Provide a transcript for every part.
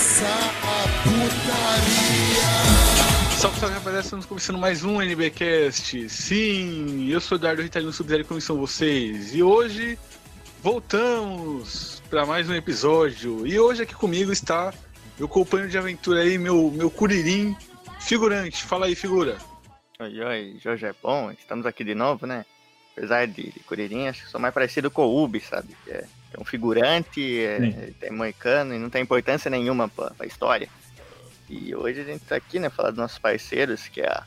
começar a putaria. Salve, salve rapaziada, estamos começando mais um NBcast. Sim, eu sou o Eduardo Ritalino Sub-Zero, como são vocês? E hoje voltamos para mais um episódio. E hoje aqui comigo está meu companheiro de aventura aí, meu, meu curirim figurante. Fala aí, figura. Oi, oi, Jorge é bom, estamos aqui de novo, né? Apesar de, de Curirim, acho que sou mais parecido com o Ubi, sabe? Que é, é um figurante, é, é moicano e não tem importância nenhuma pra, pra história. E hoje a gente tá aqui, né, falar dos nossos parceiros, que é a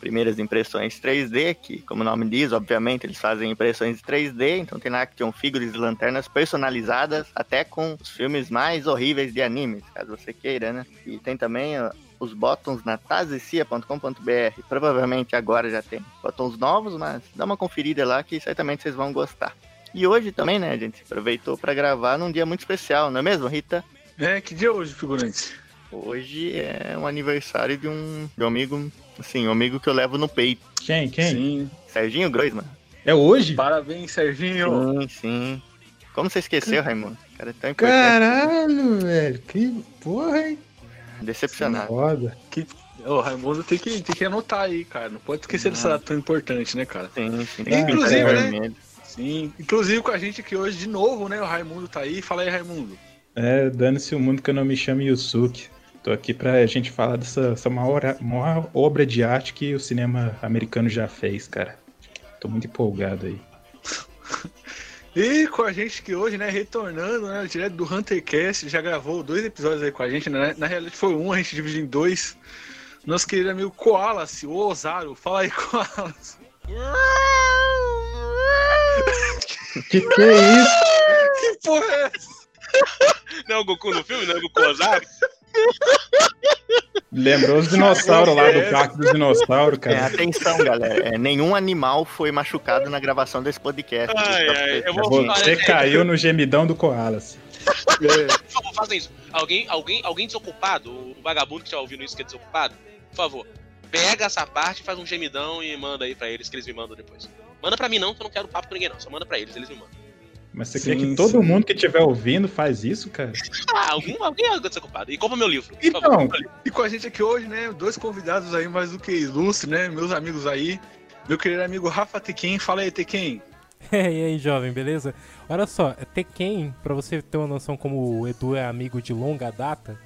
Primeiras Impressões 3D, que, como o nome diz, obviamente, eles fazem impressões 3D, então tem lá Action Figures e lanternas personalizadas, até com os filmes mais horríveis de animes, caso você queira, né? E tem também os botões na tazecia.com.br. Provavelmente agora já tem botões novos, mas dá uma conferida lá que certamente vocês vão gostar. E hoje também, né, a gente aproveitou para gravar num dia muito especial, não é mesmo, Rita? É, que dia é hoje, figurante? Hoje é um aniversário de um, de um amigo, assim, um amigo que eu levo no peito. Quem? Quem? Sim. Serginho Groisman. É hoje? Parabéns, Serginho. Sim, sim. Como você esqueceu, Raimundo? O cara é tão importante. Caralho, velho. Que porra, hein? Decepcionado. Foda. Que... Ô, Raimundo tem que, tem que anotar aí, cara. Não pode esquecer dessa data tão importante, né, cara? Sim, sim. Inclusive, Pintar né? vermelho. Sim. Inclusive com a gente aqui hoje de novo, né? O Raimundo tá aí. Fala aí, Raimundo. É, dane-se o mundo que eu não me chamo Yusuke. Tô aqui pra gente falar dessa, dessa maior, maior obra de arte que o cinema americano já fez, cara. Tô muito empolgado aí. E com a gente que hoje, né, retornando, né, direto do HunterCast, já gravou dois episódios aí com a gente, né? Na realidade foi um, a gente dividiu em dois. Nosso querido amigo Koalas, o Osaru. Fala aí, Koalas. Que que é isso? Que porra é essa? Não é o Goku no filme? Não é o Goku Ozaru? Lembrou os dinossauros lá do É. Parque dos Dinossauros, É, cara. atenção, galera. É, nenhum animal foi machucado na gravação desse podcast. Ai, ai, eu vou-. Você caiu no gemidão do Koalas. É, Por favor, façam isso. Alguém, alguém, alguém desocupado, o vagabundo que estiver ouvindo isso que é desocupado, por favor, pega essa parte, faz um gemidão e manda aí pra eles que eles me mandam depois. Manda pra mim não, que eu não quero papo com ninguém não. Só manda pra eles, eles me mandam. Mas você Sim, quer que todo sim. mundo que estiver ouvindo faz isso, cara? Ah, algum, alguém é desocupado. E compra meu livro. Então. favor, meu livro. E com a gente aqui hoje, né, dois convidados aí mais do que ilustres, né, meus amigos aí. Meu querido amigo Rafa Tequem. Fala aí, Tequem. e aí, jovem, beleza? Olha só, Tekken, pra você ter uma noção como o Edu é amigo de longa data,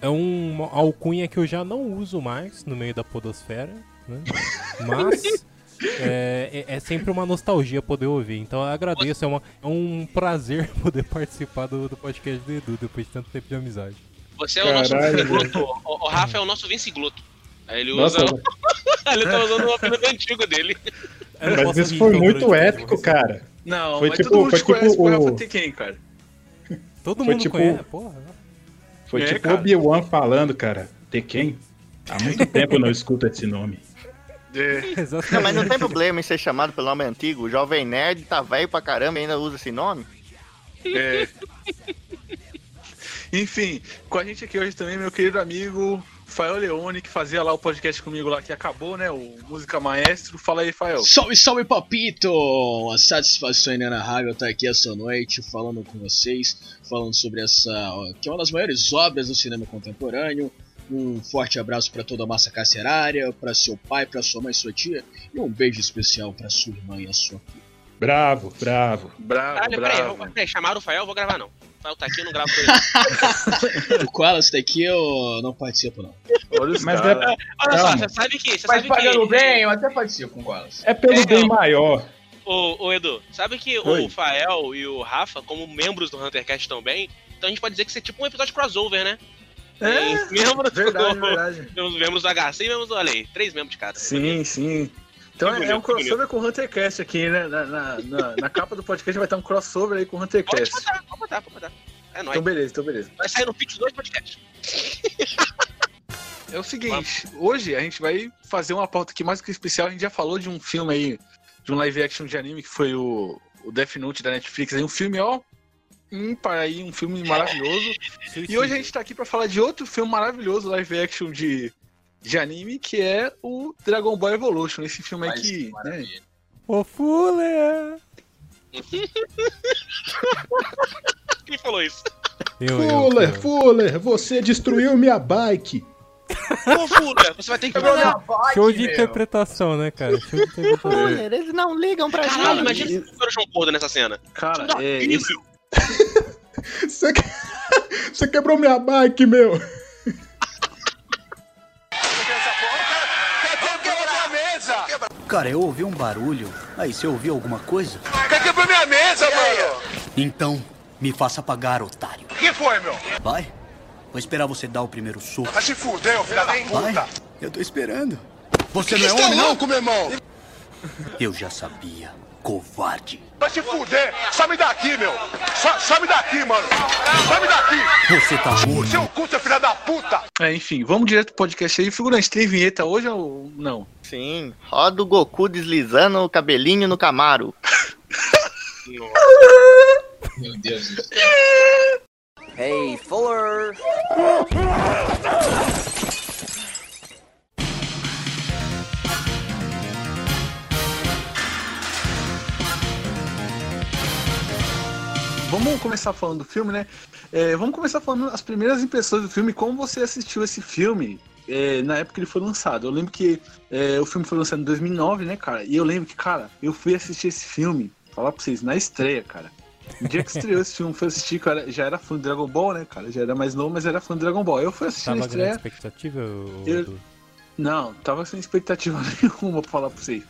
é um- uma alcunha que eu já não uso mais no meio da podosfera, né? Mas é, é- é sempre uma nostalgia poder ouvir. Então eu agradeço, é, uma- é um prazer poder participar do, do podcast do Edu depois de tanto tempo de amizade. Você é o nosso Caralho, Vince Gloto. O, o Rafa é o nosso Vince Gloto. Aí ele Nossa, usa. ele tá usando o apelido antigo dele. Mas isso foi muito épico, programa. cara. Não, Foi mas tipo- todo mundo foi conhece tipo o- Rafa cara. Todo Foi mundo tipo- conhece, porra. Foi É, tipo cara. Obi-Wan falando, cara. Tekken? Há muito tempo eu não escuto esse nome. É. Não, mas não tem problema em ser chamado pelo nome antigo. O Jovem Nerd tá velho pra caramba e ainda usa esse nome. é. Enfim, com a gente aqui hoje também, meu querido amigo Fael Leone, que fazia lá o podcast comigo lá, que acabou, né, o Música Maestro. Fala aí, Fael. Salve, salve, papito! Uma satisfação inenarrável estar aqui essa noite falando com vocês, falando sobre essa, ó, que é uma das maiores obras do cinema contemporâneo. Um forte abraço para toda a massa carcerária, para seu pai, para sua mãe e sua tia, e um beijo especial para sua irmã e a sua filha. Bravo, bravo. Bravo, Caralho, peraí, bravo. eu- peraí, chamaram o Fael, eu vou gravar não. O Fael tá aqui, eu não gravo com ele. O Koalas tá aqui, eu não participo não. Olha Mas é, Olha só, você sabe que. Você Mas sabe pagando que, bem, eu até participo com o Koalas. é pelo É, bem não. maior. Ô, ô Edu, sabe que Oi. o Fael e o Rafa, como membros do HunterCast também, então a gente pode dizer que isso é tipo um episódio crossover, né? É, Tem membros verdade, do, verdade. Temos membros do HC e membros do Alei. Três membros de cada. Sim, sim. Então Que é, é um bonito, que crossover com o HunterCast aqui, né? Na, na, na- na capa do podcast vai estar um crossover aí com o Pode HunterCast. botar, pode botar, pode botar. É nóis. Então beleza, então beleza. Vai sair no pitch dois podcasts. É o seguinte, hoje a gente vai fazer uma pauta aqui mais que especial. A gente já falou de um filme aí, de um live action de anime que foi o, o Death Note da Netflix. Aí um filme, ó, ímpar aí, um filme maravilhoso. E hoje a gente tá aqui pra falar de outro filme maravilhoso, live action de, de anime, que é o Dragon Ball Evolution. Esse filme aí Mas que. né. Ô, Fuller! Quem falou isso? Eu, eu, Fuller, eu. Fuller, você destruiu minha bike. Ô, Fuller, você vai ter que falar. Show de interpretação, né, cara? Show de interpretação. Fuller, eles não ligam pra Caralho, gente. imagina se o João Gordo nessa cena. Cara, é, esse, Você, que- você quebrou minha bike, meu. Cara, eu ouvi um barulho. Aí, você ouviu alguma coisa? Quer quebrar minha mesa, mano? Então, me faça pagar, otário. O que foi, meu? Vai. Vou esperar você dar o primeiro soco. Vai se fuder, ô filho da Vai. puta. Eu tô esperando. Você Você não é está homem, não? louco, meu irmão? Eu já sabia. Covarde. Vai se fuder. Some daqui, meu. So- Some daqui, mano. Some daqui. Você tá morto. Seu cu, seu filho da puta. é, enfim, vamos direto pro podcast aí. Figurante, tem vinheta hoje ou não? Sim, roda o Goku deslizando o cabelinho no Camaro. Meu Deus do céu. Hey, Fuller. Vamos começar falando do filme, né? É, vamos começar falando as primeiras impressões do filme, como você assistiu esse filme é, na época que ele foi lançado. Eu lembro que é, o filme foi lançado em 2009, né, cara? E eu lembro que, cara, eu fui assistir esse filme, falar pra vocês, na estreia, cara. No dia que estreou esse filme, fui assistir, cara, já era fã do Dragon Ball, né, cara? Já era mais novo, mas era fã do Dragon Ball. Eu fui assistir na Tava grande estreia. expectativa? ô, Eu-? Não, tava sem expectativa nenhuma pra falar pra vocês.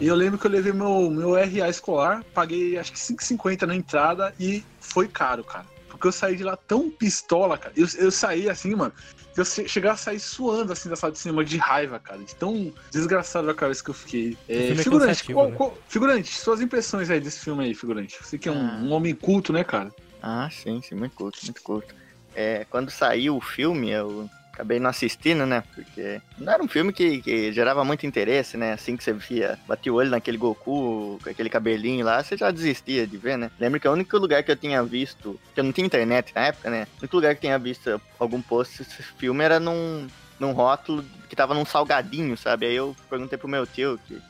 E eu lembro que eu levei meu, meu RA escolar, paguei acho que 5,50 na entrada e foi caro, cara. Porque eu saí de lá tão pistola, cara. Eu, eu saí assim, mano, que eu che- chegava a sair suando assim da sala de cinema de raiva, cara. De tão desgraçado a cabeça que eu fiquei. É, filme é figurante, qual- né? qual- figurante, suas impressões aí desse filme aí, figurante. Você que é um, Ah. um homem culto, né, cara? Ah, sim, sim, muito curto, muito curto. É, quando saiu o filme, eu acabei não assistindo, né? Porque não era um filme que, que gerava muito interesse, né? Assim que você via, batia o olho naquele Goku, com aquele cabelinho lá, você já desistia de ver, né? Lembro que o único lugar que eu tinha visto, que eu não tinha internet na época, né? O único lugar que tinha visto algum post desse filme era num, num rótulo que tava num salgadinho, sabe? Aí eu perguntei pro meu tio, que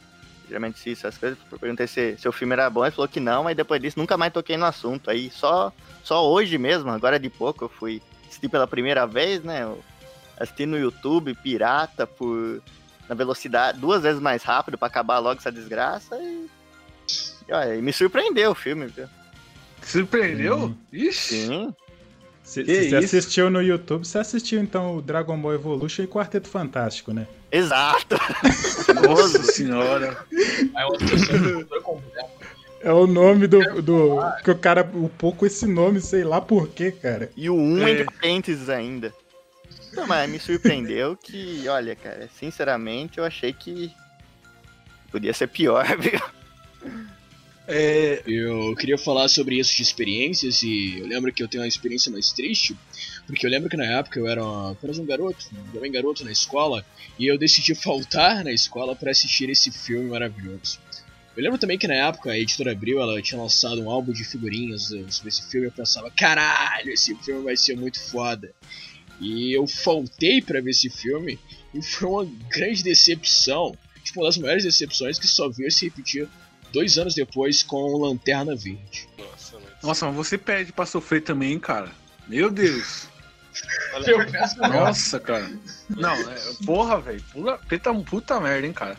geralmente assiste essas coisas, eu perguntei se, se o filme era bom, ele falou que não, mas depois disso nunca mais toquei no assunto. Aí só só hoje mesmo, agora de pouco, eu fui assistir pela primeira vez, né? Eu assisti no YouTube, pirata, por na velocidade duas vezes mais rápido pra acabar logo essa desgraça e. e olha, e me surpreendeu o filme, viu? Surpreendeu? Hum. Ixi. Sim. Se, se você assistiu no YouTube, você assistiu então o Dragon Ball Evolution e Quarteto Fantástico, né? Exato. Nossa senhora. Aí outra pessoa cultura completa. É o nome do. do que o cara upou com esse nome, sei lá por quê, cara. E o um É. entre parênteses ainda. Não, mas me surpreendeu que, olha, cara, sinceramente eu achei que podia ser pior, viu? É, Eu queria falar sobre isso de experiências e eu lembro que eu tenho uma experiência mais triste, porque eu lembro que na época eu era apenas um garoto, um jovem garoto na escola, e eu decidi faltar na escola para assistir esse filme maravilhoso. Eu lembro também que na época a editora Abril ela tinha lançado um álbum de figurinhas eh, sobre esse filme e eu pensava, caralho, esse filme vai ser muito foda. E eu faltei para ver esse filme e foi uma grande decepção, tipo uma das maiores decepções que só veio se repetir dois anos depois com Lanterna Verde. Nossa, mano. nossa, mas você pede pra sofrer também, cara. Meu Deus. Nossa, cara. Não, é, porra, velho. Puta, puta, puta merda, hein, cara.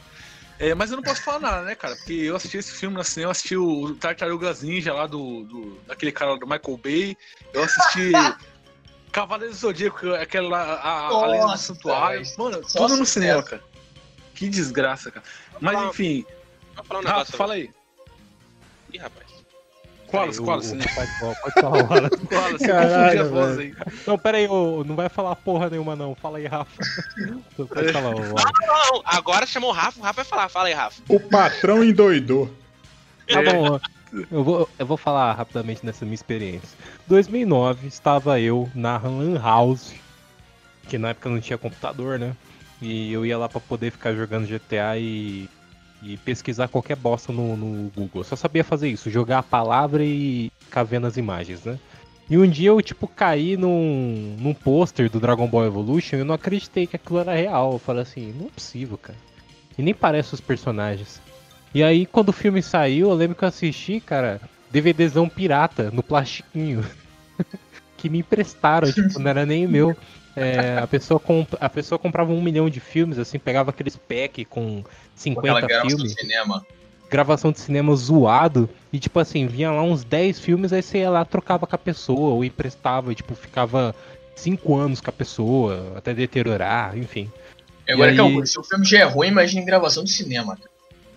É, mas eu não posso falar nada, né, cara? Porque eu assisti esse filme no cinema, eu assisti o Tartarugas Ninja lá do, do. daquele cara do Michael Bay. Eu assisti. Cavaleiro do Zodíaco, aquela lá, a, a Lenda do Nossa, Santuário. velho. Mano, Só tudo no cinema, cara. Que desgraça, cara. Mas enfim, um Rafa, negócio. fala aí. Ih, rapaz. Qualas, qualas, né? Pode, falar. Qualas, você Caralho, confundiu a voz aí. Não, pera aí, ô, não vai falar porra nenhuma não. Fala aí, Rafa. Pode falar, ô, Wallace. Não, agora chamou o Rafa, o Rafa vai falar. Fala aí, Rafa. O patrão endoidou. Tá bom, ó. Eu vou, eu vou falar rapidamente dessa minha experiência. 2009, estava eu na Lan House, que na época não tinha computador, né? E eu ia lá pra poder ficar jogando GTA e, e pesquisar qualquer bosta no, no Google. Eu só sabia fazer isso, jogar a palavra e ficar vendo as imagens, né? E um dia eu, tipo, caí num, num pôster do Dragon Ball Evolution e eu não acreditei que aquilo era real. Eu falei assim, não é possível, cara. E nem parece os personagens. E aí, quando o filme saiu, eu lembro que eu assisti, cara, DVDzão pirata, no plastiquinho. que me emprestaram, tipo, não era nem meu. É, a, pessoa comp... a pessoa comprava um milhão de filmes, assim, pegava aqueles pack com 50 Aquela gravação filmes, do cinema. gravação de cinema zoado, e tipo assim, vinha lá uns 10 filmes, aí você ia lá, trocava com a pessoa, ou emprestava, e, tipo, ficava 5 anos com a pessoa, até deteriorar, enfim. Agora E que é aí- o se o filme já é ruim, imagina em gravação de cinema. cara.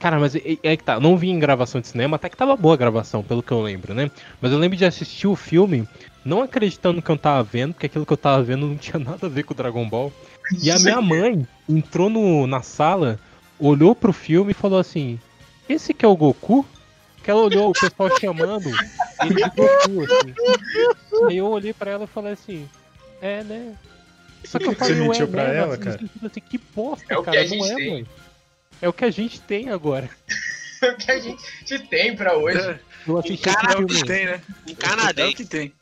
Cara, mas é, que tá, não vi em gravação de cinema, até que tava boa a gravação, pelo que eu lembro, né? Mas eu lembro de assistir o filme, não acreditando no que eu tava vendo, porque aquilo que eu tava vendo não tinha nada a ver com o Dragon Ball. E a minha mãe entrou no, na sala, olhou pro filme e falou assim: Esse que é o Goku? Que ela olhou o pessoal chamando ele de Goku, assim. Aí eu olhei pra ela e falei assim: É, né? Só que eu falei, você ué, mentiu pra né? ela, cara? assim, que bosta, É o que cara, não é, tem. mãe. É o que a gente tem agora. o que a gente tem pra hoje. É, Eu assisti cara, esse é o que tem, né? Um É o canadense. que tem.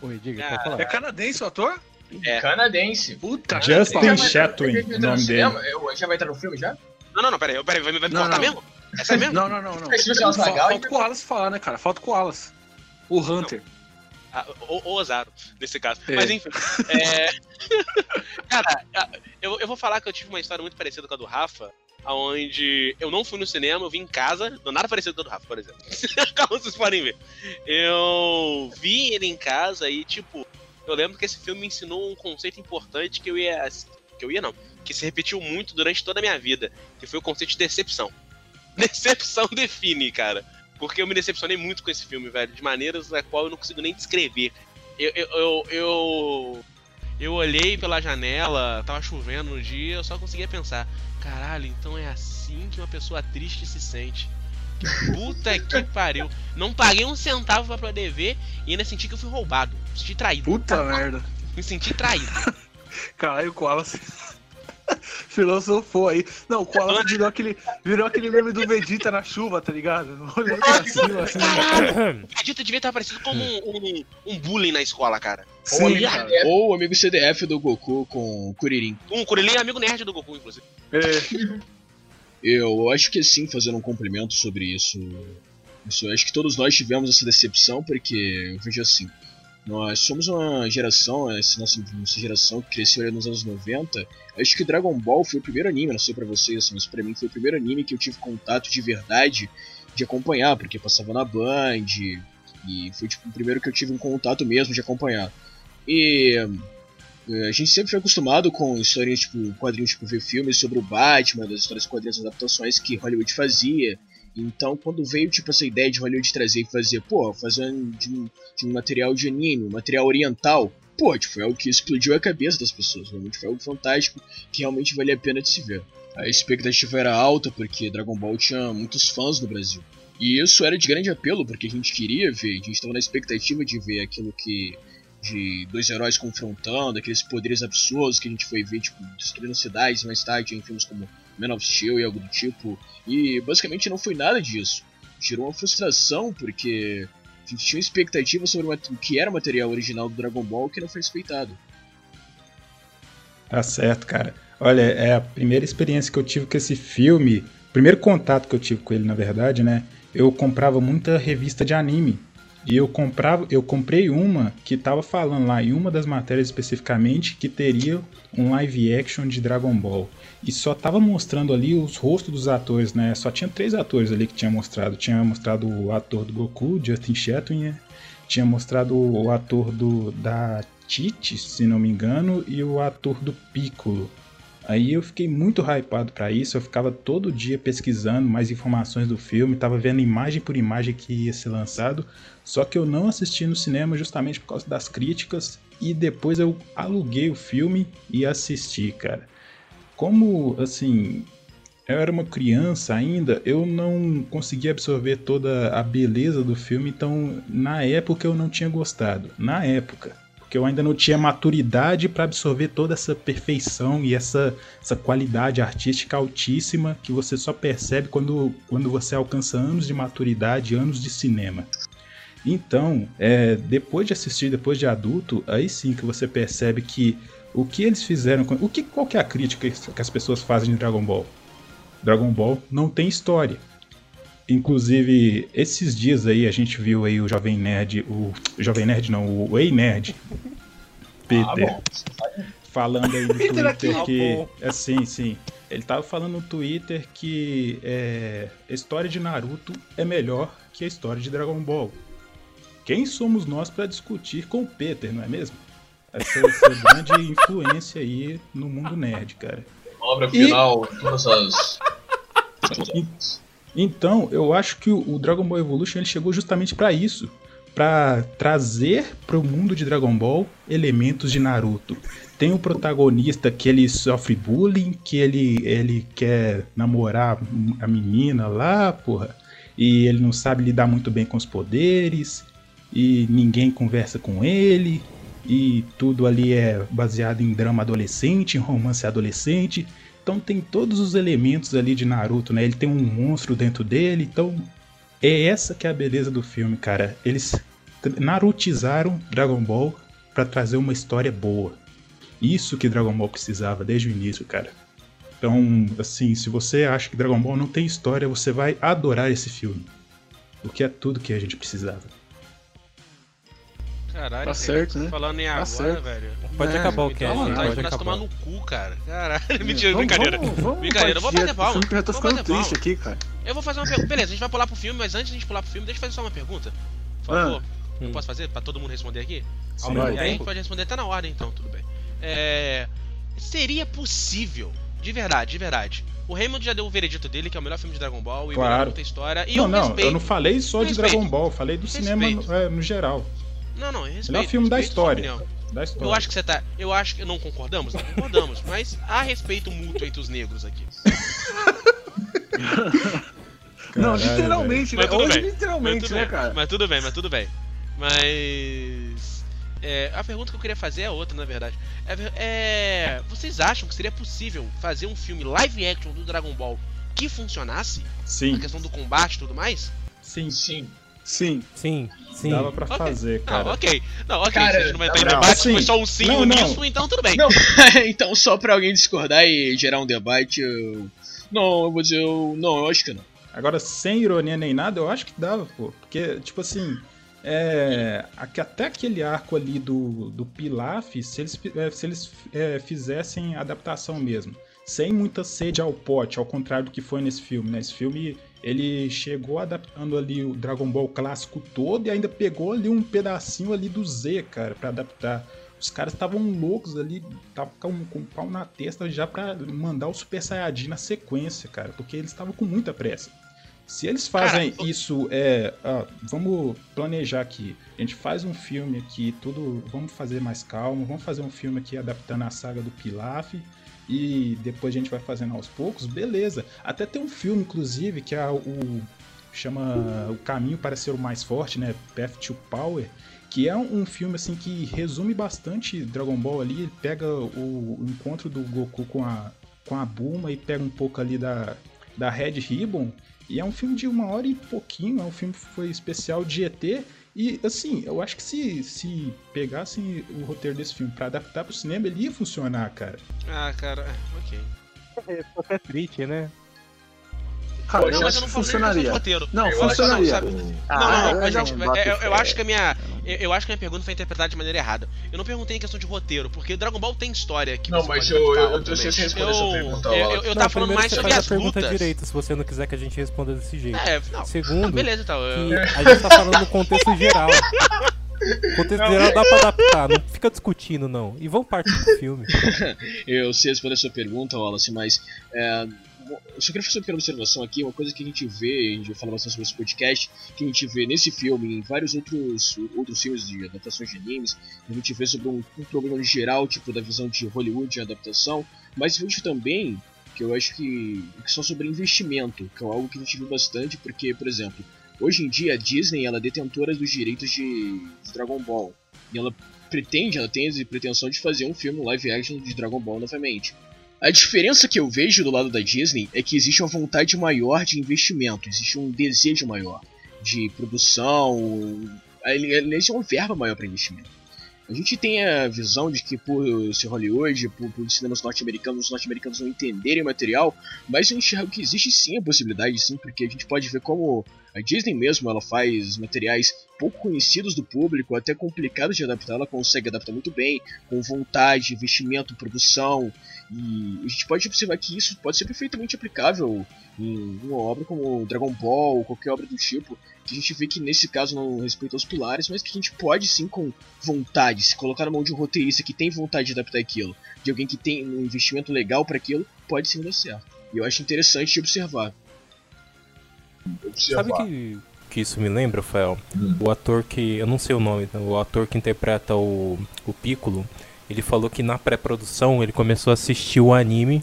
Oi, diga, Ah, pode falar. É canadense o ator? É. Canadense. Puta Justin. Chatwin, Já o vai entrar no nome dele. Já vai entrar no filme já? Não, não, não, peraí, peraí, vai, vai me Não, cortar não. mesmo? É sério mesmo? Não, não, não, não. É Falta o Koalas falar, né, cara? Falta o Koalas. O Hunter. Ah, ou, ou Ozaro, nesse caso. É. Mas enfim. é, Cara, eu, eu vou falar que eu tive uma história muito parecida com a do Rafa, onde eu não fui no cinema, eu vim em casa, não nada parecido com a do Rafa, por exemplo. Como vocês podem ver. Eu vi ele em casa e, tipo, eu lembro que esse filme me ensinou um conceito importante que eu ia. Que eu ia não, que se repetiu muito durante toda a minha vida, que foi o conceito de decepção. Decepção define, cara. Porque eu me decepcionei muito com esse filme, velho, de maneiras a qual eu não consigo nem descrever. Eu, eu, eu, eu, eu olhei pela janela, tava chovendo no dia, eu só conseguia pensar: caralho, então é assim que uma pessoa triste se sente. Puta que pariu. Não paguei um centavo pra poder ver e ainda senti que eu fui roubado. Me senti traído. Puta merda. Me senti traído. Caralho, o Koalas. Filosofou aí. Não, o Koalas virou aquele, virou aquele meme do Vegeta na chuva, tá ligado? Olhando pra cima, assim. A dita devia estar parecido como um, um, um bullying na escola, cara. Ou o Sim, amigo ou o amigo CDF do Goku com o Kuririn. Um Kuririn é amigo nerd do Goku, inclusive. É, Eu acho que sim, fazendo um complemento sobre isso. isso eu acho que todos nós tivemos essa decepção, porque eu vejo assim. Nós somos uma geração, essa nossa, nossa geração que cresceu ali nos anos 90. Acho que Dragon Ball foi o primeiro anime, não sei pra vocês, assim, mas pra mim foi o primeiro anime que eu tive contato de verdade de acompanhar, porque passava na Band. E foi tipo, o primeiro que eu tive um contato mesmo de acompanhar. E eh, a gente sempre foi acostumado com historinhas, tipo, quadrinhos, tipo, ver filmes sobre o Batman, das histórias quadrinhos, adaptações que Hollywood fazia. Então, quando veio, tipo, essa ideia de Hollywood trazer e fazer, pô, fazer de um, de um material de anime, um material oriental, pô, tipo, foi algo que explodiu a cabeça das pessoas. Realmente foi algo fantástico que realmente valia a pena de se ver. A expectativa era alta porque Dragon Ball tinha muitos fãs no Brasil. E isso era de grande apelo, porque a gente queria ver, a gente estava na expectativa de ver aquilo que de dois heróis confrontando, aqueles poderes absurdos que a gente foi ver, tipo, destruindo cidades mais tarde em filmes como Man of Steel e algo do tipo. E basicamente não foi nada disso. Gerou uma frustração porque a gente tinha expectativa sobre o que era o material original do Dragon Ball que não foi respeitado. Tá certo, cara. Olha, é a primeira experiência que eu tive com esse filme. Primeiro contato que eu tive com ele, na verdade, né? Eu comprava muita revista de anime. E eu comprava, eu comprei uma que tava falando lá em uma das matérias especificamente que teria um live action de Dragon Ball. E só tava mostrando ali os rostos dos atores, né? Só tinha três atores ali que tinha mostrado. Tinha mostrado o ator do Goku, Justin né? tinha mostrado o ator do da Tite, se não me engano, e o ator do Piccolo. Aí eu fiquei muito hypado pra isso, eu ficava todo dia pesquisando mais informações do filme, tava vendo imagem por imagem que ia ser lançado, só que eu não assisti no cinema justamente por causa das críticas e depois eu aluguei o filme e assisti, cara. Como assim, eu era uma criança ainda, eu não conseguia absorver toda a beleza do filme, então na época eu não tinha gostado. Na época. Porque eu ainda não tinha maturidade para absorver toda essa perfeição e essa, essa qualidade artística altíssima que você só percebe quando, quando você alcança anos de maturidade, anos de cinema. Então, é, depois de assistir, depois de adulto, aí sim que você percebe que o que eles fizeram. com- O que, qual que é a crítica que as pessoas fazem de Dragon Ball? Dragon Ball não tem história. Inclusive, esses dias aí a gente viu aí o Jovem Nerd, o Jovem Nerd não, o Ei Nerd, Peter, Ah, falando aí no aqui. Twitter Ah, que, é, sim, sim, ele tava falando no Twitter que é, a história de Naruto é melhor que a história de Dragon Ball. Quem somos nós para discutir com o Peter, não é mesmo? Essa, essa grande influência aí no mundo nerd, cara. Obra E- final, todas as. Então, eu acho que o o Dragon Ball Evolution ele chegou justamente pra isso, Pra trazer pro mundo de Dragon Ball elementos de Naruto. Tem o protagonista que ele sofre bullying, que ele, ele quer namorar a menina lá, porra, e ele não sabe lidar muito bem com os poderes, e ninguém conversa com ele, e tudo ali é baseado em drama adolescente, em romance adolescente. Então tem todos os elementos ali de Naruto, né? Ele tem um monstro dentro dele, então é essa que é a beleza do filme, cara. Eles narutizaram Dragon Ball pra trazer uma história boa. Isso que Dragon Ball precisava desde o início, cara. Então, assim, se você acha que Dragon Ball não tem história, você vai adorar esse filme. Porque é tudo que a gente precisava. Caralho, Tá certo, né? Falando em Tá agora, certo. velho. Pode É, acabar o Me dá cast, hein? vontade pode de nós tomar acabar. no cu, cara. Caralho, mentira, Vamos- brincadeira. Vamos, vamos Brincadeira, eu vou bater palma. que eu já tô Vou ficando triste aqui, cara. Eu vou fazer uma pergunta. Beleza, a gente vai pular pro filme, mas antes de a gente pular pro filme, deixa eu fazer só uma pergunta. Por favor. Eu Hum. posso fazer? Pra todo mundo responder aqui? Mesmo E aí a gente pode responder, tá na ordem então, tudo bem. É, Seria possível, de verdade, de verdade. O Raymond já deu o veredito dele, que é o melhor filme de Dragon Ball, e o Claro. melhor muita história. E não, eu não, respeito. eu não falei só de Respeito. Dragon Ball, eu falei do cinema Respeito. no, é, no geral. Não, não, eu respeito. Melhor filme da respeito história. Da história. Eu acho que você tá. Eu acho que. Não concordamos? Não concordamos. mas há respeito mútuo entre os negros aqui. Não, Caralho, literalmente, né? Mas tudo Hoje, bem. Literalmente, tudo, né, bem. cara? mas tudo bem, mas tudo bem. Mas. é, a pergunta que eu queria fazer é outra, na verdade. É, é, vocês acham que seria possível fazer um filme live action do Dragon Ball que funcionasse? A Sim, questão do combate e tudo mais? sim, Sim. Sim. Sim, sim. dava pra Ok. fazer, Não, cara. ok. Não, ok. Cara, se a gente não vai em não, debate, assim, foi só um sim não, ou não. nisso, então tudo bem. Não, então só pra alguém discordar e gerar um debate, eu. Não, eu vou dizer, eu. Não, eu acho que não. Agora, sem ironia nem nada, eu acho que dava, pô. Porque, tipo assim, é, até aquele arco ali do, do Pilaf, se eles, é, se eles é, fizessem adaptação mesmo, sem muita sede ao pote, ao contrário do que foi nesse filme, né? Esse filme, ele chegou adaptando ali o Dragon Ball clássico todo e ainda pegou ali um pedacinho ali do Z, cara, pra adaptar. Os caras estavam loucos ali, estavam com, com o pau na testa já pra mandar o Super Saiyajin na sequência, cara, porque eles estavam com muita pressa. Se eles fazem isso, é. ah, vamos planejar aqui. A gente faz um filme aqui, tudo. Vamos fazer mais calmo. Vamos fazer um filme aqui adaptando a saga do Pilaf. E depois a gente vai fazendo aos poucos, beleza. Até tem um filme, inclusive, que é o. chama O Caminho para Ser o Mais Forte, né? Path to Power. Que é um, filme assim que resume bastante Dragon Ball ali. Ele pega o, encontro do Goku com a, com a Bulma e pega um pouco ali da, da Red Ribbon. E é um filme de uma hora e pouquinho, é um filme que foi especial de ET. E assim, eu acho que se, se pegassem o roteiro desse filme pra adaptar pro cinema, ele ia funcionar, cara. Ah, cara, ok. Até triste, né? Cara, Não, eu mas acho não que funcionaria. roteiro. Não, Eu não, funcionaria. Não, Ah, não, não, gente, não boto eu, eu fé. acho que a minha, eu, eu acho que a minha pergunta foi interpretada de maneira errada. Eu não perguntei em questão de roteiro, porque Dragon Ball tem história que Não, você mas pode eu- eu- eu sei se responder essa eu, pergunta, eu, eu, Wallace. eu Não, tava falando mais você sobre as a pergunta lutas. direita, se você não quiser que a gente responda desse jeito. É, não. Segundo, Beleza, então. a gente tá falando no contexto geral. Contexto geral dá pra adaptar, não fica discutindo não. E vamos partir pro filme. Eu sei responder a sua pergunta, Wallace, mas é, eu só queria fazer uma pequena observação aqui, uma coisa que a gente vê, a gente fala bastante sobre esse podcast, que a gente vê nesse filme em vários outros, outros filmes de adaptações de animes, a gente vê sobre um, um problema geral, tipo da visão de Hollywood de adaptação, mas vejo também que eu acho que que são sobre investimento, que é algo que a gente viu bastante, porque, por exemplo, hoje em dia a Disney ela é detentora dos direitos de, de Dragon Ball, e ela pretende, ela tem a pretensão de fazer um filme live action de Dragon Ball novamente. A diferença que eu vejo do lado da Disney é que existe uma vontade maior de investimento, existe um desejo maior de produção, existe uma verba maior para investimento. A gente tem a visão de que por ser Hollywood, por, por cinemas norte-americanos, os norte-americanos não entenderem o material, mas eu enxergo que existe sim a possibilidade, sim, porque a gente pode ver como a Disney mesmo, ela faz materiais pouco conhecidos do público, até complicados de adaptar, ela consegue adaptar muito bem, com vontade, investimento, produção, e a gente pode observar que isso pode ser perfeitamente aplicável em uma obra como Dragon Ball ou qualquer obra do tipo, que a gente vê que nesse caso não respeita os pilares, mas que a gente pode sim com vontade, se colocar na mão de um roteirista que tem vontade de adaptar aquilo, de alguém que tem um investimento legal para aquilo, pode sim dar certo. E eu acho interessante de observar. Sabe que, que isso me lembra, Rafael? O ator que. Eu não sei o nome, tá? o ator que interpreta o, o Piccolo, ele falou que na pré-produção ele começou a assistir o anime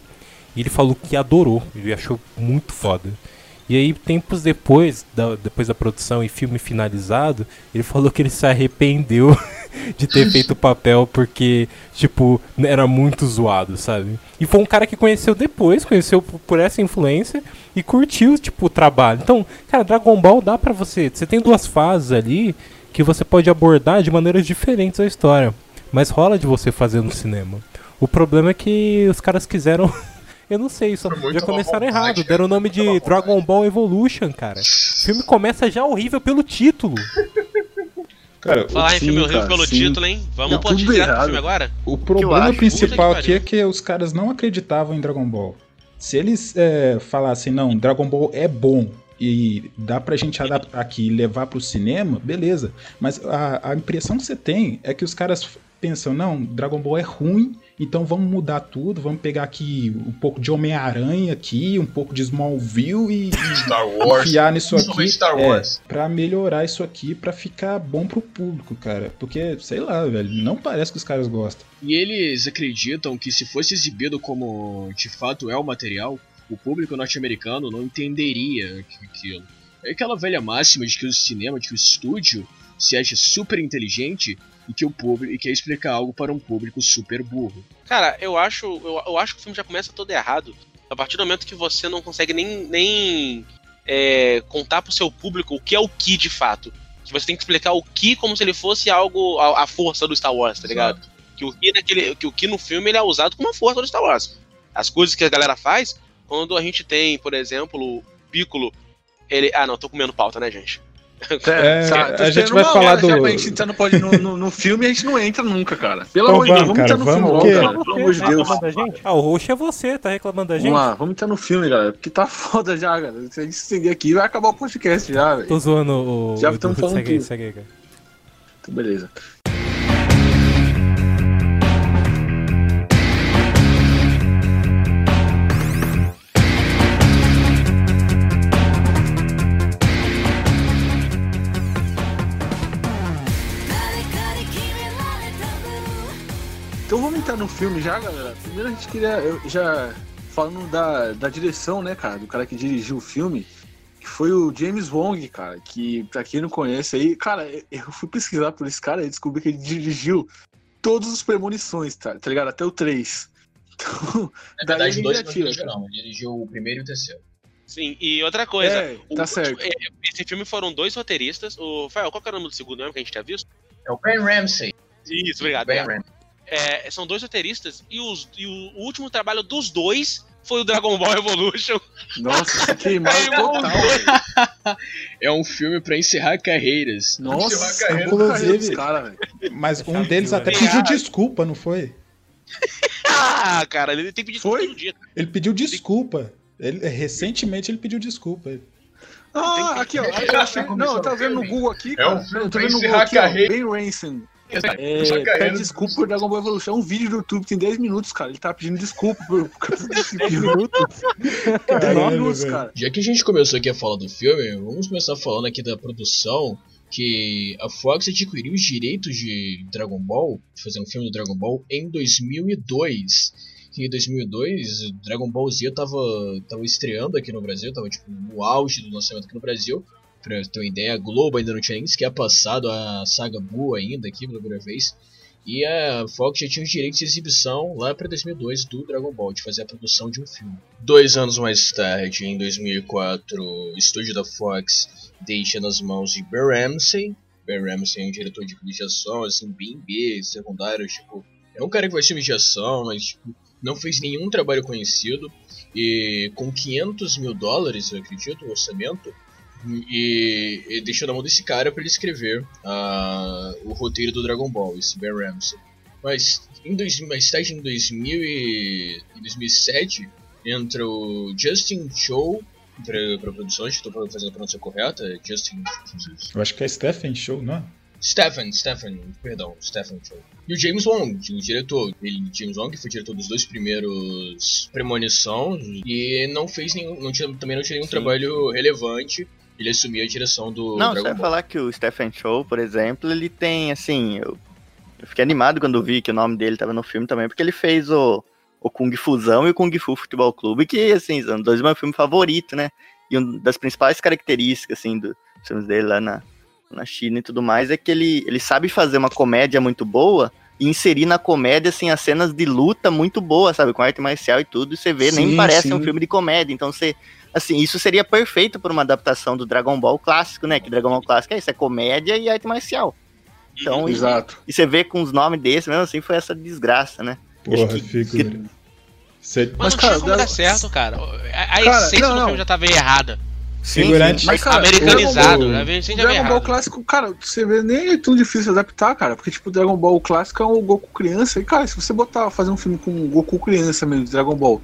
e ele falou que adorou, ele achou muito foda. E aí, tempos depois da, depois da produção e filme finalizado, ele falou que ele se arrependeu de ter feito o papel porque, tipo, era muito zoado, sabe? E foi um cara que conheceu depois, conheceu por essa influência e curtiu, tipo, o trabalho. Então, cara, Dragon Ball dá pra você. Você tem duas fases ali que você pode abordar de maneiras diferentes a história. Mas rola de você fazer no cinema. O problema é que os caras quiseram. Eu não sei, só já começaram errado. Deram o nome de Dragon Ball Evolution, cara. O filme começa já horrível pelo título. Cara, Falar em filme horrível pelo sim. título, hein? Vamos pro filme agora? O problema principal aqui é que os caras não acreditavam em Dragon Ball. Se eles é, falassem, não, Dragon Ball é bom e dá pra gente adaptar aqui e levar pro cinema, beleza. Mas a, a impressão que você tem é que os caras pensam, não, Dragon Ball é ruim, então vamos mudar tudo, vamos pegar aqui um pouco de Homem-Aranha aqui, um pouco de Smallville e, Star Wars. enfiar nisso aqui Star é, Wars. pra melhorar isso aqui, pra ficar bom pro público, cara. Porque, sei lá, velho, não parece que os caras gostam. E eles acreditam que se fosse exibido como de fato é o material, o público norte-americano não entenderia aquilo. É aquela velha máxima de que o cinema, de que o estúdio se acha super inteligente e que o público e quer explicar algo para um público super burro. Cara, eu acho, eu, eu acho que o filme já começa todo errado. A partir do momento que você não consegue nem, nem é, contar pro seu público o que é o Ki de fato. Que você tem que explicar o Ki como se ele fosse algo. a, a força do Star Wars, tá ligado? Que o, Ki naquele, que o Ki no filme ele é usado como uma força do Star Wars. As coisas que a galera faz, quando a gente tem, por exemplo, o Piccolo. Ele. Ah, não, tô comendo pauta, né, gente? É, Tá, tô a gente esperando vai uma falar hora já do- pra gente entrar no, pod- no, no, no filme e a gente não entra nunca, cara. Pelo Então amor de Deus, vamos, vamos cara, entrar no filme vamos, logo, que- cara. Pelo amor de Tá Deus. Ah, o roxo é você, tá reclamando da gente? Vamos lá, vamos entrar no filme, galera. Porque tá foda já, galera. Se a gente seguir aqui, vai acabar o podcast já, velho. Tô zoando o. Já estamos falando segue aí, tudo. segue aí, cara. Então, beleza. Entrar no filme já, galera. Primeiro a gente queria. Eu já falando da, da direção, né, cara? Do cara que dirigiu o filme. Que foi o James Wong, cara. Que, pra quem não conhece aí, cara, eu fui pesquisar por esse cara e descobri que ele dirigiu todos os premonições, tá, tá ligado? Até o 3. Então, Na daí verdade, ele dois já não não. Ele dirigiu o primeiro e o terceiro. Sim, e outra coisa. É, o- tá certo. é, esse filme foram dois roteiristas. O Rafael, qual que era o nome do segundo nome que a gente tinha visto? É o Ben Ramsey. Isso, obrigado. Ben obrigado. Ramsey. É, são dois roteiristas e, os, e o último trabalho dos dois foi o Dragon Ball Evolution. Nossa, queimaram É igual total. É um filme pra encerrar carreiras. Nossa, Encerrar carreira. Inclusive- velho. Mas um Chave deles de até pediu desculpa, não foi? Ah, cara, ele tem que pedir Foi? todo dia. Ele pediu desculpa. Ele, recentemente ele pediu desculpa. Ah, aqui, ó. Eu achei, não, eu tava vendo no Google aqui. É um cara. filme eu tô pra vendo no encerrar aqui, ó. carreira. Ben Ransom. É, pede desculpa por Dragon Ball Evolution. É um vídeo do YouTube tem 10 minutos, cara. Ele tá pedindo desculpa por, por causa desse filme. 10 Caralho, minutos, cara. Já que a gente começou aqui a falar do filme, vamos começar falando aqui da produção. Que a Fox adquiriu os direitos de Dragon Ball, de fazer um filme do Dragon Ball, em 2002. Que em 2002, Dragon Ball Z tava, tava estreando aqui no Brasil, tava tipo no auge do lançamento aqui no Brasil. Pra ter uma ideia, a Globo ainda não tinha nem sequer passado a saga Buu ainda aqui pela primeira vez. E a Fox já tinha os direitos de exibição lá para 2002 do Dragon Ball, de fazer a produção de um filme. Dois anos mais tarde, em 2004, o estúdio da Fox deixa nas mãos de Ben Ramsey Ben Ramsey é um diretor de filmes de ação, assim, bem B, secundário, tipo, é um cara que faz filmes de ação, mas tipo, não fez nenhum trabalho conhecido, e com 500 mil dólares, eu acredito, o orçamento, e, e deixou na mão desse cara para ele escrever ah, o roteiro do Dragon Ball, esse Ben Ramsey. Mas em dois, mais tarde, em 2000 e, em 2007, entra o Justin Chow para pra produção, acho que estou fazendo a pronúncia correta, é Justin... Eu acho que é Stephen Show, não é? Stephen, Stephen, perdão, Stephen Chow. E o James Wong, o diretor. Ele, James Wong, que foi diretor dos dois primeiros Premonição, e não fez nenhum, não tinha, também não tinha nenhum Sim. trabalho relevante. Ele assumiu a direção do Não, você Dragon vai Ball. falar que o Stephen Chow, por exemplo, ele tem, assim, eu, eu fiquei animado quando vi que o nome dele tava no filme também, porque ele fez o, o Kung Fusão e o Kung Fu Futebol Clube, que, assim, são dois do meu filme favorito, né? E uma das principais características, assim, dos filmes dele lá na, na China e tudo mais, é que ele, ele sabe fazer uma comédia muito boa e inserir na comédia, assim, as cenas de luta muito boas, sabe? Com arte marcial e tudo, e você vê, nem Sim, parece sim. um filme de comédia, então você assim, isso seria perfeito para uma adaptação do Dragon Ball clássico, né? Que Dragon Ball clássico é isso, é comédia e arte marcial. Então, e, Exato. e você vê com os nomes desses, mesmo assim, foi essa desgraça, né? Porra, que- figura. Cê- Mas, Mas, não cara, tinha como Dragon- dar certo, cara. A, a Cara, essência não, do não. filme já tava errada. Sim, Figurante. sim. Mas, cara, Americanizado. Dragon Já Ball- O Dragon Ball clássico, cara, você vê, nem é tão difícil adaptar, cara. Porque, tipo, o Dragon Ball clássico é o Goku criança. E, cara, se você botar, fazer um filme com o Goku criança mesmo, de Dragon Ball.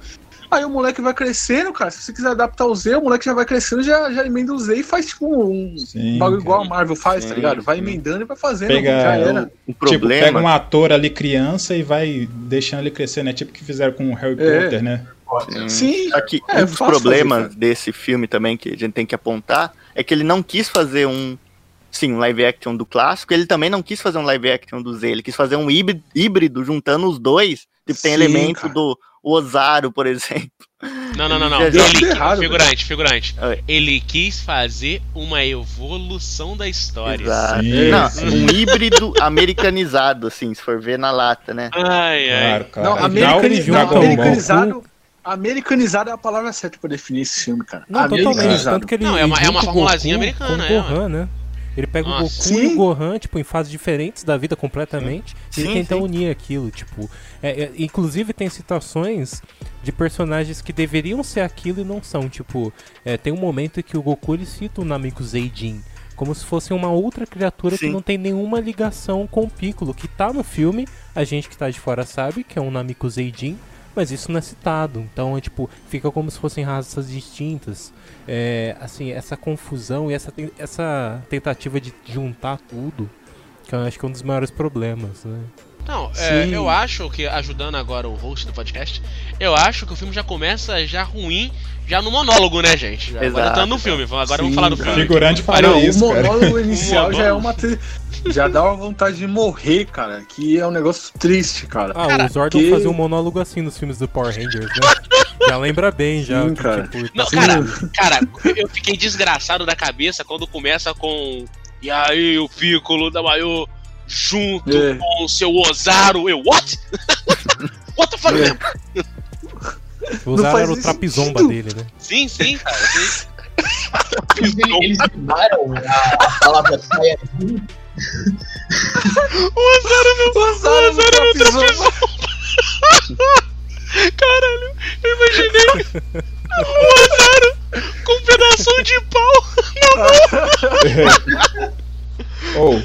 Aí o moleque vai crescendo, cara. Se você quiser adaptar o Z, o moleque já vai crescendo, já, já emenda o Z e faz, tipo, um Sim, bagulho igual a Marvel faz, tá Sim, ligado? Vai sim. emendando e vai fazendo. Pega já o- era. O Tipo, pega problema. um ator ali criança e vai deixando ele crescer, né? Tipo que fizeram com o Harry É. Potter, né? Sim. Só que É, um dos problemas fazer, desse filme também que a gente tem que apontar é que ele não quis fazer um. Sim, um live action do clássico, ele também não quis fazer um live action do Z, ele quis fazer um híbrido, híbrido juntando os dois. Tipo, tem Sim, elemento cara. do Ozaru, por exemplo. Não, não, não, não. Ele, errado, figurante, figurante. Oi. Ele quis fazer uma evolução da história. Exato. Sim, não, sim. um híbrido americanizado, assim, se for ver na lata, né? Ai, ai. Claro. Não, Afinal, americani- o não, americanizado. Americanizado é a palavra certa pra definir esse filme, cara. Não, totalmente. Americanizado. Tanto que ele Não, é uma- é uma o formulazinha americana, com é. o Gohan, né? Ele pega o Nossa. Goku Sim. e o Gohan, tipo, em fases diferentes da vida completamente. e ele Sim, tenta sim. unir aquilo, tipo. é, é, inclusive tem situações de personagens que deveriam ser aquilo e não são. Tipo, é, tem um momento que o Goku ele cita o Namiko Zeidin. Como se fosse uma outra criatura que Sim. não tem nenhuma ligação com o Piccolo, que tá no filme, a gente que tá de fora sabe que é um Namiko Zeidin, mas isso não é citado. Então é tipo, fica como se fossem raças distintas. É, assim, essa confusão e essa, essa tentativa de juntar tudo, que eu acho que é um dos maiores problemas, né? Não, é, eu acho que, ajudando agora o host do podcast, eu acho que o filme já começa já ruim, já no monólogo, né, gente? Agora Exato, entrando no filme, agora Sim, vamos falar do cara. filme. Figurante Cara, falou o isso, cara. monólogo inicial O já é uma. tri- Já dá uma vontade de morrer, cara. Que é um negócio triste, cara. Ah, Cara, o Zordon que- fazia um monólogo assim nos filmes do Power Rangers, né? já lembra bem, já. Sim, que, cara. tipo, Não, cara, cara, eu fiquei desgraçado da cabeça quando começa com. E aí, o Piccolo da Maior junto É. com o seu Ozaru. Eu, what? what the fuck? É. o faz era o trapizomba dele, né? Sim, sim, cara. Sim. Eles, eles mudaram a, palavra Saiyajin. O Ozaru não. O Ozaru não trapizou. Caralho, eu imaginei o Ozaru com um pedaço de pau. Ou,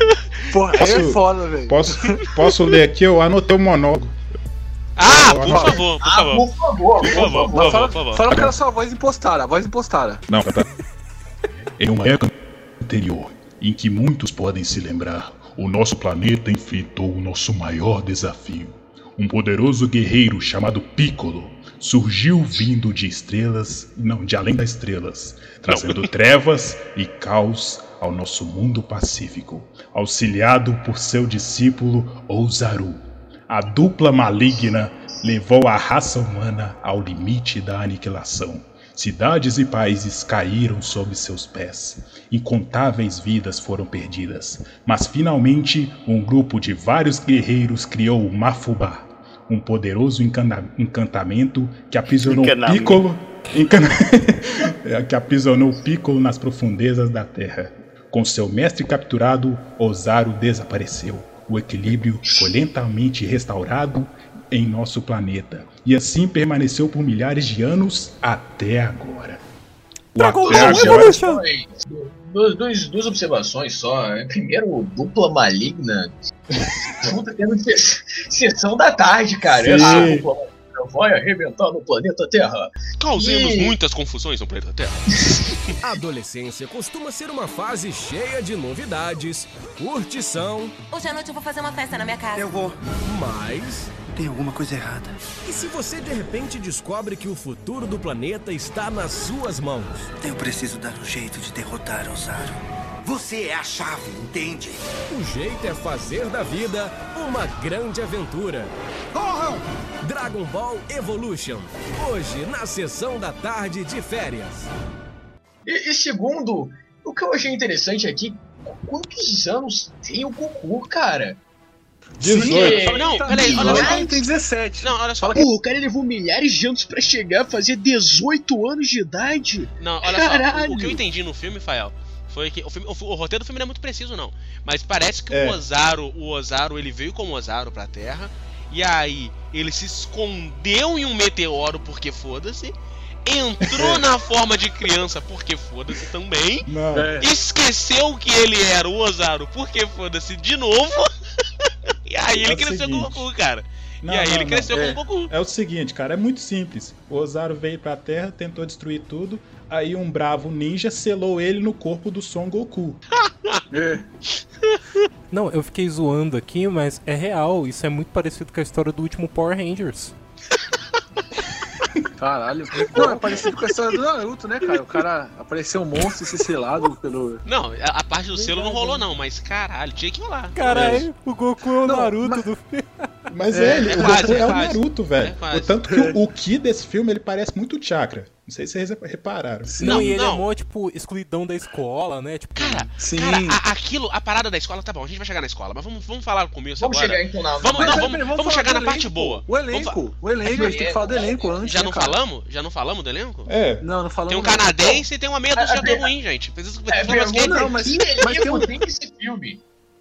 Porra, é Posso- foda, velho. posso, posso ler aqui? Eu anotei o monólogo. Ah, por favor, por Ah, favor. por favor. Por favor, por favor, fala, por favor. fala que era sua voz impostada, a voz impostada. Não, tá. Em uma época anterior, em que muitos podem se lembrar, o nosso planeta enfrentou o nosso maior desafio. Um poderoso guerreiro chamado Piccolo surgiu vindo de estrelas, não, de além das estrelas, trazendo trevas e caos ao nosso mundo pacífico, auxiliado por seu discípulo Ozaru. A dupla maligna levou a raça humana ao limite da aniquilação. Cidades e países caíram sob seus pés. Incontáveis vidas foram perdidas. Mas finalmente, um grupo de vários guerreiros criou o Mafubá, um poderoso encana- encantamento que aprisionou. Piccolo, encana- que aprisionou Piccolo nas profundezas da terra. Com seu mestre capturado, Ozaru desapareceu. O equilíbrio foi lentamente restaurado em nosso planeta. E assim permaneceu por milhares de anos até agora. O Dragon Ball Evolution! Duas, dois- duas observações só. É, Primeiro, dupla maligna. Puta, tendo se- sessão da tarde, cara. Sim. Essa dupla maligna vai arrebentar no planeta Terra. Causemos E- muitas confusões no planeta Terra. A adolescência costuma ser uma fase cheia de novidades, curtição, Hoje à noite eu vou fazer uma festa na minha casa. Eu vou. mas. Tem alguma coisa errada. E se você de repente descobre que o futuro do planeta está nas suas mãos? Eu preciso dar um jeito de derrotar Ozaru. Você é a chave, entende? O jeito é fazer da vida uma grande aventura. Corram! Dragon Ball Evolution. Hoje, na sessão da tarde de férias. E, e segundo, o que eu achei interessante aqui, quantos anos tem o Goku, cara? 18. Não, Tá peraí, olha 18, só. ele tem 17. Não, olha só. Pô, o cara levou milhares de anos pra chegar a fazer 18 anos de idade. Não, olha só. Caralho. O, o que eu entendi no filme, Fael, foi que o, filme- o, o roteiro do filme não é muito preciso, não. Mas parece que É. o Ozaru, o Ozaru, ele veio como Ozaru pra Terra. E aí, ele se escondeu em um meteoro porque foda-se. Entrou na forma de criança porque foda-se também. Não. É. Esqueceu que ele era o Ozaru porque foda-se de novo. e aí É ele o cresceu com o seguinte. Goku, cara. Não, e aí não, ele não. cresceu É. com o Goku. É o seguinte, cara, é muito simples. O Ozaru veio pra Terra, tentou destruir tudo, aí um bravo ninja selou ele no corpo do Son Goku. É. Não, eu fiquei zoando aqui, mas é real. Isso é muito parecido com a história do último Power Rangers. Caralho. Não, é parecido com a história do Naruto, né, cara? O cara apareceu um monstro e ser selado pelo. Não, a, a parte do selo não rolou, não, mas caralho, tinha que rolar. Caralho, o Goku é o Não, Naruto mas- do filme. Mas É, é, ele, é o quase, Goku é é, o quase. Naruto, É velho. quase. Tanto que o, o Ki desse filme, ele parece muito o Chakra. Não sei se vocês repararam. Não, Não, e ele não. é mó, tipo, excluidão da escola, né? Tipo, Cara, Sim. cara, a- aquilo, a parada da escola, tá bom, a gente vai chegar na escola, mas vamos, vamos falar no começo Vamos agora. chegar então na. Vamos, Mas, não, vamos, vamos falar chegar na parte elenco. boa. O elenco, Vamos o elenco, a gente tem que falar do elenco antes. Já né, não cara? falamos? Já não falamos do elenco? É, Não, não falamos. Tem um não. canadense e tem uma meia dúzia a- de ruim, gente. Precisa É, não, mas- que mas tem um- tem esse filme?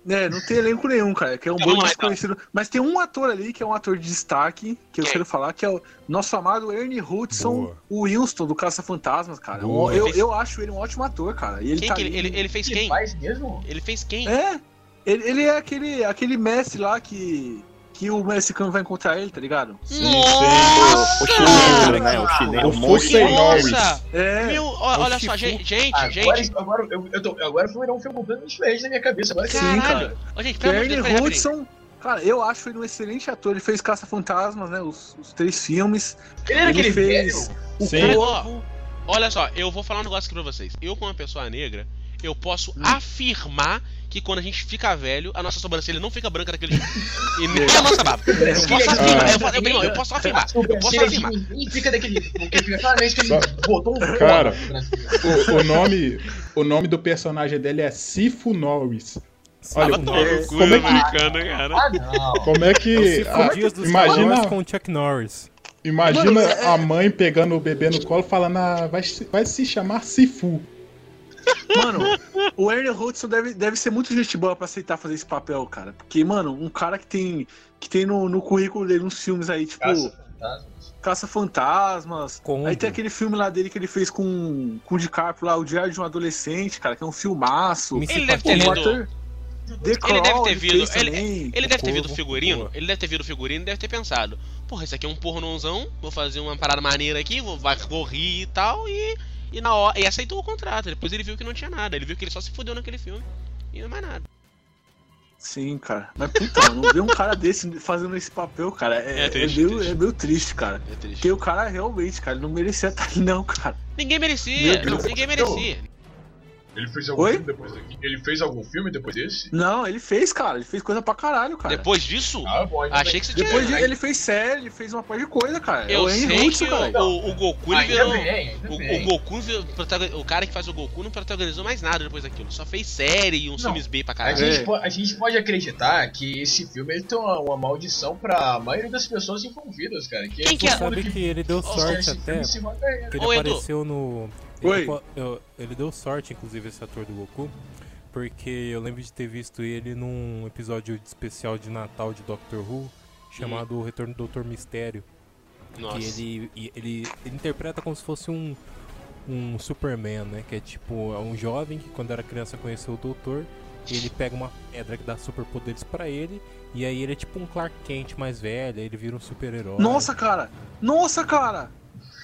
É, não tem elenco nenhum, cara. Que é um então. desconhecido. Mas tem um ator ali que é um ator de destaque, que eu Quem? quero falar, que é o nosso amado Ernie Hudson, o Winston do Caça Fantasmas, cara. Boa. Eu, Ele fez- eu acho ele um ótimo ator, cara. E ele Quem tá que ele, ele, ele fez Que quem? faz mesmo? Ele fez quem? É, ele, ele é aquele, aquele mestre lá que, que o Kami vai encontrar ele, tá ligado? O chinês, né? O chinês. O um monte de- Fusei Norris. Nossa! É, Meu, olha só, gente, gente, Agora, gente. agora, eu, eu tô, agora foi um filme completamente diferente na minha cabeça. Agora Sim, sim. Caralho. Ó, gente, que pelo é amor de Ernie Deus, peraí, rapidinho. Hudson. Cara, eu acho ele um excelente ator. Ele fez Caça Fantasmas, né? Os, os três filmes. Ele era Ele aquele fez- velho. O Sim. Cara, Corvo. olha só, eu vou falar um negócio aqui pra vocês. Eu, como uma pessoa negra, eu posso Hum. afirmar que quando a gente fica velho, a nossa sobrancelha não fica branca daquele jeito. E nem a nossa barba. Eu posso afirmar, eu, posso- eu, eu, eu posso afirmar. Eu posso afirmar. E fica daquele. Porque fica claramente que ele botou um Cara, o, o nome, o nome do personagem dele é Sifu Norris. Olha, como é que- americano, cara. Ah, não. como é que. Cinco a- dias dos imagina com o Chuck Norris. imagina Mano, é- a mãe pegando o bebê no colo falando, ah, vai, se- vai se chamar Sifu. Mano, o Ernie Hudson deve, deve ser muito gente boa pra aceitar fazer esse papel, cara. Porque, mano, um cara que tem, que tem no, no currículo dele uns filmes aí, tipo. Caça fantasmas. Caça-Fantasmas. Combo. Aí tem aquele filme lá dele que ele fez com, com o DiCaprio lá, O Diário de um Adolescente, cara, que é um filmaço. Me Ele deve ter lido. The Ele Crawl, deve ter visto. Ele, ele deve ter visto o figurino. boa. Ele deve ter visto o figurino e deve ter pensado: Porra, isso aqui é um pornozão. Vou fazer uma parada maneira aqui, vou, vai, vou rir e tal. E, e na hora. E aceitou o contrato. Depois ele viu que não tinha nada. Ele viu que ele só se fudeu naquele filme. E não é mais nada. Sim, cara. Mas puta, não ver um cara desse fazendo esse papel, cara, é, É é, triste, meio, triste. é meio triste, cara. É triste. Porque o cara realmente, cara, ele não merecia estar ali, não, cara. Ninguém merecia. Ninguém merecia. Ele fez algum Oi? filme depois daqui? Ele fez algum filme depois desse? Não, ele fez, cara. Ele fez coisa pra caralho, cara. Depois disso, Ah, bom. achei bem. que você tinha. Depois de- ele fez série, ele fez uma parte de coisa, cara. É Eu o Henry sei que cara. o, o Goku ele virou. bem, O, o Goku, virou o cara que faz o Goku não protagonizou mais nada depois daquilo. Só fez série e uns Não. filmes B pra A caralho. gente, É. po- a gente pode acreditar que esse filme ele tem uma, uma maldição pra maioria das pessoas envolvidas, cara. Que Quem que é? Sabe que ele deu sorte até. ele. Que ele Ô, Edu. apareceu no. Oi. Ele, eu- ele deu sorte, inclusive, esse ator do Goku. porque eu lembro de ter visto ele num episódio especial de Natal de Doctor Who, chamado O Retorno do Doutor Mistério. Nossa. Que ele, ele, ele interpreta como se fosse um, um Superman, né? Que é tipo, é um jovem que quando era criança conheceu o doutor, e ele pega uma pedra que dá superpoderes pra ele, e aí ele é tipo um Clark Kent mais velho, aí ele vira um super-herói. Nossa, cara! Nossa, cara!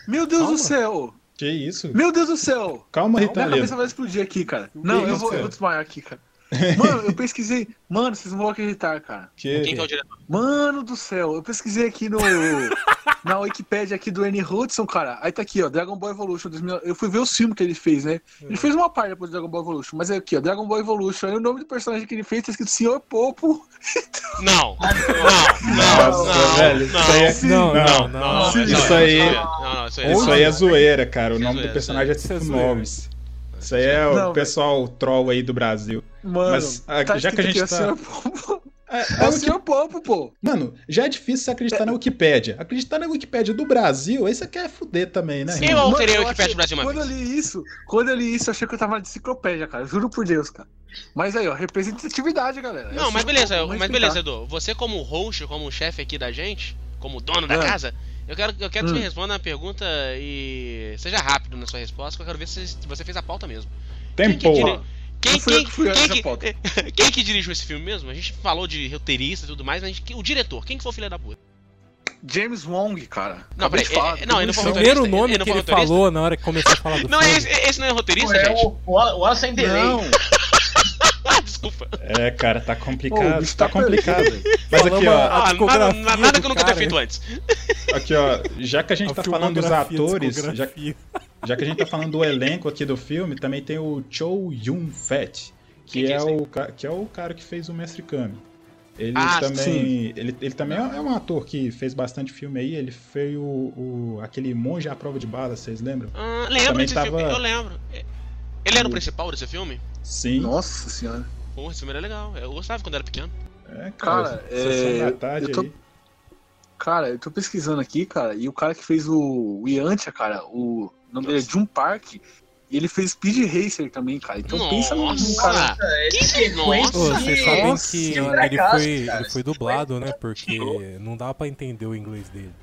Meu Deus Calma. do céu! Que isso? Meu Deus do céu! Calma, Minha Ritalino. cabeça vai explodir aqui, cara. Não, eu vou, eu vou desmaiar aqui, cara. Mano, eu pesquisei. Mano, vocês não vão acreditar, cara. Que... Quem que é o diretor? Mano do céu, eu pesquisei aqui no. na Wikipedia aqui do Annie Hudson, cara. Aí tá aqui, ó, Dragon Ball Evolution 2000. Eu fui ver o filme que ele fez, né? Ele fez uma parte depois do Dragon Ball Evolution, mas é aqui, ó, Dragon Ball Evolution. Aí o nome do personagem que ele fez tá escrito Senhor Popo. Não, não, não, Nossa, não, velho, não, é-. Não, Não, não, não. não, Isso aí- é- não, não, isso aí é- Isso aí é zoeira, cara. O é nome do personagem é é Tito. Nomes. Isso aí é o Não, pessoal troll aí do Brasil. Mano, Mas, ah, tá já que a gente aqui, tá-. É, É é o o que- Senhor Popo, pô. Mano, já é difícil você acreditar na Wikipédia. Acreditar na Wikipédia do Brasil, aí você quer fuder também, né? Eu irmão? alterei Mano, eu Wikipedia achei- do Brasil uma Quando eu li isso, quando eu li isso, eu achei que eu tava na enciclopédia, cara. Juro por Deus, cara. Mas aí, ó, representatividade, galera. Não, Eu mas beleza, vou mas beleza, Edu. Você como host, como chefe aqui da gente, como dono da Ah. casa, eu quero, eu quero que Hum. você responda a pergunta e seja rápido na sua resposta, que eu quero ver se você fez a pauta mesmo. Tempo. Quem que dire- Quem, Não quem, que quem, que, quem que dirigiu esse filme mesmo? A gente falou de roteirista e tudo mais, mas a gente- o diretor, quem que foi o filho da puta? James Wong, cara. Não, Acabei peraí, falar, é- é- não, ele não foi O primeiro nome Ele não que ele falou na hora que começou a falar do Não, filme. esse, esse não é roteirista, É gente? o, o Wallace sem delay. Não, Ah, desculpa. É, cara, tá Pô, o complicado. bicho tá tá complicado. Mas aqui, ó, Ah, nada, nada que eu nunca tenha feito antes. aqui, ó, já que a gente A tá falando dos atores, já, discografia. Já que a gente tá falando do elenco aqui do filme, também tem o Chow Yun-Fat, que, é é o, que é o cara que fez o Mestre Kami. Ele Ah, também, ele, ele também é um ator que fez bastante filme aí. Ele fez o, o- aquele monge à prova de bala, vocês lembram? Ah, lembro Também desse tava- filme, eu lembro. Ele era o principal desse filme? Sim. Nossa senhora. Pô, esse filme era legal. Eu gostava quando era pequeno. É, Cara, Sessão é, da tarde eu tô- aí. Cara, eu tô pesquisando aqui, cara, e o cara que fez o, o Yantia, cara, o nome dele é Jun Park, e ele fez Speed Racer também, cara. Então pensa num, cara. Nossa! Esse Que sequência Ô, Nossa, vocês sabem Nossa que senhora. ele foi, ele foi dublado, né? Porque não dá pra entender o inglês dele.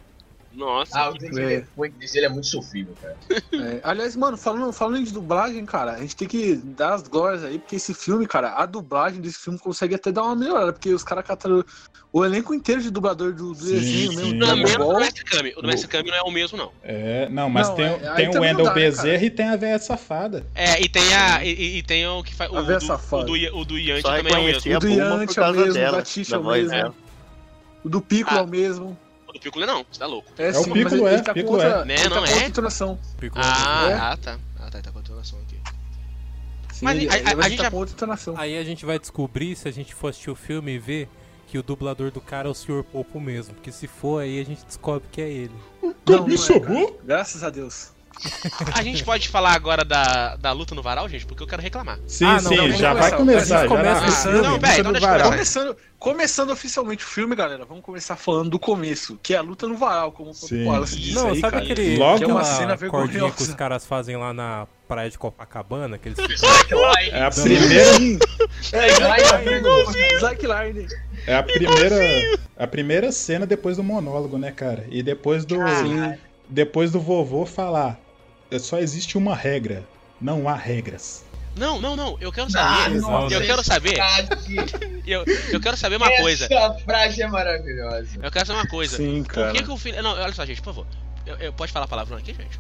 Nossa. Ah, o inglês o inglês dele é muito sofrível, cara. É, aliás, mano, falando, falando de dublagem, cara, a gente tem que dar as glórias aí, porque esse filme, cara, a dublagem desse filme consegue até dar uma melhorada, porque os caras cataram o elenco inteiro de dublador do, do Sim, desenho mesmo, sim. Não, Dragon mesmo do Ball. Mestre Kami. O do Mestre Kami não é o mesmo, não. É, não, mas Não, tem, é- o- tem o Wendell né, Bezerra e tem a véia safada. É, e tem a. E, e- tem o que faz. O, A véia safada. o do, o do Yanti Só também é o mesmo. O do por Yantia causa mesmo, dela, da Tisha da voz mesmo. O do Ah. é o mesmo. O Piccolo não, você tá louco. É, o sim, mas Piccolo, ele, é, ele tá Piccolo outra, é. Né, ele tá não com é? Piccolo Ah, É? ah, tá. Ah, tá, tá com a entonação aqui. Sim, Mas ele, a- a- ele a gente tá já- com outra entonação. Aí a gente vai descobrir, se a gente for assistir o filme e ver, que o dublador do cara é o Sr. Popo mesmo. Porque se for, aí a gente descobre que é ele. Não, não é, cara. Graças a Deus. A gente pode falar agora da, da luta no varal, gente? Porque eu quero reclamar. Sim, Ah, não, sim, já começar. vai começar. Já começa filme. Não, então deixa eu. Começando, começando oficialmente o filme, galera, vamos começar falando do começo, que é a luta no varal, como Sim. o Wallace disse Não, aí, sabe cara. aquele, Logo- Que é uma aquela cena cordinha que os vergonhosa. caras fazem lá na praia de Copacabana? Que eles É a primeira, É, Slackline, Slackline. é a primeira, a primeira cena depois do monólogo, né, cara? E depois do, Sim. depois do vovô falar, "É, só existe uma regra, não há regras. Não, não, não. Eu quero Ah, saber. nossa, eu quero saber. Eu, eu quero saber uma coisa. Essa frase é maravilhosa. Eu quero saber uma coisa. Sim, Por cara. que, que o filho. Não, olha só, gente, por favor. Eu, eu- pode falar palavrão aqui, gente?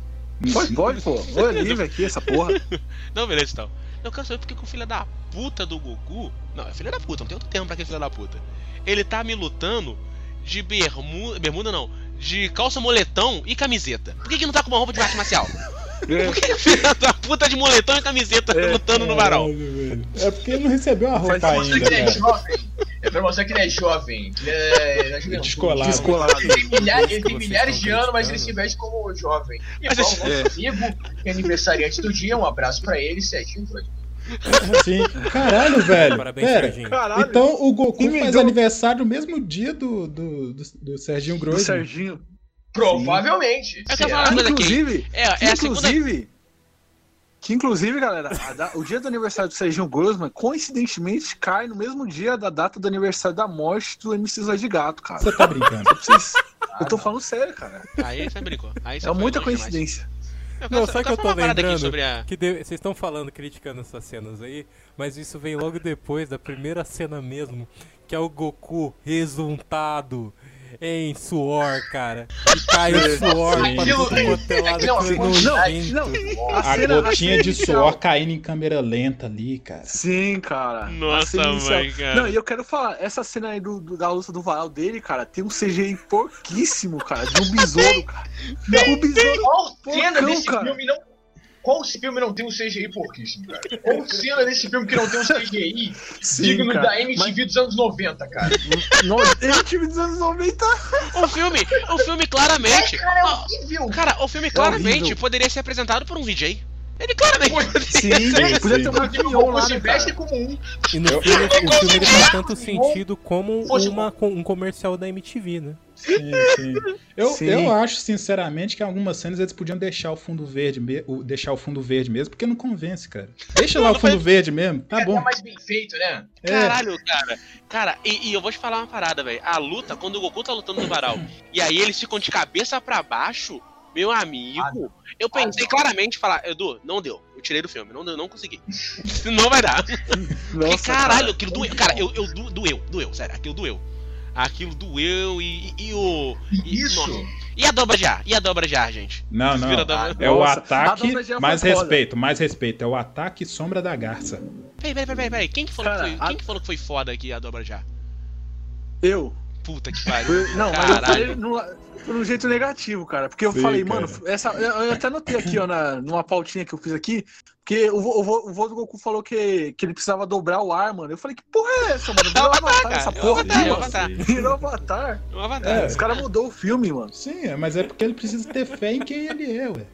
Pode, pode, pô. Olha livre aqui, essa porra. Não, beleza, então. Eu quero saber por que que o filho da puta do Goku. Não, é filho da puta, não tem outro termo pra aquele filho da puta. Ele tá me lutando de bermuda. Bermuda não. De calça moletão e camiseta. Por que, que não tá com uma roupa de arte marcial? Por que, que o filho da puta de moletão e camiseta É, lutando no varal? É porque ele não recebeu a roupa ainda, que ele é jovem. É pra mostrar que ele é jovem. Que ele é. é. Descolado. Descolado. Ele tem milhares, ele tem milhares de anos, mas ele se veste como jovem. E Mas bom, é. amigo, que é aniversariante do dia, um abraço pra ele, Serginho Freud. Sim. Caralho, velho. Parabéns, Pera. Serginho. Caralho. Então o Goku faz aniversário no mesmo dia do, do, do, do Serginho Do Grosso. Serginho. Provavelmente. Eu aqui. Inclusive, É, é a segunda. inclusive, Que inclusive, galera, a da- o dia do aniversário do Serginho Grossman, coincidentemente, cai no mesmo dia da data do aniversário da morte do MC Zóio de Gato, cara. Você tá brincando. Só pra vocês- Eu tô falando sério, cara. Aí você brincou. Aí você É muita demais. coincidência. Eu Não, sabe que eu tô lembrando? sobre a- Que de- vocês estão falando, criticando essas cenas aí, mas isso vem logo depois da primeira cena mesmo, que é o Goku resultado em suor, cara. E cai o suor Sim. pra tudo quanto é lado, é uma nojento. Não, A, cena- gotinha de suor caindo em câmera lenta ali, cara. Sim, cara. Nossa, A mãe, cara. Não, e eu quero falar, essa cena aí do, do- da luta do varal dele, cara, tem um CGI porquíssimo, cara, de um besouro, cara. O besouro. Qual cena porcão, desse cara. filme não. Qual filme não tem um CGI porquíssimo, cara? Qual cena desse filme que não tem um CGI Sim, digno cara, da MTV dos anos 90, cara? Tive dos anos 90. O filme, o filme claramente. É, cara, é horrível. Cara, o filme claramente horrível. poderia ser apresentado por um VJ. Ele claramente. Sim, Sim, podia sim. ter lá, né, cara? como um. E no filme, o filme ele faz tanto sentido como uma, com- um comercial da MTV, né? Sim, sim. Eu, Sim. eu acho, sinceramente, que em algumas cenas eles podiam deixar o fundo verde, deixar o fundo verde mesmo, porque não convence, cara. Deixa lá o fundo verde mesmo, tá é bom. até mais bem feito, né? É. Caralho, cara. Cara, e, e eu vou te falar uma parada, velho. A luta, quando o Goku tá lutando no varal, e aí eles ficam de cabeça pra baixo, meu amigo, eu pensei claramente falar, Edu, não deu. Eu tirei do filme, não deu, não consegui. não vai dar. Porque, Nossa, caralho, cara. aquilo doeu. Cara, eu, eu do- doeu, doeu, sério, aquilo doeu. Aquilo doeu e, e, e o. E, Isso. nossa. E a dobra de ar? E a dobra de ar, gente? Não, não. dobra- É o Nossa, ataque, mais foda. respeito, mais respeito. É o ataque sombra da garça. Peraí, peraí, peraí, peraí. Quem que falou, Cara, que, foi, a- quem que falou que foi foda aqui a dobra de ar? Eu. Puta que pariu. Não, mas eu falei Caralho. no, por um jeito negativo, cara. Porque eu Sim, falei, cara. mano, essa, eu eu até notei aqui, ó, na, numa pautinha que eu fiz aqui, porque o, o, o vô do Goku falou que, que ele precisava dobrar o ar, mano. Eu falei, que porra é essa, mano? Virou avatar, cara, essa porra Avatar, aqui, mano. Avatar. Virou avatar. Avatar. É. Os caras mudou o filme, mano. Sim, é, mas é porque ele precisa ter fé em quem ele é, ué.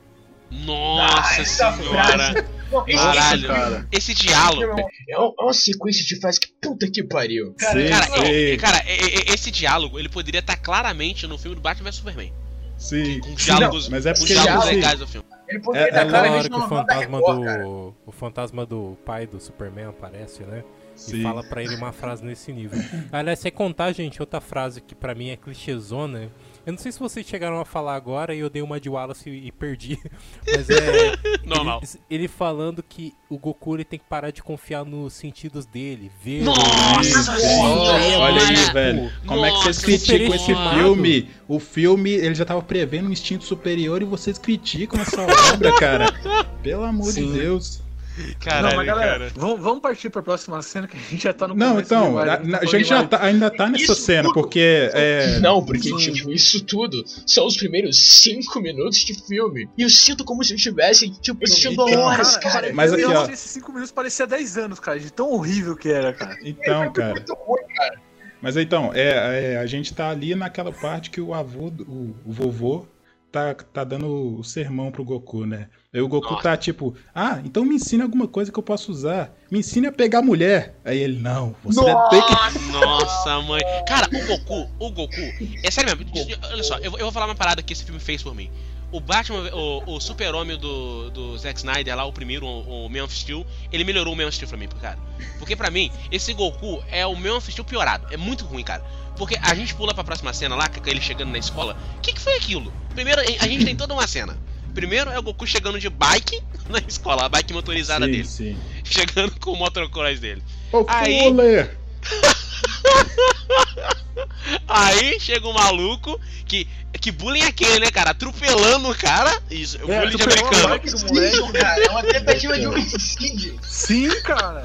Nossa essa senhora. Não, esse- Caralho. esse cara. Esse diálogo. É uma, é uma sequência de frases que puta que pariu. Sim, Cara, sim, é- é- cara, é- é- esse diálogo, ele poderia estar claramente no filme do Batman vs Superman. sim. Com diálogos, mas é com porque diálogos assim, legais do filme. Ele poderia É- estar é Na claramente hora que o no da fantasma Record, cara. do. O fantasma do pai do Superman aparece, né? Sim. E fala pra ele uma frase nesse nível. Aliás, sem contar, gente, outra frase que pra mim é clichêzona. Eu não sei se vocês chegaram a falar agora e eu dei uma de Wallace e, e perdi. Mas é. Normal. Ele, ele falando que o Goku ele tem que parar de confiar nos sentidos dele. Ver. Nossa senhora! Olha aí, velho. Como é que vocês Nossa, criticam esse filme? O filme, ele já tava prevendo um instinto superior e vocês criticam essa obra, cara. Pelo amor Sim. de Deus. Caralho, não, mas galera, cara. vamos, vamos partir pra próxima cena que a gente já tá no Não, então, a, né? a Tá gente já tá- ainda tá nessa Isso cena, tudo. porque é. Não, porque, Sim. tipo, isso tudo são os primeiros cinco minutos de filme. E eu sinto como se eu estivesse, tipo, assistindo Então, horas, Cara, cara. Mas eu aqui, ó. esses 5 minutos parecia 10 anos, cara, de tão horrível que era, cara. Então, cara. Muito ruim, cara. Mas então, é, é, a gente tá ali naquela parte que o avô, o, o vovô, tá, tá dando o sermão pro Goku, né? Aí o Goku Nossa. tá tipo, ah, então me ensina alguma coisa que eu posso usar. Me ensine a pegar mulher. Aí ele, não, você tem que. Nossa, mãe. Cara, o Goku, o Goku. É sério mesmo. Olha só, eu, vou- eu vou falar uma parada que esse filme fez por mim. O Batman, o, o super-homem do, do Zack Snyder lá, o primeiro, o, o Man of Steel, ele melhorou o Man of Steel pra mim, cara. Porque pra mim, esse Goku é o Man of Steel piorado. É muito ruim, cara. Porque a gente pula pra próxima cena lá, com ele chegando na escola. O que, que foi aquilo? Primeiro, a gente tem toda uma cena. Primeiro é o Goku chegando de bike na escola, a bike motorizada Sim, dele. sim. Chegando com o motocross dele. Ô, Aí-! Aí chega um maluco que. Que bullying é aquele, né, cara? Atropelando o cara. Isso, o É, bullying de a americano. moleque. Cara, é uma tentativa de homicídio. Sim, cara.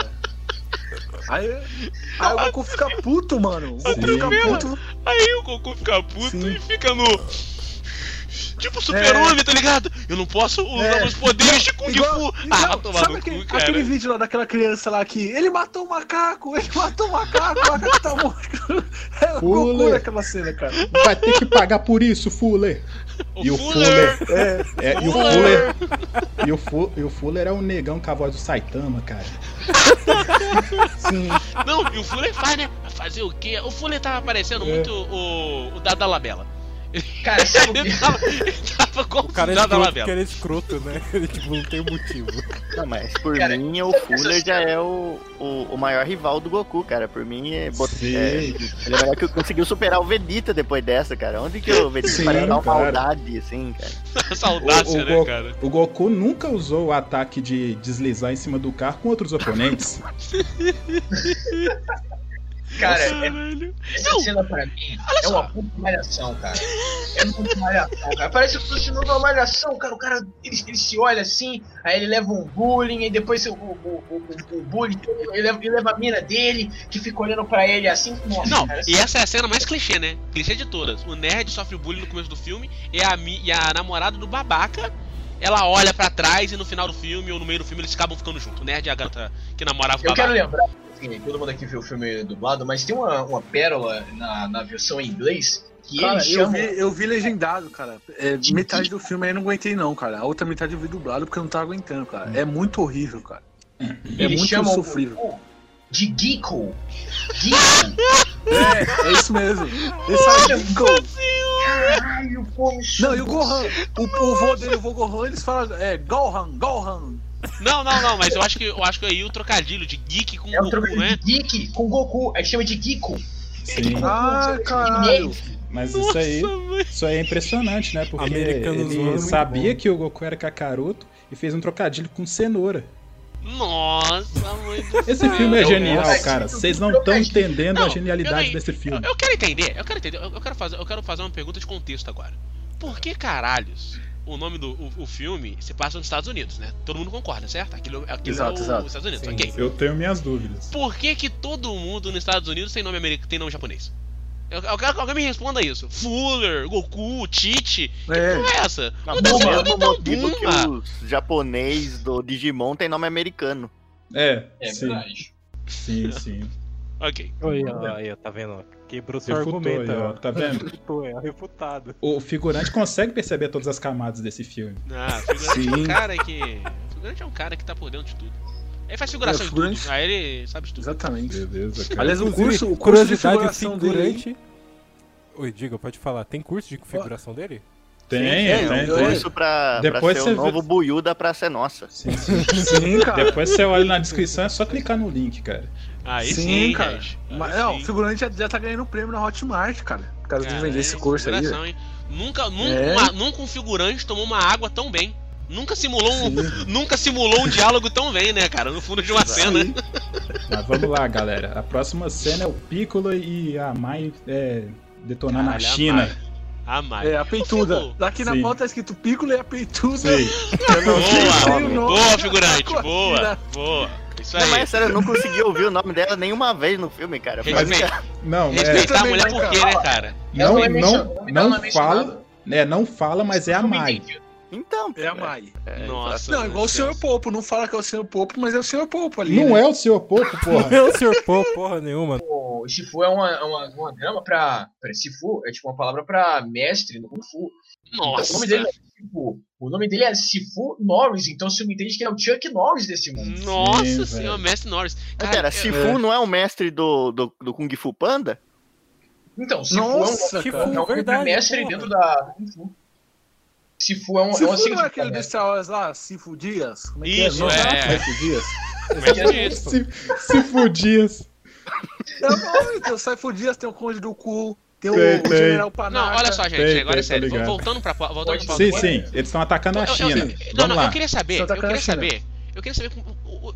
Aí, aí o Goku fica puto, mano. O Goku fica puto. Aí o Goku fica puto Sim. e fica no. Tipo super-homem, tá ligado? Eu não posso usar É. meus poderes de Kung Igual- Fu. Ah, tomar sabe aquele, cu, cara. aquele vídeo lá daquela criança lá que ele matou o macaco, ele matou o macaco, o macaco tá morto. É Fuller. naquela cena, cara. Vai ter que pagar por isso, Fuller! O E o Fuller. É, É, e o Fuller. Fuller. E o, Fu, e o Fuller é o negão com a voz do Saitama, cara. sim. Não, e o Fuller faz, né? Fazer o quê? O Fuller tava parecendo É. muito o, o Dada Labella. Cara, sabe o Ele tava, ele tava O cara é confundido na escroto porque ele é escroto, né? Ele tipo, não tem motivo. Não, mas por Cara, mim o Fuller já é o, o, o maior rival do Goku, cara. Por mim, é, é, ele é melhor que conseguiu superar o Vegeta depois dessa, cara. Onde que o Vegeta parece dar uma maldade, assim, cara? Essa audácia, o, né, Go- cara? o Goku nunca usou o ataque de deslizar em cima do carro com outros oponentes. Cara, é- essa Não, cena pra mim olha é só. uma puta malhação, cara. É uma malhação, cara. Parece que assistindo uma malhação, cara. O cara, ele, ele se olha assim, aí ele leva um bullying, e depois o, o, o, o, bullying, ele leva, ele leva a mina dele, que fica olhando pra ele assim. Nossa, Não, cara, e essa é a cena mais clichê, né? Clichê de todas. O nerd sofre bullying no começo do filme e a, e a namorada do babaca, ela olha pra trás e no final do filme ou no meio do filme eles acabam ficando juntos. O nerd e a garota que namorava o Eu babaca. quero lembrar, assim, todo mundo aqui viu o filme dublado, mas tem uma, uma pérola na, na versão em inglês que Cara, eles eu vi, eu vi legendado, cara. É, metade do filme aí eu não aguentei, não, cara. A outra metade eu vi dublado porque eu não tava aguentando, cara. É muito horrível, cara. É eles muito chamam sofrível. o- de Geeko. Geeko. É, é isso mesmo. Esse é Go. Caralho, pô, me Não, e o Gohan? O, o vô dele, o vô Gohan, eles falam, é, Gohan, Gohan. Não, não, não, mas eu acho que eu acho que aí o trocadilho de geek com É um Goku, trocadilho né? de Geek com Goku. Aí chama de Geeko. Sim. Ah, caralho. Mas isso aí, isso aí é impressionante, né? Porque é ele sabia bom. que o Goku era Kakaroto e fez um trocadilho com cenoura. Nossa, mãe do Esse céu. filme é Eu genial, cara. Vocês não estão entendendo a Não, genialidade eu- desse filme. Eu, eu quero entender, eu quero entender, eu, eu quero fazer, eu quero fazer uma pergunta de contexto agora. Por que caralhos o nome do o, o filme se passa nos Estados Unidos, né? Todo mundo concorda, certo? Aquilo, aquilo Exato, é o, exato. os Estados Unidos, Sim. ok. Eu tenho minhas dúvidas. Por que que todo mundo nos Estados Unidos tem nome americano, tem nome japonês? Eu, eu quero que alguém me responda isso. Fuller, Goku, Tite. Que É. porra é essa? Não, Não deve ser motivo que os japonês do Digimon tem nome americano. É, É sim, verdade. sim, sim. Ok. Aí, ó, aí, tá vendo? Quebrou seu Refutou argumento, aí, ó, ó. tá vendo? Refutou, é refutado. O figurante consegue perceber todas as camadas desse filme. Ah, o figurante é um Sim. cara que. O figurante é um cara que tá por dentro de tudo. Ele faz figuração É, de figurante- tudo. Aí ele sabe de tudo. Exatamente. Beleza, cara. Aliás, o curso, o curso de figuração dele... figurante... Oi, diga, pode falar. Tem curso de configuração dele? Tem, é, tem, eu- tem. Isso pra, pra Depois ser você o vê- novo Buiu da Praça é Nossa. Sim, sim. Sim, cara. Depois você olha na descrição, é só clicar no link, cara. Aí sim, sim, cara. Mas, não, sim. o figurante já, já tá ganhando prêmio na Hotmart, cara. Por causa de Cara, vender é esse curso aí. hein? Nunca, nunca, É. uma- nunca um figurante tomou uma água tão bem. Nunca simulou um, nunca simulou um diálogo tão bem, né, cara? No fundo de uma cena. Mas vamos lá, galera. A próxima cena é o Piccolo e a Mai é, detonar na Caralho, a China. Mai. A Mai. É, a peituda. Fico- Daqui na Sim. pauta tá escrito Piccolo e a peituda. Sim. Não Boa, nome. boa, figurante, boa, boa. Isso Não, aí. mas sério, eu não consegui ouvir o nome dela nenhuma vez no filme, cara. Respeita. a única- Não, é, Respeitar a mulher não, por quê, cara. né, cara? Não, não é não, não não é fala, né, não fala, mas é a Não Mai. Então, É a Mai. é, Nossa. Não, igual o Sr. Popo. Não fala que é o Sr. Popo, mas é o Sr. Popo ali. Não né? é o seu Popo, porra. Não, senhor, pô, porra nenhuma. O Shifu é uma, é uma, uma grama pra, pra. Shifu é tipo uma palavra pra mestre no Kung Fu. Então, Nossa. o nome dele é Shifu. O nome dele é Shifu Norris, então você me entende que é o Chuck Norris desse mundo. Nossa Sim, senhora, velho. Mestre Norris. Cara, Pera, Sifu não é o mestre do, do, do Kung Fu Panda? Então, Shifu Nossa, é um, cara. é um verdade, mestre porra. dentro da do Kung Fu. Sifu é um, Se é for não é aquele do mestre. Star Wars lá, Sifu Dias? Como é que Isso, é? Nossa, é. Sifu Dias. Mestre Dias. Se, se fudias. É bom, tem o Saifu Dias, tem o Conde do Cu, tem o, Tem, o. General Panaca. Não, olha só, gente, Tem, agora é sério. Voltando pra, voltando pra Sim, sim. Eles estão atacando a Eu- eu- China. eu- não, Vamos não, lá. eu queria saber, eu queria a saber, eu queria saber,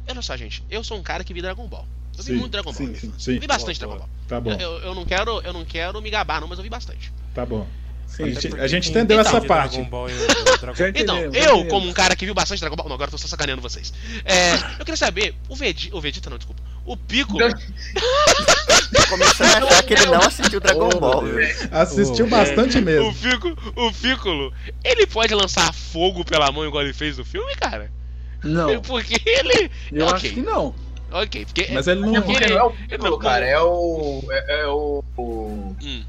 olha só, gente, eu sou um cara que vi Dragon Ball. Eu vi Sim, muito Dragon Ball. sim, sim. Sim, Vi bastante Dragon Ball. tá bom, Eu, eu- eu não quero, eu não quero me gabar, não, mas eu vi bastante. tá bom. Sim, A gente, entendeu Então, essa parte. Ball o Então, eu, como um cara que viu bastante Dragon Ball. Não, agora eu tô só sacaneando vocês. É, eu queria saber, o Vegeta. O Vegeta não, desculpa. O Piccolo. Tô começando a achar que ele não assistiu Dragon Oh, Ball. Assistiu Oh, bastante O mesmo. Piccolo, o Piccolo, ele pode lançar fogo pela mão igual ele fez no filme, cara? Não, Porque ele. eu ok, acho que não. ok. Porque. Mas ele não. porque Ele- não é o ele Piccolo, não- cara, é o. É, é o. O, Hum.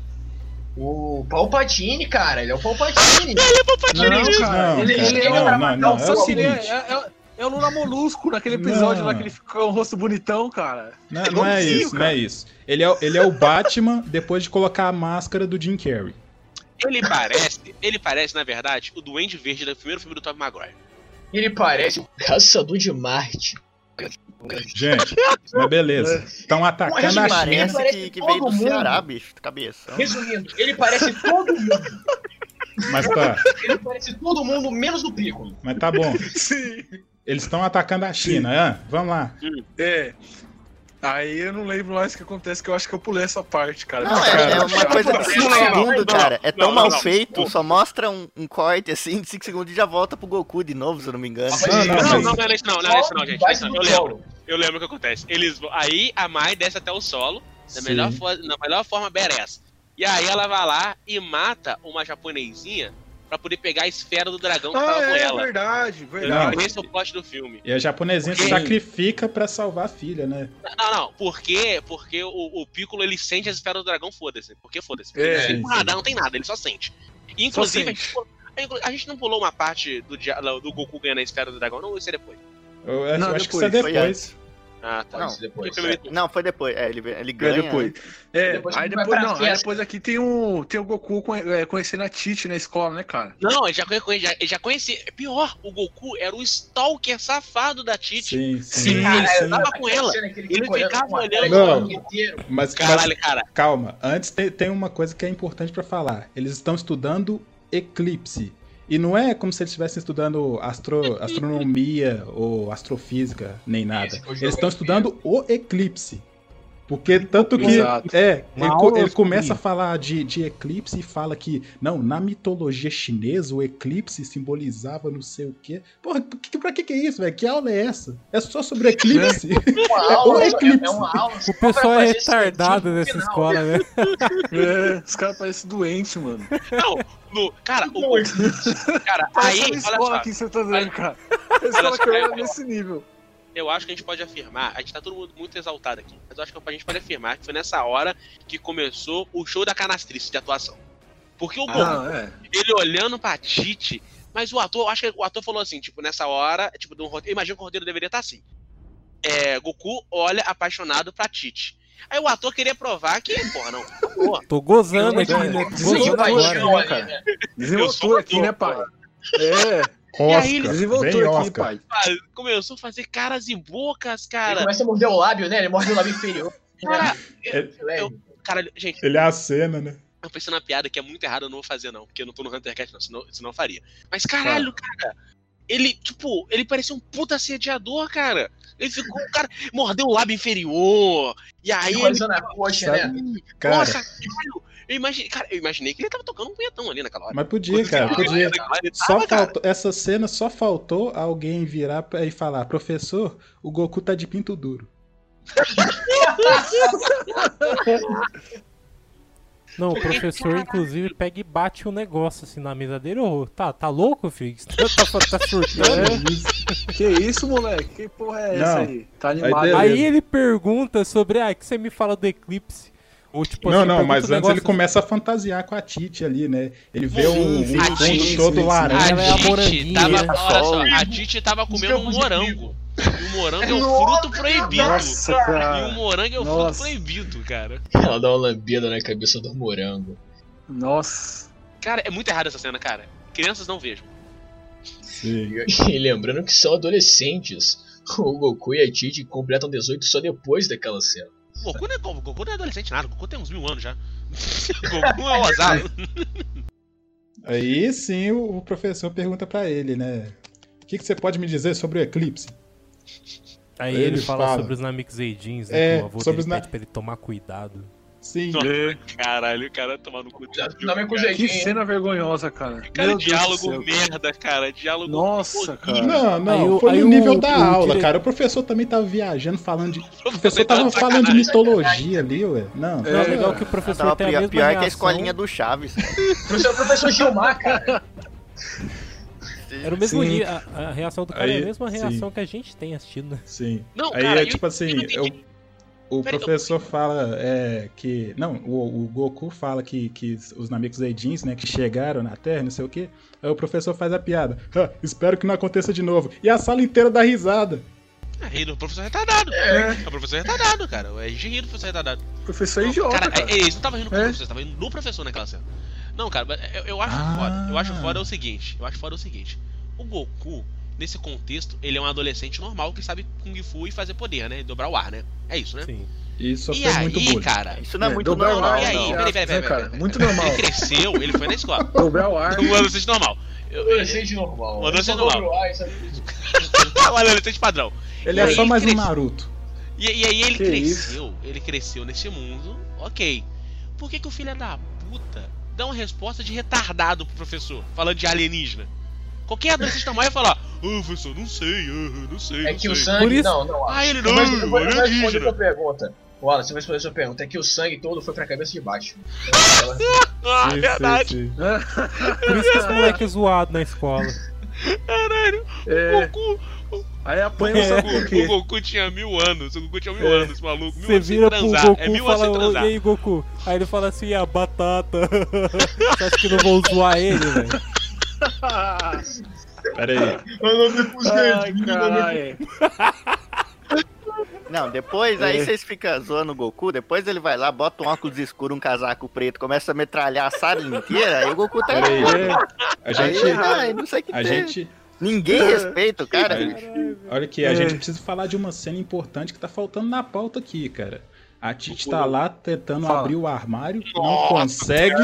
O Palpatine, cara, ele é o Palpatine. Não, cara. Não, ele, cara, ele é não, pra não, matar não, o é o Só que ele é, seguinte. é, é, é o Lula Molusco naquele episódio Não. lá que ele ficou com o rosto bonitão, cara. Não, É não é isso, não cara. é isso. Ele é, o- ele é o Batman depois de colocar a máscara do Jim Carrey. Ele parece, ele parece, na verdade, o Duende Verde do primeiro filme do Tobey Maguire. Ele parece o caçador de Marte. Gente, mas beleza. Estão atacando a Parece China. que, que veio do mundo. Ceará, bicho, cabeça. Resumindo, ele parece todo mundo. Mas tá, Ele parece todo mundo, menos o Piccolo. mas tá bom. Sim. Eles estão atacando a China. Ah, vamos lá. É. Aí eu não lembro mais o que acontece, que eu acho que eu pulei essa parte, cara. Não, é, é uma coisa de 5 Não, não, não, segundos, não, cara. É tão não, mal não. feito, só mostra um, um corte assim de 5 segundos e já volta pro Goku de novo, se eu não me engano. Não, Não, não, não, não, não é isso não, não é isso não, gente. Não, pro Eu lembro. Eu lembro o que acontece. Eles aí a Mai desce até o solo, da melhor, na melhor forma badass. E aí ela vai lá e mata uma japonesinha pra poder pegar a esfera do dragão que Ah, tava com é ela. verdade, verdade. Esse é o plot do filme. E a japonesinha se Sim. sacrifica pra salvar a filha, né? Não, não, porque, porque o, o Piccolo ele sente as esferas do dragão, foda-se. Porque foda-se. É, Ele não tem nada, não tem nada, ele só sente. Inclusive, Só a, gente, pulou- a gente não pulou uma parte do, do Goku ganhando a esfera do dragão, não, isso é depois. Eu, eu Não, acho que isso é depois, foi depois. Ah, tá. Não, depois. Primeiro- Não, foi depois. É, ele, ele É ganha. depois. É, Depois aí depois não, aí depois aqui tem o, tem o Goku é, conhecendo a Titi na escola, né, cara? Não, ele já, já, já conhecia. Pior, o Goku era o stalker safado da Titi. Sim, sim. Sim, Cara, sim. tava com ela. Ele ficava olhando- Não. inteiro. Mas, Caralho, cara. calma, antes tem, tem uma coisa que é importante pra falar. Eles estão estudando eclipse. E não é como se eles estivessem estudando astro- astronomia ou astrofísica, nem nada. Eles estão estudando o eclipse. Porque tanto que. Exato. É, ele, ele começa a falar de, de eclipse e fala que, não, na mitologia chinesa o eclipse simbolizava não sei o quê. Porra, que, pra que que é isso, velho? Que aula é essa? É só sobre eclipse? Uma É aula, é eclipse. uma aula O pessoal é retardado nessa final. escola, né? É, os caras parecem doentes, mano. Não, no, cara, o. Cara, aí, olha escola só. aqui que você tá dizendo, cara. A escola que eu eu- era nesse nível. Eu acho que a gente pode afirmar, a gente tá todo mundo muito exaltado aqui, mas eu acho que a gente pode afirmar que foi nessa hora que começou o show da canastrice de atuação. Porque o Goku, Ah, é. ele olhando pra Titi, mas o ator, eu acho que o ator falou assim, tipo, nessa hora, tipo, de um roteiro, imagina que o roteiro deveria estar assim. É, Goku olha apaixonado pra Titi. Aí o ator queria provar que, porra, não, porra, Tô gozando aqui, É, né? Gozando agora. ali, cara. né? Desenvoltou aqui, né, pai? É, E aí ele Oscar, desenvoltou vem aqui, Oscar. pai. Começou a fazer caras e bocas, Ele cara. começa a morder o lábio, né? Ele morde o lábio inferior. Cara, É- Leve. cara, gente, Ele é a cena, né? eu pensei na piada que é muito errada, eu não vou fazer, não, porque eu não tô no Hunter Cat, não, senão, senão eu faria. Mas caralho, cara, ele, tipo, ele parecia um puta assediador, cara. Ele ficou, o cara, mordeu o lábio inferior, e aí ele. Coisando a coxa, né? Cara, Nossa, caralho, eu imaginei, cara, eu imaginei que ele tava tocando um punhetão ali naquela hora. mas podia, cara, podia. Ele Só tava, cara. faltou, essa cena só faltou alguém virar e falar: professor, o Goku tá de pinto duro. Não, o professor, inclusive, pega e bate um negócio assim na mesa dele. Ô, tá, tá louco, filho? Tá, tá, tá surtando? Que isso, moleque? Que porra é essa Não. aí? Tá animado. beleza. Aí ele pergunta sobre, ah, o que você me fala do eclipse? Ou, tipo, não, assim, não, mas um antes negócio ele começa a fantasiar com a Titi ali, né? Ele vê Sim, um, sim, um sim, fundo sim, todo laranja. É a moranguinha, tava, né? olha só, a Titi tava comendo um morango. E o morango é um fruto proibido. Nossa, E o morango é o Nossa. fruto proibido, cara. Ela dá uma lambida na cabeça do morango. Nossa. Cara, é muito errado essa cena, cara. Crianças não vejam. Sim. E lembrando que são adolescentes. O Goku e a Titi completam 18 só depois daquela cena. O Goku não é, Goku não é adolescente nada, o Goku tem uns mil anos já. o Goku é o azar. Aí sim o, professor pergunta pra ele, né? O que, que você pode me dizer sobre o eclipse? Aí Ele ele, fala, fala. sobre os Namixeidins, né? É, que o avô sobre dele os na- pede pra ele tomar cuidado. Sim. Caralho, o cara tomar no cu de Não me Que cena vergonhosa, cara. Cara, Meu Deus do diálogo céu. merda, cara. Diálogo. Nossa, cara. Não, não, Aí o- foi aí no o- nível da o aula, cara. O professor também tava viajando, falando de. O professor professor tava falando de mitologia ali, ué. Não, Não, é legal que o professor Tava tem a pior, mesma pior que a reação. escolinha do Chaves. cara. Professor, é professor Gilmar, cara. Era o mesmo Sim. nível, a, a reação do cara é Aí, a mesma sim. reação que a gente tem assistindo. né? Sim. Não, Aí cara, é tipo assim, eu não eu- o Peraí, professor fala é, que. Não, o, o Goku fala que, que os Namekuseidins, né, que chegaram na Terra, não sei o quê. Aí o professor faz a piada. "Ah, espero que não aconteça de novo. E a sala inteira dá risada. Ah, ri do professor retardado. É. o professor retardado, cara. Gente ri do professor retardado. Professor idiota, cara, cara. é- eles não estavam rindo com o É. professor, estavam rindo do professor naquela cena. Não, cara, mas eu, eu acho Ah. foda. Eu acho foda é o seguinte. Eu acho foda é o seguinte. O Goku, nesse contexto, ele é um adolescente normal que sabe Kung Fu e fazer poder, né? Dobrar o ar, né? É isso, né? Sim. E E sofreu muito aí, bullying. cara? Isso não é, É, muito normal, ar, E aí? não. Peraí, peraí, né, peraí. Muito normal. Ele cresceu, ele foi na escola. Dobrar o ar. Um adolescente normal. Eu, Adolescente normal. Um adolescente normal. um adolescente padrão. Ele E é aí só ele mais um. Naruto. E, e aí ele Que cresceu, ele cresceu nesse mundo, ok. Por que, que o filho da puta dá uma resposta de retardado pro professor, falando de alienígena? Qualquer adolescente normal ia falar, ah, professor, não sei, ah, não sei. É não que o sei." sangue. Por isso- Não, não. Ah, ele não, vou- eu vou- vou responder alienígena. sua pergunta. Wallace, eu vou responder sua pergunta. É que o sangue todo foi pra cabeça de baixo. Ah, Sim, verdade. sim, sim. Por isso que esse moleque é zoado na escola. Caralho, É, o Goku, aí apanha por o quê? Goku tinha mil anos, o Goku tinha mil É. anos, maluco. Mil Você anos vira pro transar. Goku é e mil anos fala, "Ô, e transar. aí, Goku? Aí ele fala assim, a batata. Você acha que não vão zoar ele, velho? Pera aí. Eu não me pus Ai. Não, depois aí É. vocês ficam zoando o Goku, depois ele vai lá, bota um óculos escuro, um casaco preto, começa a metralhar a sala inteira, aí o Goku tá aí. errado. A gente. Aí, ai, não sei o que A tem. gente. Ninguém respeita o cara. Olha aqui, a É. gente precisa falar de uma cena importante que tá faltando na pauta aqui, cara. A Titi tá lá tentando Fala. abrir o armário, não consegue.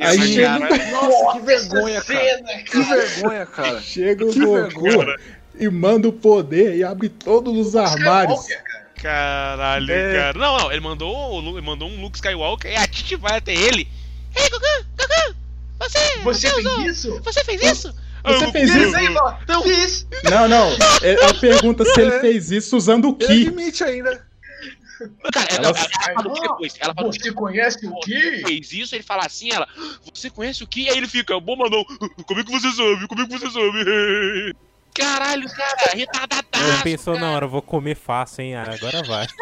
Aí Essa chega, cara. Nossa, que vergonha, cara. Cena, Que vergonha, cara. chega o Que Goku vergonha. e manda o poder e abre todos os armários. Cara. Caralho, É. cara. Não, não, ele mandou, ele mandou um Luke Skywalker e a Titi vai até ele. Ei, Goku, Goku, você, Você usou- fez isso? Você fez isso? Você fez isso? Aí, Não. Não, não. é- A pergunta se ele fez isso usando o Ele Ki. admite ainda. Cara, ela, Ela- ela falou depois. Ela falou Você conhece o que? fez isso, ele fala assim, ela, você conhece o que? Aí ele fica, bom, mas não, como é que você soube? Como é que você soube? Caralho, cara, retardadaço. Ele pensou, cara. na hora, eu vou comer fácil, hein? Agora vai.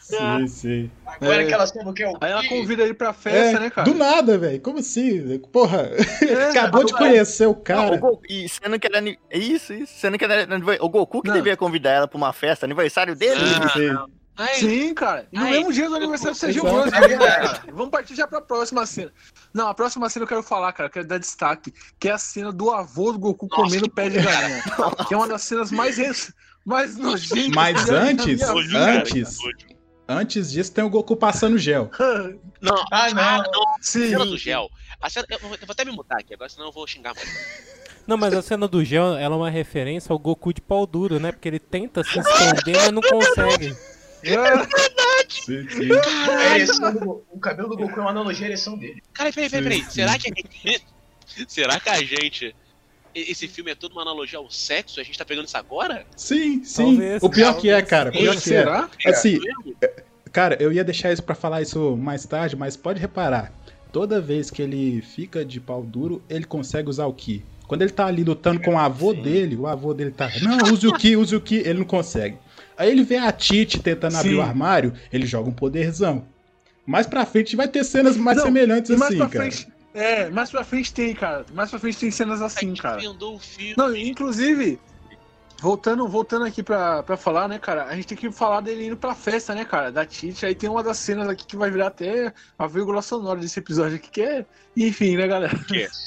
Sim, sim. Agora É. que ela sabe o que é o Aí ela convida ele pra festa, É, né, cara? do nada, velho. Como assim? Porra, É, acabou de conhecer o Não, o cara. Goku, e sendo que era. Isso, isso. Sendo que era. O Goku que Não. devia convidar ela pra uma festa, aniversário dele. Ah, Sim. Ai, Sim, cara. E no Ai, mesmo dia do aniversário do Sergio Exato. Ramos, É verdade. cara. Vamos partir já pra próxima cena. Não, a próxima cena eu quero falar, cara, quero dar destaque, que é a cena do avô do Goku Nossa, comendo que pé de galinha. que é uma das cenas mais, mais nojentas. Mas eu antes, antes, nojo. antes disso tem o Goku passando gel. Não, Ah, não. Sim. cena do gel. A cena, eu, vou- eu vou até me mutar aqui, agora senão eu vou xingar muito. Não, mas a cena do gel, ela é uma referência ao Goku de pau duro, né? Porque ele tenta se esconder, mas não consegue. Sim, sim. Do Goku- o cabelo do Goku é uma analogia à ereção dele. Cara, peraí, peraí, peraí. Sim, Será que a gente. Será que a gente. Esse filme é todo uma analogia ao sexo? A gente tá pegando isso agora? Sim, sim. Talvez, o pior talvez. que é, cara. O pior que é. Será? Assim, Tá vendo? cara, eu ia deixar isso pra falar isso mais tarde, mas pode reparar. Toda vez que ele fica de pau duro, ele consegue usar o Ki. Quando ele tá ali lutando com o avô dele, o avô dele tá. Não, use o Ki, use o Ki, ele não consegue. Aí ele vê a Tite tentando abrir Sim. o armário, ele joga um poderzão. Mais pra frente vai ter cenas mais Não, semelhantes mais assim, pra cara. frente. É, mais pra frente tem, cara. Mais pra frente tem cenas assim, cara. vendou o filme. Não, inclusive, voltando, voltando aqui pra, pra falar, né, cara, a gente tem que falar dele indo pra festa, né, cara, da Tite. Aí tem uma das cenas aqui que vai virar até a vírgula sonora desse episódio aqui, que é. Enfim, né, galera? Que é?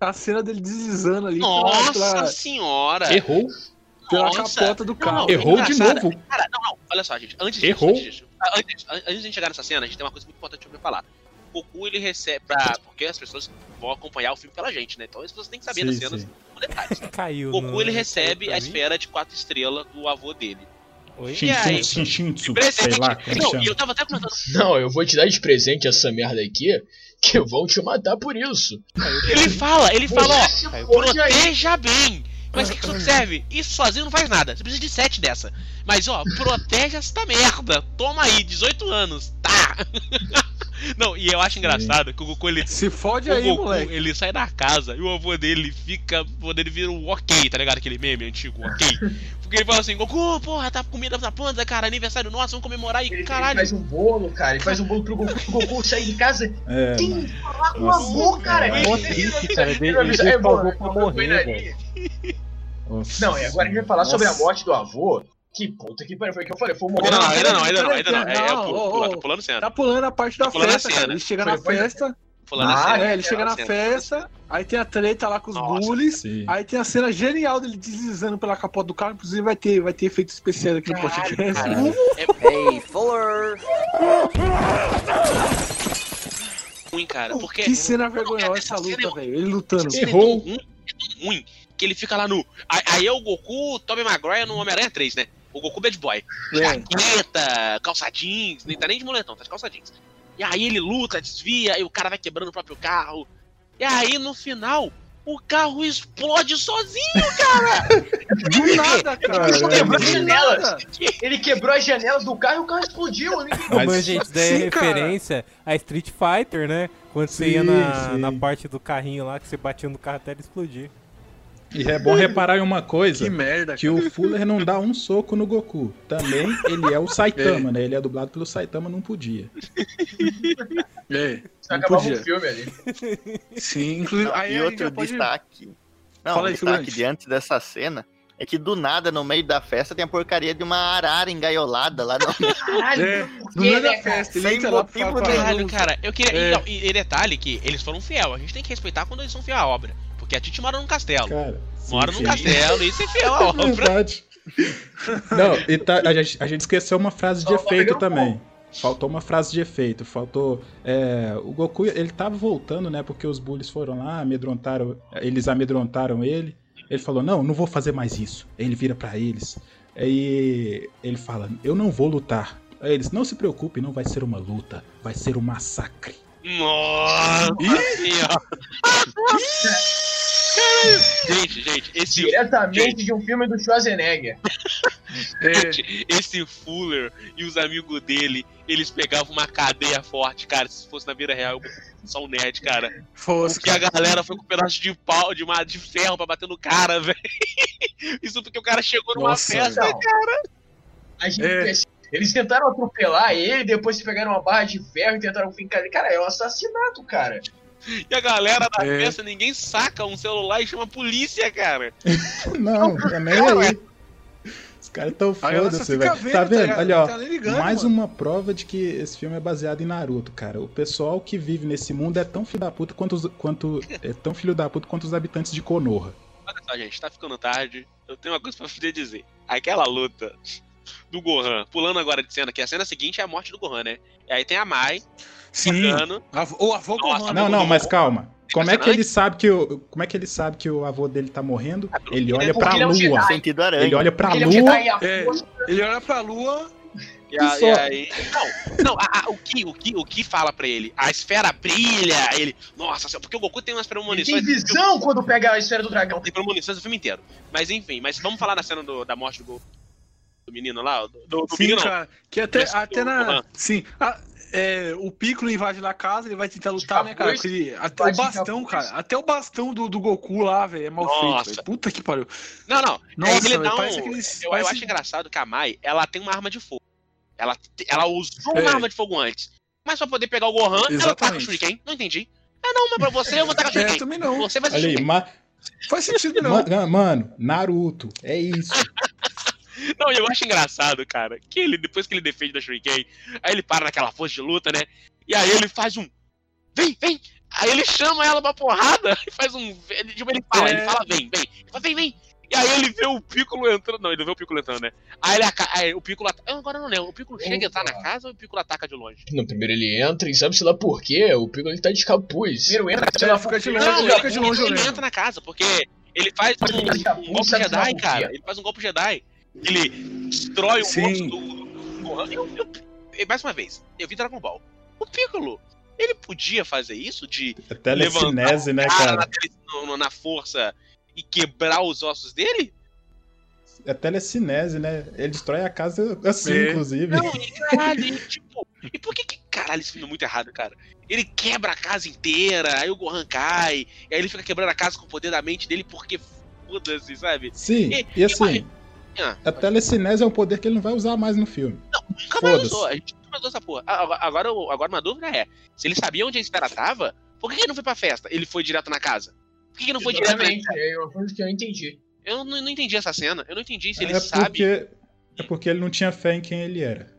A cena dele deslizando ali Nossa pela, senhora! Errou, pela capota do carro. não, errou de novo. Cara, não, não, olha só, gente. Antes disso, Errou. antes disso, ah, antes, antes de a gente chegar nessa cena, a gente tem uma coisa muito importante pra falar. O Goku, ele recebe. Pra, porque as pessoas vão acompanhar o filme pela gente, né? Então as pessoas têm que saber Sim, das cenas sim. com detalhes. Caiu. O no- Goku, ele recebe a esfera de quatro estrelas do avô dele. Oi? Aí? Shin- Shinshinsu, Presente. sei lá Não, chama. e eu tava até comentando. Não, eu vou te dar de presente essa merda aqui, que vão te matar por isso. Ele fala, ele fala, ó, proteja bem. Mas o que, que isso serve? Isso sozinho não faz nada. Você precisa de sete dessa. Mas ó, protege esta merda. Toma aí, 18 anos. Tá. Não, e eu acho engraçado que o Goku ele. Se fode O aí, Goku, moleque. ele sai da casa e o avô dele fica. O avô dele vira um ok, tá ligado? Aquele meme antigo, ok. Porque ele fala assim, Goku, porra, tá com comida na planta, cara, aniversário nosso, vamos comemorar e Ele, ele caralho. faz um bolo, cara. Ele faz um bolo pro Goku. O Goku sair de casa. É, Tem mano. que falar com o avô, cara. É, triste, cara. É, deixa o avô pra morrer, ali. Nossa. Não, e agora a gente vai falar sobre a Nossa. morte do avô. Que puta que pariu. Foi o que eu falei. Foi o Ainda não, momento. ainda não, ainda não, ainda não. É, é, Não, pula, tá pulando cena. Tá pulando a parte da Tá festa, cara. Ele chega Foi- na foi- festa, Fulano Ah, cena, é, ele chega na cena. festa, aí tem a treta lá com os bullies, aí tem a cena genial dele deslizando pela capota do carro, inclusive vai ter, vai ter efeitos especiais aqui no podcast. Hey, Fuller. ruim, cara. Porque Que cena vergonhosa essa luta, velho. Ele lutando. é é tão ruim que ele fica lá no. Aí é o Goku, Tobey Maguire no Homem-Aranha 3, né? O Goku Bad Boy. É. Jaqueta, calça jeans, nem tá nem de moletom, tá de calça jeans. E aí ele luta, desvia, e o cara vai quebrando o próprio carro. E aí no final, o carro explode sozinho, cara! Do nada, cara. Ele quebrou as janelas. Ele quebrou as janelas do carro e o carro explodiu. Ninguém... Mas, mas gente, daí é sim, cara. referência a Street Fighter, né? Quando você ia Sim, na, sim. na parte do carrinho lá, que você batia no carro até ele explodir. E é bom reparar em uma coisa. Que merda, Que o Fuller não dá um soco no Goku. Também ele é o Saitama, né? Ele é dublado pelo Saitama, não podia. É, não podia. o filme ali. Sim, inclusive. Não, aí e outro pode- destaque. Não, Fala um aí, destaque diante dessa cena é que do nada, no meio da festa, tem a porcaria de uma arara engaiolada lá no. Caralho, É, no meio da festa, ele Sem entra lá motivo pra- Caralho, cara, eu queria. É. E, não, e, e detalhe que eles foram fiel. A gente tem que respeitar quando eles são fiel à obra. Porque a Titi mora num castelo. Cara, sim, mora num sim. castelo e isso é fiel à É obra. verdade. Não, e tá- a, gente, a gente esqueceu uma frase de Só efeito também. Faltou uma frase de efeito. Faltou. é, o Goku, ele tava voltando, né? Porque os bullies foram lá, amedrontaram. Eles amedrontaram ele. Ele falou: Não, não vou fazer mais isso. Aí ele vira pra eles. Aí ele fala: Eu não vou lutar. Aí eles: Não se preocupe, não vai ser uma luta. Vai ser um massacre. Nossa. Gente, gente, esse. Diretamente de um filme do Schwarzenegger. Gente, esse Fuller e os amigos dele, eles pegavam uma cadeia forte, cara. Se fosse na vida real, eu só um nerd, cara. Fosse, Porque a galera foi com um pedaço de pau, de, uma, de ferro pra bater no cara, velho. Isso porque o cara chegou numa Nossa, festa, velho. cara. A gente É. Eles tentaram atropelar ele, depois pegaram uma barra de ferro e tentaram fincar ele. Cara, é um assassinato, cara. E a galera da É. festa, ninguém saca um celular e chama a polícia, cara. Não, é nem aí. Os caras tão foda-se, velho. vendo, Tá tá vendo? ligado? Olha, ó. tá ligando, mais mano. uma prova de que esse filme é baseado em Naruto, cara. O pessoal que vive nesse mundo é tão filho da puta quanto os, quanto, é tão filho da puta quanto os habitantes de Konoha. Olha só, gente, tá ficando tarde. Eu tenho uma coisa pra poder dizer. Aquela luta do Gohan, pulando agora de cena, que a cena seguinte é a morte do Gohan, né? E aí tem a Mai, Sim. chegando. A- O avô Nossa, Gohan. Não, não, mas calma. Como é que ele sabe que o, como é que ele sabe que o avô dele tá morrendo? Ele olha porque pra ele é um lua. Jedi. Sentido aranha. Ele olha pra Ele é um lua. E É. Ele olha pra lua. E, a- só. e aí. Não, não a- a- o, que, o, que, o que fala pra ele? A esfera brilha, ele. Nossa, porque o Goku tem umas Ele premonições. tem visão quando pega a esfera do dragão. Tem premonições o filme inteiro. Mas enfim, mas vamos falar da cena do- da morte do, Go- do menino lá? Do, do, Sim, menino, não. cara. Que até, até do na. Sim. a- é, o Piccolo invade lá a casa, ele vai tentar lutar, né, cara? ele- até o bastão, cara. Até o bastão do, do Goku lá, velho, é mal Nossa. feito. velho. Puta que pariu. Não, não. Nossa, ele um. parece aqueles- eu, parece- eu acho engraçado que a Mai, ela tem uma arma de fogo. Ela, ela usou É. uma arma de fogo antes. Mas pra poder pegar o Gohan, ela taca o Exatamente. Shuriken. Não entendi. Ah, não, mas pra você eu vou tacar o É, Shuriken. também não. Você vai ser Olha aí, Shuriken. ma- Faz sentido, não. ma- mano, Naruto. É isso. Não, e eu acho engraçado, cara, que ele, depois que ele defende da Shuriken, aí ele para naquela força de luta, né? E aí ele faz um. Vem, vem! Aí ele chama ela pra porrada e faz um. ele- Tipo, ele fala, É. ele fala, vem, vem. Ele fala, vem, vem! E aí ele vê o Piccolo entrando. Não, ele não vê o Piccolo entrando, né? Aí, ele, aca- aí o Piccolo. Eu agora não lembro. O Piccolo chega e entrar na casa ou o Piccolo ataca de longe? No primeiro ele entra e sabe-se lá por quê. O Piccolo ele tá de capuz. Primeiro entra, sei É, lá fica de longe, Não, ele ele, fica de longe, ele lembro. entra na casa, porque ele faz um, Ele fica um golpe Jedi, cara. Ele faz um golpe Jedi. Ele destrói o rosto do, Gohan. Eu, eu- e mais uma vez, eu vi Dragon Ball. O Piccolo, ele podia fazer isso de É telecinese, né, cara na, no- na força e quebrar os ossos dele? É telecinese, né? Ele destrói a casa assim, É. inclusive. Não, e caralho, e, tipo, e por que que, caralho, esse filme é muito errado, cara? Ele quebra a casa inteira, aí o Gohan cai, e aí ele fica quebrando a casa com o poder da mente dele porque foda-se, sabe? Sim, E- e assim, Ah, a telecinese é um poder que ele não vai usar mais no filme. nunca mais usou, a gente nunca mais usou essa porra. Agora, agora, uma dúvida é, se ele sabia onde a esfera tava, por que ele não foi pra festa? Ele foi direto na casa? Por que que não foi direto na... Exatamente, é uma coisa que eu não entendi. Eu não, não entendi essa cena, eu não entendi se ele é sabe... porque é porque ele não tinha fé em quem ele era.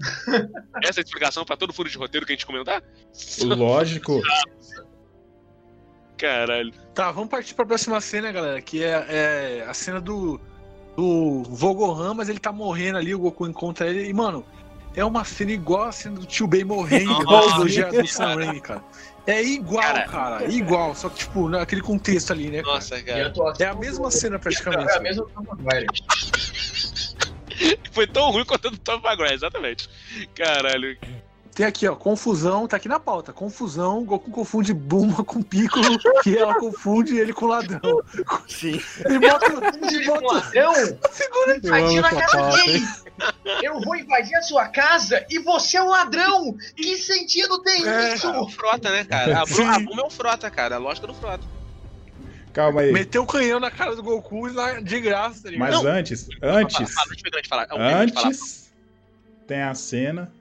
Essa é a explicação pra todo furo de roteiro que a gente comentar? Lógico. Caralho. Tá, vamos partir pra próxima cena, galera, que é, é a cena do, do Vogohan, mas ele tá morrendo ali, o Goku encontra ele e, mano, é uma cena igual a cena do Tio Ben morrendo, igual do, do Sam Raimi, cara. É igual, Cara. cara, igual, só que, tipo, naquele contexto ali, né, cara? Nossa, cara. a atuação É a mesma cena praticamente. É a mesma. Foi tão ruim quanto a do Tom Maguire, exatamente. Caralho. Tem aqui, ó, confusão, tá aqui na pauta. Confusão, Goku confunde Bulma com Piccolo, que ela confunde ele com ladrão. Sim. Ele bota, com bota, ladrão, segura Eu amo invadindo a pauta, dele. Eu vou invadir a sua casa e você é um ladrão. Que sentido tem É. isso? É o Frota, né, cara? A, Bru- a Buma é o Frota, cara. A lógica do Frota. Calma aí. meteu o canhão na cara do Goku e lá de graça, tá ligado? Mas Não. antes, antes, falar. É de falar. antes tem a cena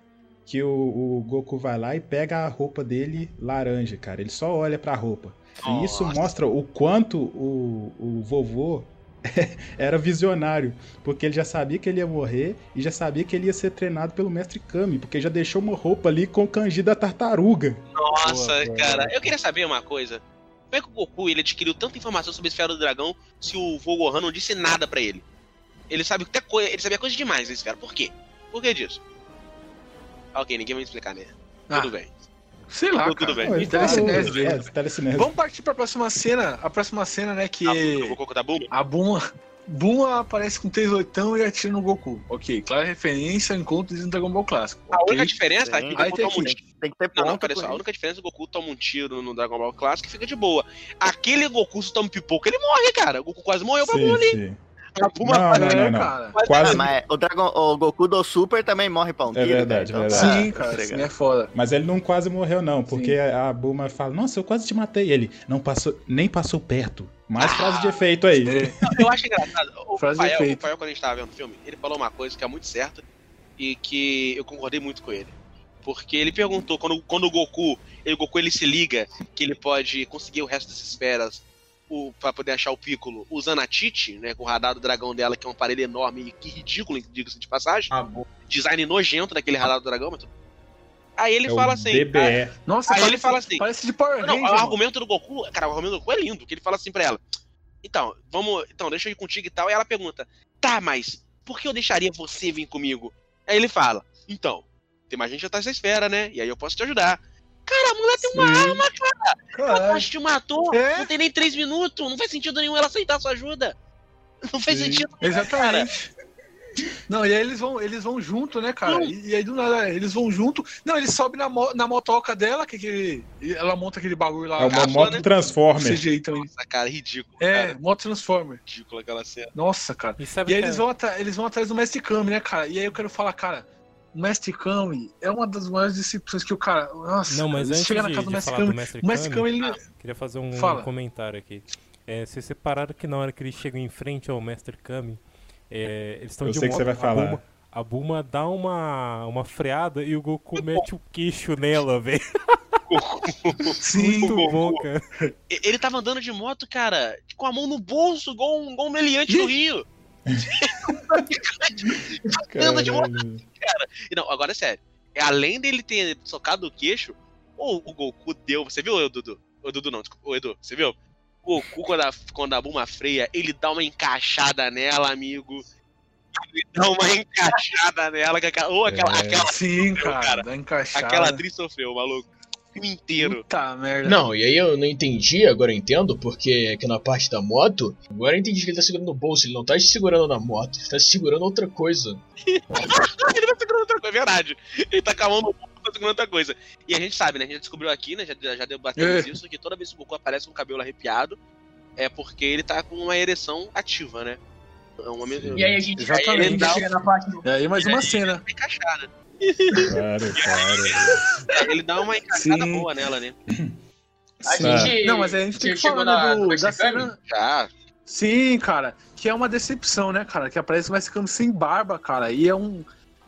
que o, o Goku vai lá e pega a roupa dele laranja, cara. Ele só olha pra roupa. E isso Nossa. mostra o quanto o, o vovô era visionário, porque ele já sabia que ele ia morrer e já sabia que ele ia ser treinado pelo mestre Kami, porque já deixou uma roupa ali com o kanji da tartaruga. Nossa, Boa, cara. Eu queria saber uma coisa. Como é que o Goku ele adquiriu tanta informação sobre a esfera do dragão se o Vogohan não disse nada pra ele? Ele sabe até coisa, ele sabia coisa demais da esfera. Por quê? Por que disso? Ok, ninguém vai me explicar, né? Ah, Tudo bem. Sei lá, Tudo cara. bem. Telecinese, velho. é, telecinese. Vamos partir pra próxima cena. A próxima cena, né, que Ah, o Goku da Buma? a Buma... Buma aparece com três oitão e atira no Goku. Ok, clara referência, encontro no Dragon Ball Clássico. A ok? única diferença é que o Goku tem toma um tiro. Tem que ter Não, não, pera só. A única diferença é que o Goku toma um tiro no Dragon Ball Clássico e fica de boa. Aquele Goku, se toma um pipoca, ele morre, cara. O Goku quase morreu pra Sim, Buma ali. sim. A Buma Não, não, É, não, não. cara. Quase. Ah, mas o, Dragon, o Goku do Super também morre pra um É tiro, verdade, né? Então verdade. Sim, tá cara, ligado. sim, é foda. Mas ele não quase morreu, não, porque a Bulma fala, nossa, eu quase te matei. Ele não passou, nem passou perto. Mais frase de efeito aí. É. Eu acho engraçado. O Frase de Rafael, o. Rafael, quando a gente tava vendo o filme, ele falou uma coisa que é muito certa e que eu concordei muito com ele. Porque ele perguntou, quando, quando o Goku, ele, o Goku ele se liga que ele pode conseguir o resto das esferas o, pra poder achar o Piccolo usando a Titi, né, com o radar do dragão dela, que é um aparelho enorme e que ridículo, diga-se de passagem. Ah. Design nojento daquele radar do dragão, mas tudo. Aí ele É fala assim. DBE. Nossa, Aí parece, ele fala assim, Parece de Power Não, Ranger, o mano. argumento do Goku, cara, o argumento do Goku é lindo, que ele fala assim pra ela. Então, vamos, então, deixa eu ir contigo e tal. E ela pergunta: "Tá, mas por que eu deixaria você vir comigo?" Aí ele fala: "Então, tem mais gente atrás dessa esfera, né? E aí eu posso te ajudar." Cara, a mulher tem uma arma, cara. Ela Caralho. quase te matou. É? Não tem nem três minutos. Não faz sentido nenhum ela aceitar sua ajuda. Não faz Sim, sentido. nenhum, Exatamente. Não, e aí eles vão, eles vão junto, né, cara? E, e aí do nada, eles vão junto. Não, eles sobem na, mo- na motoca dela, que, que ela monta aquele bagulho lá. É uma moto né? Transformer. CGI também. Nossa, cara, ridículo. É, Cara, moto Transformer. ridículo aquela cena. Nossa, cara. E E aí eles é- vão, eles vão atrás do Mestre Kami, né, cara? E aí eu quero falar, cara, o Mestre Kami é uma das maiores decepções que o cara. Nossa, Não, mas antes chega na de, casa do Mestre falar do Kami. Mestre O Mestre Kami, Kami, ele. queria fazer um Fala. comentário aqui. É, vocês separaram que na hora que eles chegam em frente ao Mestre Kami, é, eles estão Eu de sei que você vai a falar. Bulma, a Bulma dá uma, uma freada e o Goku mete o queixo nela, velho. Sim, Muito bom, cara. Ele tava andando de moto, cara, com a mão no bolso, igual um, igual um meliante do Rio. Anda de moto. Caralho. E Não, agora é sério. É, Além dele ter socado o queixo, o, o Goku deu. Você viu, Dudu? O Dudu não, desculpa. O Edu, você viu? O Goku, quando a, quando a Bulma freia, ele dá uma encaixada nela, amigo. Ele dá uma encaixada nela. que aquela- Ou aquela, É. aquela, Sim, cara. cara, dá encaixada. aquela atriz sofreu, maluco. O filme inteiro. Puta merda. Não, e aí eu não entendi, agora eu entendo, porque aqui na parte da moto, agora eu entendi que ele tá segurando no bolso, ele não tá segurando na moto, ele tá segurando outra coisa. ele tá segurando outra coisa, é verdade. Ele tá com a mão no bolso, tá segurando outra coisa. E a gente sabe, né? A gente descobriu aqui, né? Já, já debatemos É. isso, que toda vez que o Goku aparece com o cabelo arrepiado, é porque ele tá com uma ereção ativa, né? É uma E aí a gente, aí Exatamente. a gente chega na parte do... E aí mais uma cena. encaixada. Claro, claro. Ele dá uma encaixada Sim. boa nela, né? A gente... Não, mas a gente tem que falar na- do, da cena. Já. Sim, cara. Que é uma decepção, né, cara? Que aparece o Mestre Kami sem barba, cara. E é um.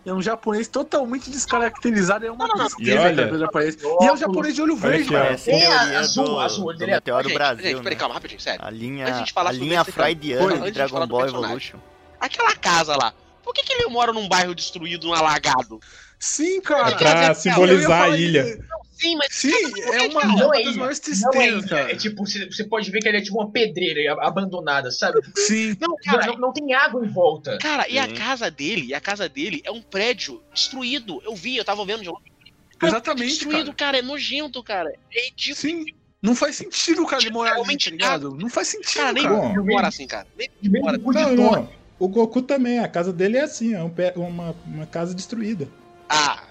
É um japonês totalmente descaracterizado, é uma tristeza, E olha- cara, quando ele aparece. E é um japonês de olho verde, cara. Parece É, teoria azul, do, azul, ele do é- Meteoro gente, Brasil, gente, peraí, né? calma, rapidinho, sério. A linha, a linha freudiana de Dragon Ball. Evolution. Aquela casa lá. Por que, que ele mora num bairro destruído, num alagado? Sim, cara. É pra simbolizar a ilha. Sim, mas Sim, é uma, Não uma é das maiores Não é tristezas, cara. É tipo, você, pode ver que ele é tipo uma pedreira ab- abandonada, sabe? Sim. Não, Não, cara, não, não tem água em volta. Cara, e a Sim. casa dele, e a casa dele é um prédio destruído. Eu vi, eu tava vendo de longe. Exatamente, Destruído, cara. cara. é nojento, cara. É ridículo. Sim. Não faz sentido o cara de morar ali, tá ligado? Não faz sentido, Cara, nem cara. Mora assim, cara. Nem mora. de Não, não. O Goku também, a casa dele é assim, é um pé- uma, uma casa destruída. Ah,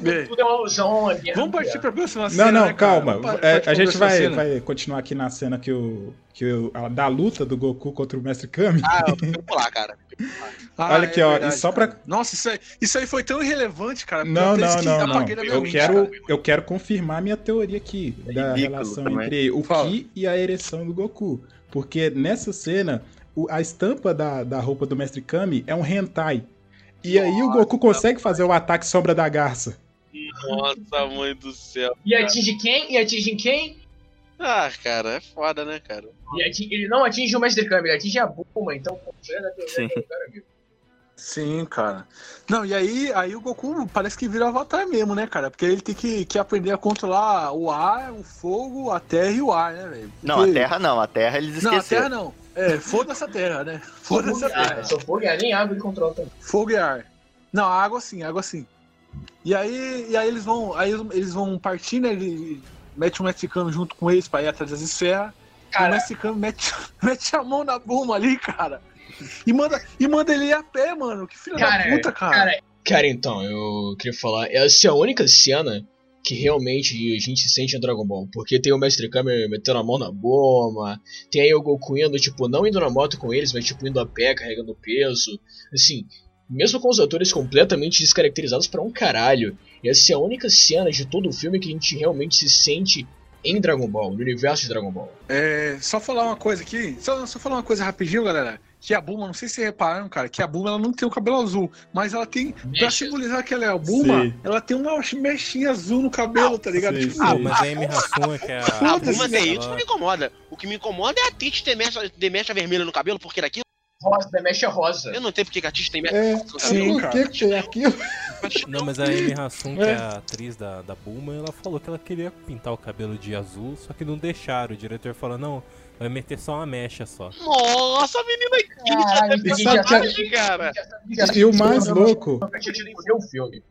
Bem, Tudo é uma ilusão, uma guerra Vamos partir pra próxima Não, cena, não, né, cara? calma. Vamos É, a gente vai, cena. vai continuar aqui na cena que o. Que o a- da luta do Goku contra o Mestre Kami. ah, vou pular, cara. Ah, Olha aqui, ó, verdade, e só cara. pra- Nossa, isso aí, isso aí foi tão irrelevante, cara. Não, não, não, não. apaguei da minha Eu mente, quero, cara. eu quero confirmar minha teoria aqui da ridículo relação também. entre o Fala. Ki e a ereção do Goku. Porque nessa cena, a estampa da, da roupa do Mestre Kami é um hentai. E aí o Goku consegue fazer o ataque sombra da garça. Nossa, mãe do céu. E atinge quem? E atinge quem? Ah, cara, é foda, né, cara? E atinge- ele não atinge o Mestre Kami, ele atinge a Bulma, então é Sim. cara. Sim, cara. Não, e aí, aí o Goku parece que vira avatar mesmo, né, cara? Porque ele tem que, que aprender a controlar o ar, o fogo, a terra e o ar, né, velho? Não, Porque- a Terra não, a Terra eles Não, a esqueceram. terra não. É, foda-se a terra, né? Foda-se a Ah, terra. só fogo e ar, nem água ele controla também. Fogo e ar. Não, água sim, água sim. E aí, e aí eles vão. Aí eles vão partir, né? Ele mete o mexicano junto com eles pra ir atrás das esferas. E o mexicano mete, mete a mão na Bulma ali, cara. E manda, e manda ele ir a pé, mano. Que filho Cara, da puta, cara. cara, cara, então, eu queria falar, essa é a única cena que realmente a gente sente em Dragon Ball. Porque tem o Mestre Kami metendo a mão na bomba, tem aí o Goku indo, tipo, não indo na moto com eles, mas tipo, indo a pé, carregando peso. Assim, mesmo com os atores completamente descaracterizados pra um caralho, essa é a única cena de todo o filme que a gente realmente se sente em Dragon Ball, no universo de Dragon Ball. É, só falar uma coisa aqui, só, só falar uma coisa rapidinho, galera. Que a Bulma, não sei se vocês repararam, cara, que a Bulma ela não tem o cabelo azul, mas ela tem, pra simbolizar que ela é a Bulma, Sim. ela tem uma mechinha azul no cabelo, tá ligado? Sim, Tipo, Ah, sim. mas a Amy Hassan, que é a. A Bulma tem ela- isso não me incomoda. O que me incomoda é a Tite ter mecha, ter mecha vermelha no cabelo, porque daqui Rosa, da mecha rosa. eu não sei porque que a Tite tem mecha É, no cabelo. Sim, cara. que que é aquilo? Não, mas a Amy Hassan, que é É. a atriz da, da Bulma, ela falou que ela queria pintar o cabelo de azul, só que não deixaram. O diretor falou, não, vai meter só uma mecha só. Nossa, a menina Tite Caralho, é a gente sabe cara. E o mais louco, Eu o filme.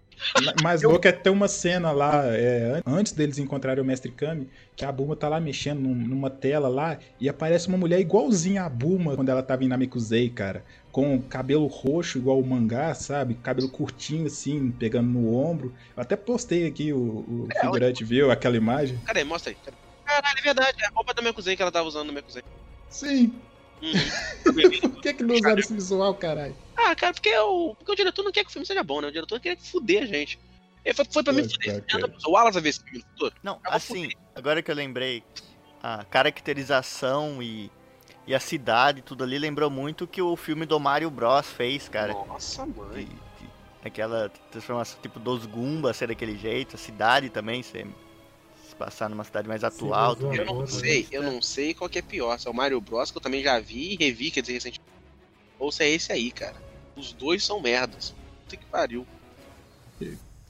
mais louco é ter uma cena lá, é, an- antes deles encontrarem o Mestre Kami, que a Bulma tá lá mexendo num- numa tela lá, e aparece uma mulher igualzinha a Bulma quando ela tava em Namekusei, cara. Com cabelo roxo, igual o mangá, sabe? Cabelo curtinho, assim, pegando no ombro. Eu até postei aqui, o, o É, figurante viu aquela imagem. Cadê? Mostra aí. Cadê? Caralho, é verdade. É a roupa da Mekuzei que ela tava usando no Mekuzei. Sim. Uhum. Por que que não usaram esse visual, caralho? ah, cara, porque o, porque o diretor não quer que o filme seja bom, né? O diretor quer fuder a gente. Ele foi, foi pra mim fuder. O Wallace vai ver esse filme no futuro? Não, Eu assim, agora que eu lembrei, a caracterização e, e a cidade, tudo ali lembrou muito o que o filme do Mario Bros fez, cara. Nossa, mãe. de- Aquela transformação tipo dos Goombas ser daquele jeito, a cidade também ser se passar numa cidade mais atual. Sim. Eu não sei, eu não sei qual que é pior. Se é o Mario Bros, que eu também já vi e revi, quer dizer, recentemente. Ou se é esse aí, cara. Os dois são merdas. Puta que pariu.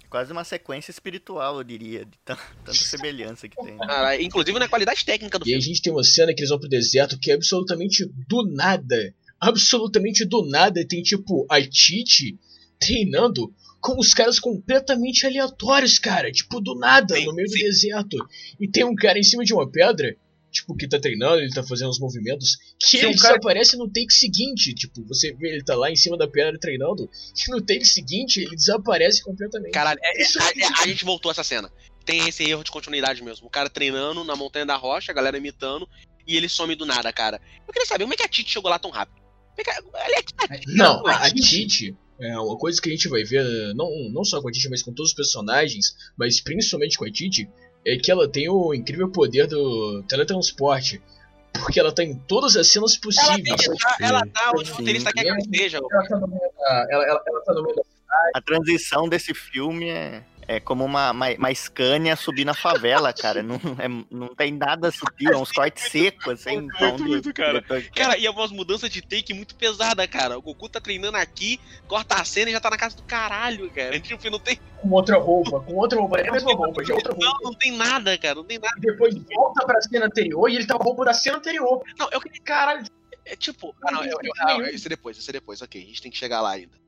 Quase uma sequência espiritual, eu diria, de tan- tanta semelhança que tem. Caralho, inclusive na qualidade técnica do E a filme. gente tem uma cena que eles vão pro deserto que é absolutamente do nada. Absolutamente do nada. Tem tipo a Titi treinando com os caras completamente aleatórios, cara. Tipo, do nada, Sim, no meio sim. do deserto. E tem um cara em cima de uma pedra, tipo, que tá treinando, ele tá fazendo os movimentos, que Sim, ele um cara- desaparece no take seguinte. Tipo, você vê ele tá lá em cima da pedra treinando, e no take seguinte ele desaparece completamente. Caralho, é- é- Isso a, é- é- a gente voltou a essa cena. Tem esse erro de continuidade mesmo. O cara treinando na Montanha da Rocha, a galera imitando, e ele some do nada, cara. Eu queria saber como é que a Titi chegou lá tão rápido. É Ela é Não, a, a Titi é uma coisa que a gente vai ver, não, não só com a Titi, mas com todos os personagens, mas principalmente com a Titi, é que ela tem o incrível poder do teletransporte. Porque ela tá em todas as cenas possíveis. ela- ela tá onde o roteirista quer que ela esteja. Ela tá no meio da, ela, ela, ela tá no meio da A transição desse filme é, é como uma, uma, uma Scania subir na favela, cara. Não, é, não tem nada sutil, é uns cortes secos, assim. Muito, muito, cara. Cara, e é umas mudanças de take muito pesada, cara. O Goku tá treinando aqui, corta a cena e já tá na casa do caralho, cara. Tipo, não tem. Com outra roupa, com outra roupa, é a mesma roupa, já é outra roupa. Não, não tem nada, cara, não tem nada. E depois volta pra cena anterior e ele tá com a roupa da cena anterior. Não, eu queria. Caralho. É tipo. Ah, não, eu, eu, ah, isso é depois, isso é depois, ok. A gente tem que chegar lá ainda.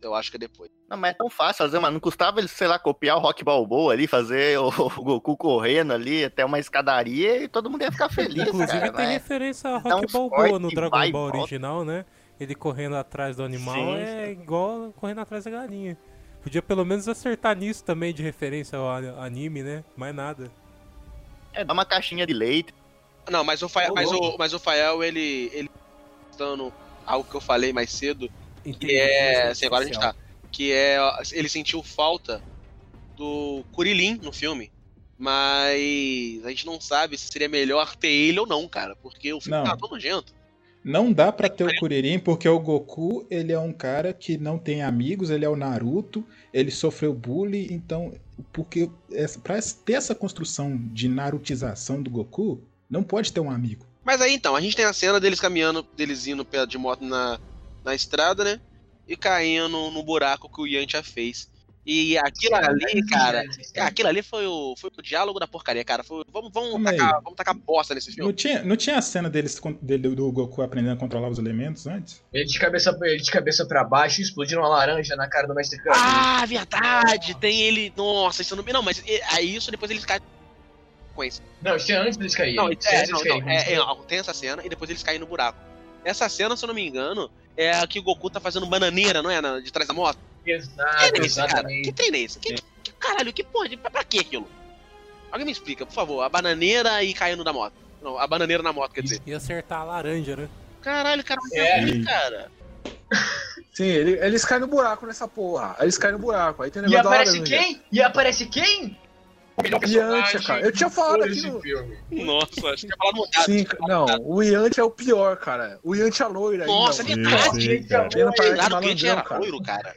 Eu acho que é depois. Não, mas é tão fácil fazer, mano. Não custava ele, sei lá, copiar o Rock Balboa ali, fazer o, o Goku correndo ali até uma escadaria e todo mundo ia ficar feliz. Inclusive cara, tem né? referência a Rock Balboa no Dragon Ball volta. original, né? Ele correndo atrás do animal Sim, é sim. igual correndo atrás da galinha. Podia pelo menos acertar nisso também de referência ao anime, né? Mais nada. É, dá uma caixinha de leite. Não, mas o, Fael, mas o, mas o Fael, ele. ele dando algo que eu falei mais cedo. Que é. Assim, agora a gente tá. Que é. Ele sentiu falta do Kuririn no filme. Mas a gente não sabe se seria melhor ter ele ou não, cara. Porque o filme Não. tá tão nojento. Não dá pra ter o Kuririn, porque o Goku, ele é um cara que não tem amigos, ele é o Naruto, ele sofreu bullying, então, porque essa, pra ter essa construção de narutização do Goku, não pode ter um amigo. Mas aí então, a gente tem a cena deles caminhando, deles indo de moto na, na estrada, né? E caindo no buraco que o Yantia fez. E aquilo ali, cara, aquilo ali foi o, foi o diálogo da porcaria, cara. Foi- vamos, vamos, aí. tacar, vamos tacar bosta nesse filme. Não tinha, não tinha a cena deles, dele, do Goku aprendendo a controlar os elementos antes? Ele de cabeça, ele de cabeça pra baixo explodindo uma laranja na cara do Mestre Kami. Ah, verdade! Tem ele. Nossa, isso não. Não, mas é é isso, depois eles caem. Com isso. Não, isso é antes deles caírem. Não, é é, antes não, não, é, é, ó, tem essa cena e depois eles caem no buraco. Essa cena, se eu não me engano, é a que o Goku tá fazendo bananeira, não é? Na- de trás da moto. Exato, Que treino é esse, cara? exatamente. Que treino é esse? Que, que- caralho, que porra? de- Pra, pra que aquilo? Alguém me explica, por favor. A bananeira e caindo da moto. Não, a bananeira na moto, quer dizer. E acertar a laranja, né? Caralho, cara, É. é. cara. Sim, ele- eles caem no buraco nessa porra. Eles caem no buraco. Aí tem E negócio da aparece quem? E aparece quem? O melhor Yantia, cara. Eu tinha falado aqui no-. Nossa, acho que ia falar mudado. Sim, não, o Yantia é o pior, cara. O Yantia é loiro ainda. Nossa, é mano. verdade. Claro que a gente era loiro, cara.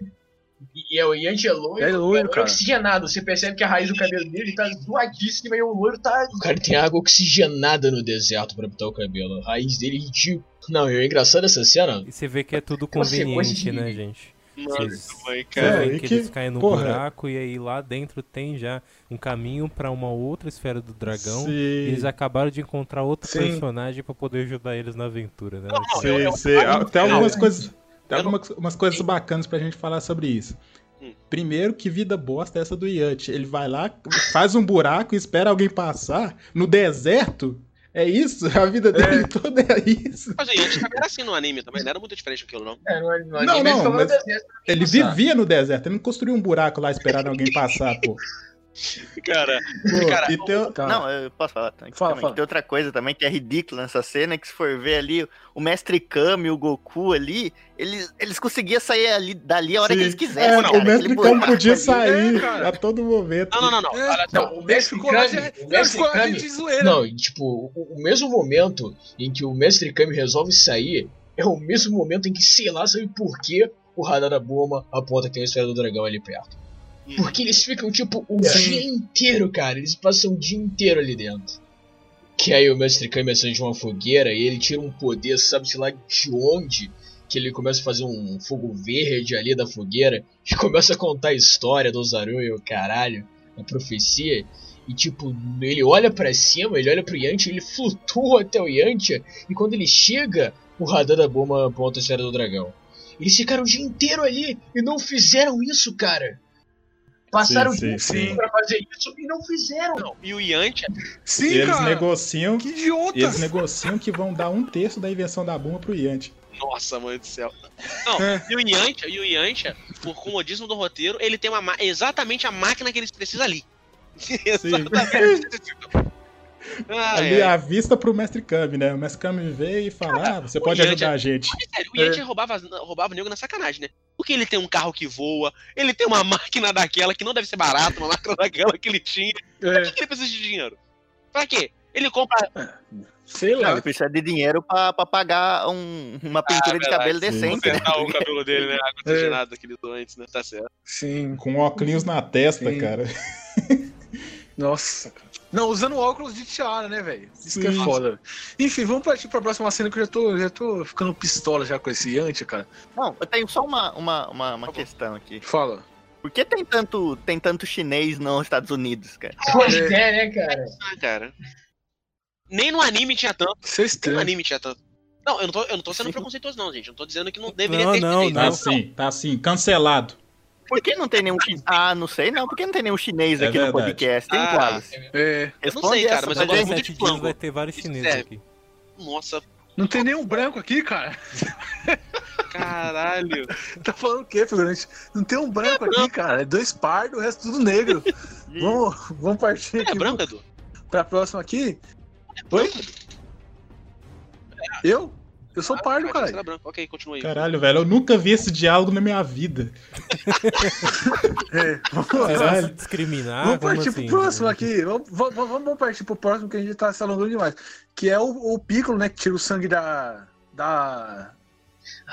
E, e é o Yanti é loiro, É loiro, cara. oxigenado. Você percebe que a raiz do cabelo dele tá zoadíssima e o loiro tá. O cara tem água oxigenada no deserto pra botar o cabelo. A raiz dele é ridícula. Não, e o engraçado dessa cena. E você vê que é tudo conveniente, né, gente? Nossa, mãe, cara. É, que, que- eles caem no porra. buraco e aí lá dentro tem já um caminho pra uma outra esfera do dragão. Sim. E eles acabaram de encontrar outro Sim. personagem pra poder ajudar eles na aventura, né? Não, Sim, eu- eu- sim. Ah, Tem algumas eu- coisas. Tem algumas umas coisas bacanas pra gente falar sobre isso. Hum. Primeiro, que vida bosta é essa do Yanti. Ele vai lá, faz um buraco e espera alguém passar no deserto. É isso? A vida dele toda é isso. Mas Yantia também era assim no anime também, não era muito diferente daquilo, não. É, no, no Não, anime não, ele no mas- deserto. Ele vivia no deserto, ele não construiu um buraco lá esperando alguém passar, pô. Cara, Pô, Cara, e tem- Tá. Não, eu posso falar. Tá? Fala, fala. Tem outra coisa também que é ridícula nessa cena, que se for ver ali, o Mestre Kami e o Goku ali, eles, eles conseguiam sair ali, dali a hora que Sim. eles quisessem, É, cara. o mestre Kami podia sair É, a todo momento. Não, não, não, não. É, Olha, Não, o Mestre Kami. de- O Mestre Kami. zoeira. Não, tipo, o, o mesmo momento em que o Mestre Kami resolve sair é o mesmo momento em que, sei lá, sabe por que o radar da Boma aponta que tem a esfera do dragão ali perto. Porque eles ficam, tipo, o Sim. dia inteiro, cara. Eles passam o dia inteiro ali dentro. Que aí o Mestre Kami acende uma fogueira e ele tira um poder, sabe-se lá de onde, que ele começa a fazer um fogo verde ali da fogueira e começa a contar a história do Zaru e o caralho, a profecia. E tipo, ele olha pra cima, ele olha pro Yantia, ele flutua até o Yantia, e quando ele chega, o radar da bomba aponta a esfera do dragão. Eles ficaram o dia inteiro ali e não fizeram isso, cara. Passaram Sim, o dia sim, sim. pra fazer isso e não fizeram. Não, e o Yantia, Sim, E eles cara. negociam. Que idiotas. E eles negociam que vão dar um terço da invenção da bomba pro Yanti. nossa, mãe do céu. Não, É. e o Yantia, e o Yantia, por comodismo do roteiro, ele tem uma ma- exatamente a máquina que eles precisam ali. exatamente. Ah, Ali é. à vista pro mestre Kami, né? O mestre Kami veio e fala: Ah, você pode Yantia- ajudar a gente. Mas, sério, o Yantia roubava, roubava o nego na sacanagem, né? Porque ele tem um carro que voa, ele tem uma máquina daquela que não deve ser barata, uma máquina daquela que ele tinha. Pra É. que, que ele precisa de dinheiro? Pra quê? Ele compra. Sei Não, lá. ele precisa de dinheiro pra, pra pagar um- uma pintura de verdade. cabelo Sim. decente. né? O cabelo dele, né? Água oxigenada que ele doou antes, né? Tá certo. Sim. Com óculos na testa, Sim. cara. Nossa, cara. Não, usando óculos de tiara, né, velho? Isso que é Sim. foda. Enfim, vamos partir pra próxima cena que eu já tô, já tô ficando pistola já com esse Yantia, cara. Não, eu tenho só uma, uma, uma, uma questão aqui. Fala. Por que tem tanto, tem tanto chinês nos Estados Unidos, cara? Pois é, né, cara? Ah, cara. Nem no anime tinha tanto. Isso é Nem no estranho. anime tinha tanto. Não, eu não tô, eu não tô sendo preconceituoso, não, gente. Eu não tô dizendo que não deveria Não, ter não, chinês. Tá não. assim, tá assim, cancelado. Por que não tem nenhum chinês? Ah, não sei não. Por que não tem nenhum chinês É aqui no podcast? Tem Ah, Wallace? É. Eu não sei, cara, mas eu gosto muito Sete de dias flango. vai ter vários chineses aqui. Nossa, Não tem nenhum branco aqui, cara. caralho. Tá falando o quê, figurante? Não tem um branco aqui, cara. É dois pardos, o resto tudo negro. vamos, vamos partir É aqui branco, Edu? pra próxima aqui. Oi? Eu? Eu sou pardo, Ah, cara. será branco. Ok, continua aí. Caralho, velho, eu nunca vi esse diálogo na minha vida. É, vamos, Caralho, discriminar? vamos partir assim? pro próximo aqui. Vamos, vamos, vamos partir pro próximo que a gente tá se alongando demais. Que é o, o Piccolo, né? Que tira o sangue da. Da.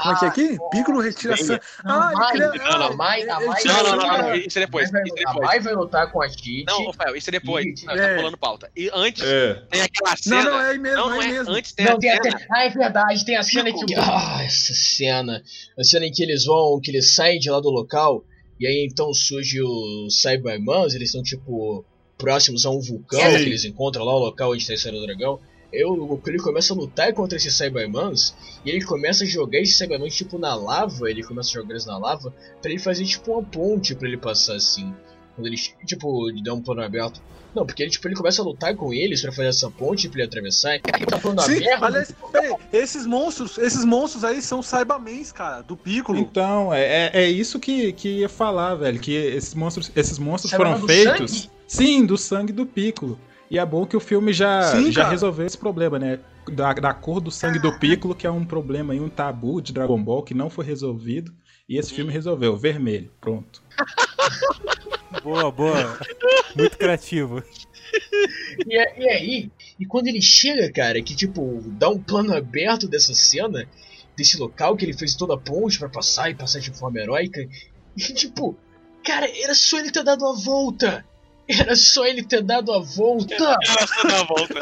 Como é que é aqui? Piccolo retira sangue. Ah, Mai, não, ah, Mai- Mai- tira Não, não, não, não, Isso é depois. Vai- Isso é a depois. Mai vai lutar com a Tite. Não, Rafael, isso é depois. Não, é. tá pulando pauta. E antes, É. tem aquela cena. Não, não, é aí mesmo, Não, é é. mesmo. Antes tem Não, a tem cena. até... Ah, é verdade, tem a cena que. Ah, essa cena. A cena em que eles vão, que eles saem de lá do local, e aí então surge os Cybermans, eles estão tipo próximos a um vulcão Sim. que eles encontram lá, o local onde está esse do dragão. Eu, ele começa a lutar contra esses Cybermans e ele começa a jogar esses Cybermans tipo na lava, ele começa a jogar eles na lava pra ele fazer tipo uma ponte pra ele passar assim. Quando ele tipo dá um plano aberto. Não, porque ele, tipo, ele começa a lutar com eles pra fazer essa ponte pra ele atravessar. Ele tá plano Sim, aberto. aliás, peraí, esses monstros, esses monstros aí são Cybermans, cara, do Piccolo. Então, é, é- é isso que, que ia falar, velho. Que esses monstros, esses monstros Sabe foram feitos. sangue? Sim, do sangue do Piccolo. E é bom que o filme já, Sim, já cara. resolveu esse problema, né? Da, da cor do sangue do Piccolo, que é um problema aí, um tabu de Dragon Ball que não foi resolvido. E esse filme resolveu, vermelho. Pronto. Boa, boa. Muito criativo. E, a- e aí, e quando ele chega, cara, que tipo, dá um plano aberto dessa cena, desse local que ele fez toda a ponte pra passar e passar de forma heróica, e tipo, cara, era só ele ter dado a volta! Era só ele ter dado a volta! Ela só dá a volta.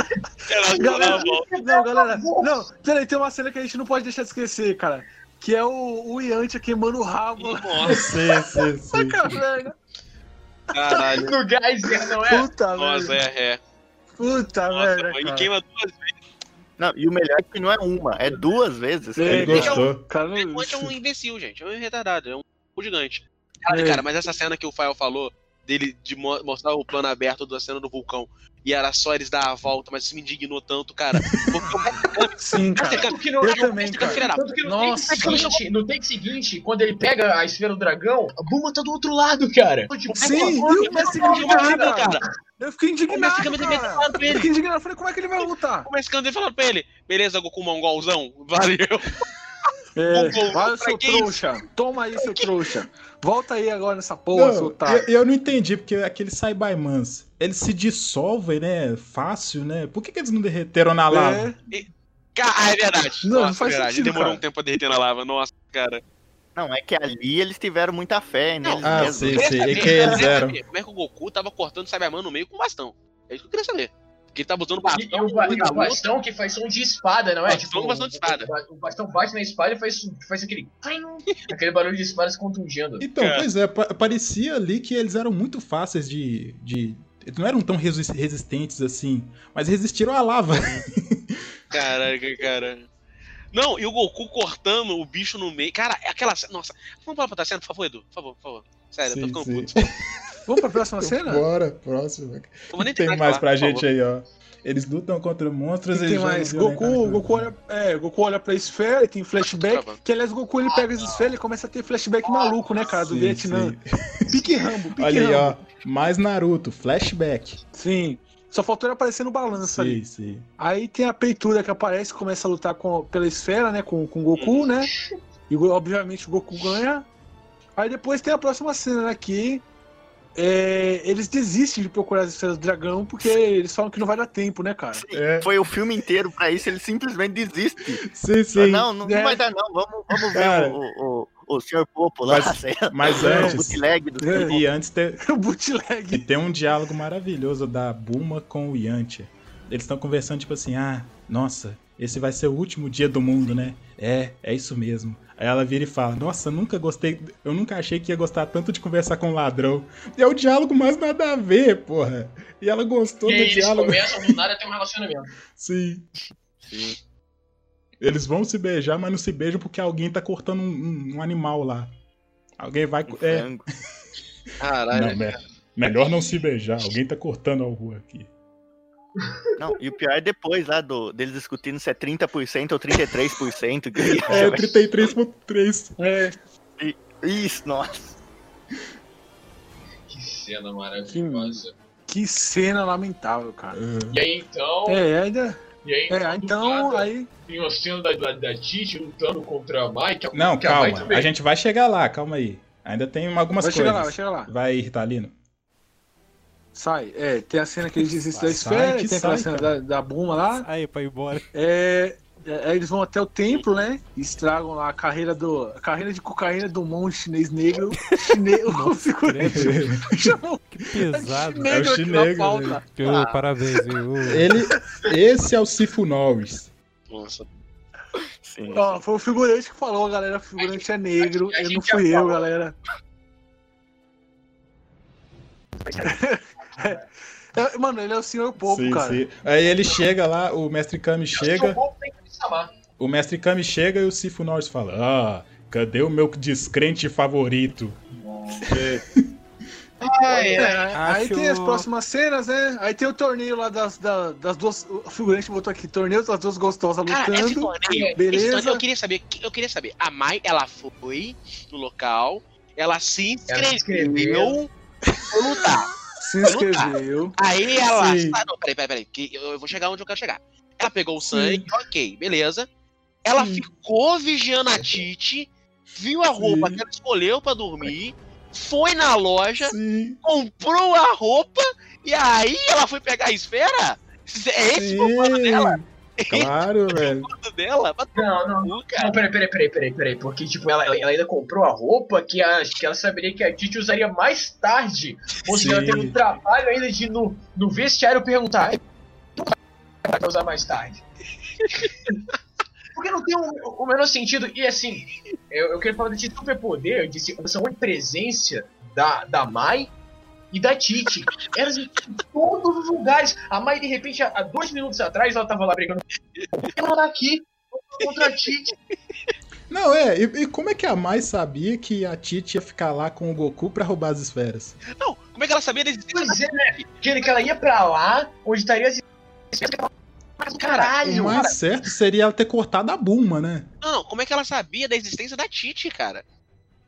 Ela só dá a Galera, volta. não, galera, não, peraí, tem uma cena que a gente não pode deixar de esquecer, cara. Que é o, o Yantia queimando o rabo. Nossa, Sim, sim, velho. caralho. No geyser, não é? Puta, Nossa, velho. é, é. Puta, Nossa, velho. e cara. queima duas vezes. Não, e o melhor é que não é uma, é duas vezes. É, Ele gostou. Cara, O Monte é um imbecil, gente. É um retardado. É um gigante. É. Cara, cara, mas essa cena que o Fael falou, dele de mo- mostrar o plano aberto da cena do vulcão, e era só eles dar a volta, mas isso me indignou tanto, cara. Sim, cara. No, Eu no- também, tanto cara. Tanto que no take, Nossa. seguinte, no take seguinte, quando ele pega a esfera do dragão, a Buma tá do outro lado, cara. Tipo, Sim, e Messi como- indignado, cara. Eu fiquei indignado, O Mexicano devia ter cara. Eu fiquei indignado. Eu falei, como é que ele vai lutar? O mexicano dele falando pra ele, beleza, Goku mongolzão, valeu. É, vai, seu trouxa. Toma aí, seu trouxa. Volta aí agora nessa porra, seu Não, otário. eu, eu não entendi, porque aqueles Saibamans, eles se dissolvem, né? Fácil, né? Por que, que eles não derreteram na lava? É, Cara, ah, é verdade. Não, Nossa, não faz é verdade. sentido, Demorou cara. um tempo pra derreter na lava. Nossa, cara. Não, é que ali eles tiveram muita fé neles Ah, mesmos. sim, sim. E quem eles eram? Como é que o Goku tava cortando o Cyberman no meio com bastão? É isso que eu queria saber. Porque ele tava usando E, bastão. e o, ba- e o bastão que faz som de espada, não é? Bastão, bastão de espada. O, o bastão bate na espada e faz, faz aquele. aquele barulho de espada se contundindo. Então, Cara. pois é, pa- parecia ali que eles eram muito fáceis de. de eles não eram tão resi- resistentes assim, mas resistiram à lava. Caraca, cara. Não, e o Goku cortando o bicho no meio. Cara, é aquela. Nossa, vamos falar pra outra cena, por favor, Edu? Por favor, por favor. Sério, eu tô Sim, ficando sim. puto. Vamos pra próxima cena? Bora, nem Tem mais pra gente favor. aí, ó. Eles lutam contra monstros E e tem mais. Goku, na Goku, olha, é, Goku olha pra esfera e tem flashback. Tá. Que aliás, Goku ele pega as esferas e começa a ter flashback maluco, né, cara? Do Sim, Vietnã. sim. Pique Rambo, pique Olha aí, ó. Rambo. Mais Naruto, flashback. Sim. Só faltou ele aparecer no balanço ali. Sim, sim. Aí tem a peitura que aparece, começa a lutar com, pela esfera, né? Com, com o Goku, né? E obviamente o Goku ganha. Aí depois tem a próxima cena, né? É, eles desistem de procurar as esferas do dragão porque eles falam que não vai dar tempo, né, cara? É. Foi o filme inteiro pra isso, ele simplesmente desiste. Sim, sim. Não, não, não É. vai dar não, vamos, vamos ver o, o, o, o Sr. Popo lá, Mas- mas o antes- bootleg do É. E antes tem, O bootleg. E tem um diálogo maravilhoso da Buma com o Yantia. Eles estão conversando, tipo assim, ah, nossa, esse vai ser o último dia do mundo, né? É, é isso mesmo. Aí ela vira e fala, nossa, nunca gostei, eu nunca achei que ia gostar tanto de conversar com um ladrão. E é o diálogo mais nada a ver, porra. E ela gostou E do eles diálogo. começam do nada a ter um relacionamento. Sim. Sim. Eles vão se beijar, mas não se beijam porque alguém tá cortando um, um- um animal lá. Alguém vai. Um é. Caralho. não, me- melhor não se beijar. Alguém tá cortando a rua aqui. Não, e o pior é depois lá do, deles discutindo se é 30% ou 33%. Que ele É, acha. 33.3. É, Isso, nossa. Que cena maravilhosa. que cena lamentável, cara. E aí então. É, ainda. E aí, É, então, nada, aí. Tem uma cena da, da, da Titi lutando contra a Mai. Que, Não, que a calma. também- A gente vai chegar lá, calma aí. Ainda tem algumas Vai coisas. chegar lá, vai chegar lá. Vai, Ritalino. Sai. É, tem a cena que eles desistem Vai, da esfera, sai tem aquela sai, cena cara. da, da Buma lá. Aí, pra ir embora. É, é, aí eles vão até o templo, né? E estragam lá a carreira do. A carreira de cocaína do monge chinês negro. Chinês, o figurante. chamou Que pesado. É o chinegro, né? Que, ô, Parabéns, viu? Ele, esse é o Sifu Norris. Nossa. Sim. Ó, foi o figurante que falou, galera. O figurante é negro. Eu não fui eu, galera. É, mano, ele é o senhor Popo, Sim, cara. sim. Aí ele chega lá, o mestre Kami chega, povo o mestre Kami chega e o Sifu Norris fala: Ah, cadê o meu descrente favorito? É, aí Acho- tem as próximas cenas, né? Aí tem o torneio lá das, da- das duas. O figurante botou aqui: torneio das duas gostosas Cara, esse lutando. torneio, esse beleza. torneio eu queria saber, eu queria saber, a Mai, ela foi no local, ela se Ela se inscreveu pra lutar. Se inscreveu. Aí ela. Sim. Ah, não, peraí, peraí, peraí. Que eu, vou chegar onde eu quero chegar. Ela pegou o sangue, ok, beleza. Ela ficou vigiando a Titi, viu a roupa Sim. que ela escolheu pra dormir, foi na loja, Sim. comprou a roupa e aí ela foi pegar a esfera? É esse o plano dela? Claro, velho. Dela? Não, não. cu, cara. Não, peraí, peraí, peraí, peraí, peraí. Porque, tipo, ela, ela ainda comprou a roupa que, a, que ela saberia que a Titi usaria mais tarde. Ou seja, ela teve o trabalho ainda de no, no vestiário perguntar. "Ai, Vai usar mais tarde. Porque não tem o, o menor sentido. E assim, eu, eu queria falar de superpoder, de se- essa onipresença da, da Mai e da Titi. Elas em todos os lugares. A Mai, de repente, há dois minutos atrás, ela tava lá brigando. Ela tá aqui contra a Titi. Não, é, e, e como é que a Mai sabia que a Titi ia ficar lá com o Goku pra roubar as esferas? Não, como é que ela sabia da existência Pois é, né? Que, que ela ia pra lá, onde estaria as O caralho, mais cara. certo seria ela ter cortado a Bulma, né? Não, como é que ela sabia da existência da Titi, cara?